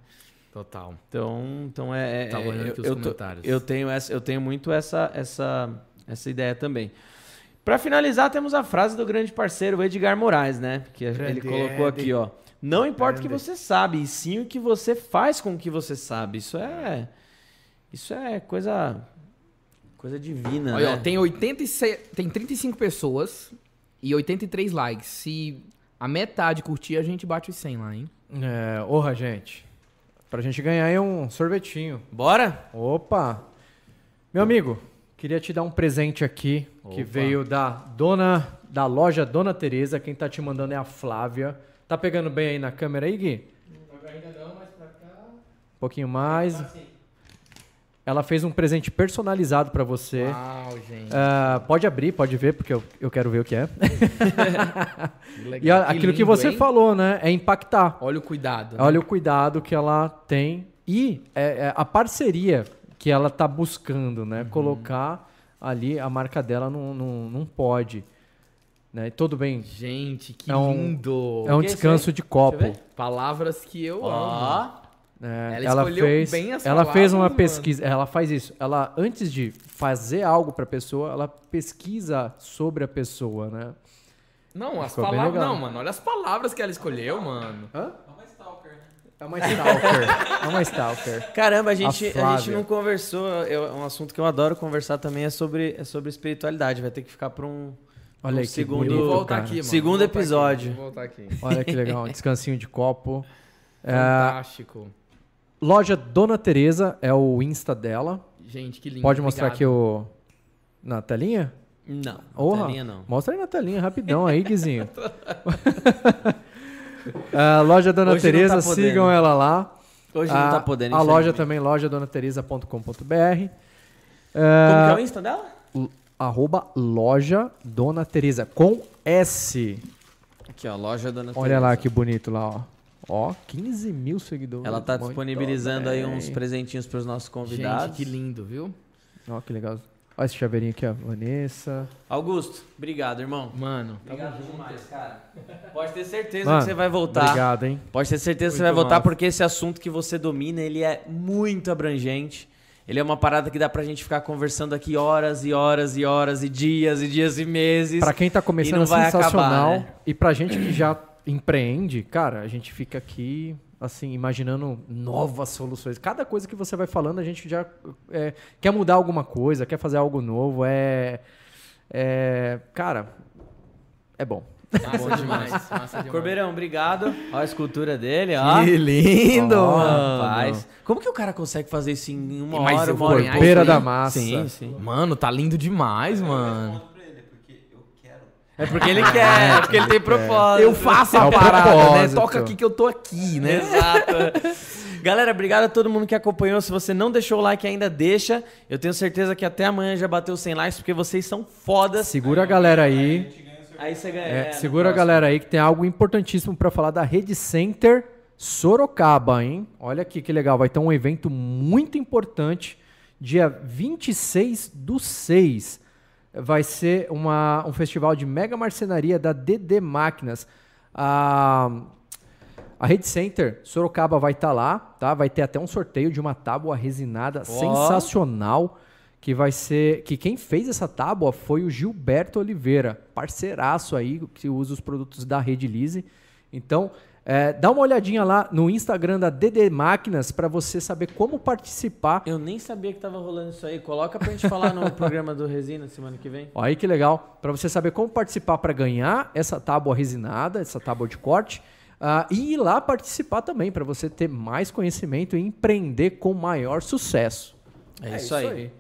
Total. Então, então é. é tá olhando eu, aqui os eu, comentários. eu tenho essa, eu tenho muito essa, essa, essa ideia também. Para finalizar, temos a frase do grande parceiro Edgar Moraes, né? Que ele colocou aqui, ó. Não importa o que você sabe, e sim o que você faz com o que você sabe. Isso é. Isso é coisa Coisa divina, Olha, né? ó, tem, 86, tem 35 pessoas e 83 likes. Se a metade curtir, a gente bate os 100 lá, hein? É, orra, gente. Pra gente ganhar aí um sorvetinho. Bora? Opa! Meu amigo, queria te dar um presente aqui Opa. que veio da dona da loja Dona Teresa. Quem tá te mandando é a Flávia. Tá pegando bem aí na câmera aí, Gui? Ainda não, mas pra cá. Um pouquinho mais. Tá assim. Ela fez um presente personalizado para você. Uau, gente. Uh, pode abrir, pode ver, porque eu, eu quero ver o que é. e a, aquilo que você hein? falou, né? É impactar. Olha o cuidado. Né? Olha o cuidado que ela tem e é, é a parceria que ela tá buscando, né? Uhum. Colocar ali a marca dela não, não, não pode. Né? Tudo bem. Gente, que é um, lindo. É um descanso de copo. Palavras que eu oh. amo. É, ela, ela fez, bem as Ela fez uma pesquisa, ela faz isso. Ela antes de fazer algo para a pessoa, ela pesquisa sobre a pessoa, né? Não, as palavras, não, mano, olha as palavras que ela escolheu, mano. Hã? É uma stalker, né? É uma stalker. é uma stalker. Caramba, a gente, a, a gente não conversou. Eu, um assunto que eu adoro conversar também é sobre, é sobre espiritualidade. Vai ter que ficar para um, Olha um aí, segundo, bonito, voltar aqui, mano. segundo episódio. Aqui, voltar aqui. Olha que legal, um descansinho de copo. Fantástico. É, Loja Dona Teresa é o Insta dela. Gente, que lindo. Pode mostrar Obrigado. aqui o na telinha? Não, telinha não. Mostra aí na telinha, rapidão aí, Guizinho. a loja Dona Hoje não Tereza, tá sigam ela lá. Hoje a, não tá podendo, A loja também, loja donatereza.com.br. Como que é o Insta dela? Arroba loja Dona Tereza, com S. Aqui, ó, loja Dona Olha Teresa. lá que bonito lá, ó. Ó, 15 mil seguidores. Ela tá Muito disponibilizando aí uns presentinhos pros nossos convidados. Gente, que lindo, viu? Ó, que legal. Olha esse chaveirinho aqui, ó. Vanessa. Augusto, obrigado, irmão. Mano, Obrigado demais, cara. Pode ter certeza Mano, que você vai voltar. Obrigado, hein? Pode ter certeza que você Muito vai voltar massa. porque esse assunto que você domina, ele é muito abrangente. Ele é uma parada que dá pra gente ficar conversando aqui horas e horas e horas e dias e dias e meses. Pra quem tá começando não é vai sensacional. acabar, né? E pra gente que já empreende, cara, a gente fica aqui, assim, imaginando novas soluções. Cada coisa que você vai falando, a gente já é, quer mudar alguma coisa, quer fazer algo novo. É. é cara, é bom. massa demais. Massa demais. Corbeirão, obrigado. Olha a escultura dele, ó. Que lindo, Ó, mano. rapaz. Como que o cara consegue fazer isso em uma Mas hora, eu uma hora e ganhar pouco? Beira isso da massa. Sim, sim. Mano, tá lindo demais, mano. É porque ele quer, é porque ele tem propósito. Eu faço É a o parada, né? Toca aqui que eu tô aqui, né? Exato. Galera, obrigado a todo mundo que acompanhou. Se você não deixou o like ainda, deixa. Eu tenho certeza que até amanhã já bateu 100 likes, porque vocês são fodas. Segura a galera aí. Aí você ganha. É, é, segura a galera aí que tem algo importantíssimo pra falar da Rede Center Sorocaba, hein? Olha aqui que legal, vai ter um evento muito importante dia 26 do 6. Vai ser uma, um festival de mega marcenaria da DD Máquinas. A, a Rede Center Sorocaba vai estar lá, tá? Vai ter até um sorteio de uma tábua resinada sensacional que vai ser que quem fez essa tábua foi o Gilberto Oliveira, parceiraço aí que usa os produtos da Rede Lise. Então, é, dá uma olhadinha lá no Instagram da DD Máquinas para você saber como participar. Eu nem sabia que tava rolando isso aí. Coloca pra gente falar no programa do Resina semana que vem. Ó, aí que legal, para você saber como participar para ganhar essa tábua resinada, essa tábua de corte. ah, e ir lá participar também, para você ter mais conhecimento e empreender com maior sucesso. É, isso, aí.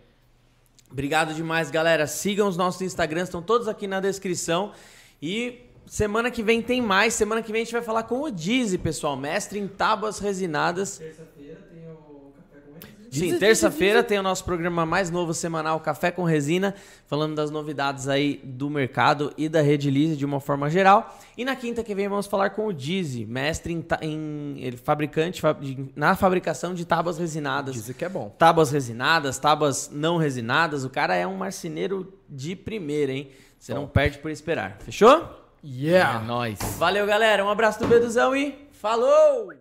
Obrigado demais, galera. Sigam os nossos Instagrams, estão todos aqui na descrição. E semana que vem tem mais. Semana que vem a gente vai falar com o Dizzy, pessoal, mestre em tábuas resinadas. Terça-feira tem o Café com Resina. Sim, terça-feira tem o nosso programa mais novo semanal, Café com Resina, falando das novidades aí do mercado e da Rede Lise de uma forma geral. E na quinta que vem vamos falar com o Dizzy, mestre em, em- ele, fabricante fa- de- na fabricação de tábuas resinadas. Dizem que é bom. Tábuas resinadas, tábuas não resinadas. O cara é um marceneiro de primeira, hein? Você não perde por esperar. Fechou? É nóis. Valeu, galera. Um abraço do Beduzão e falou!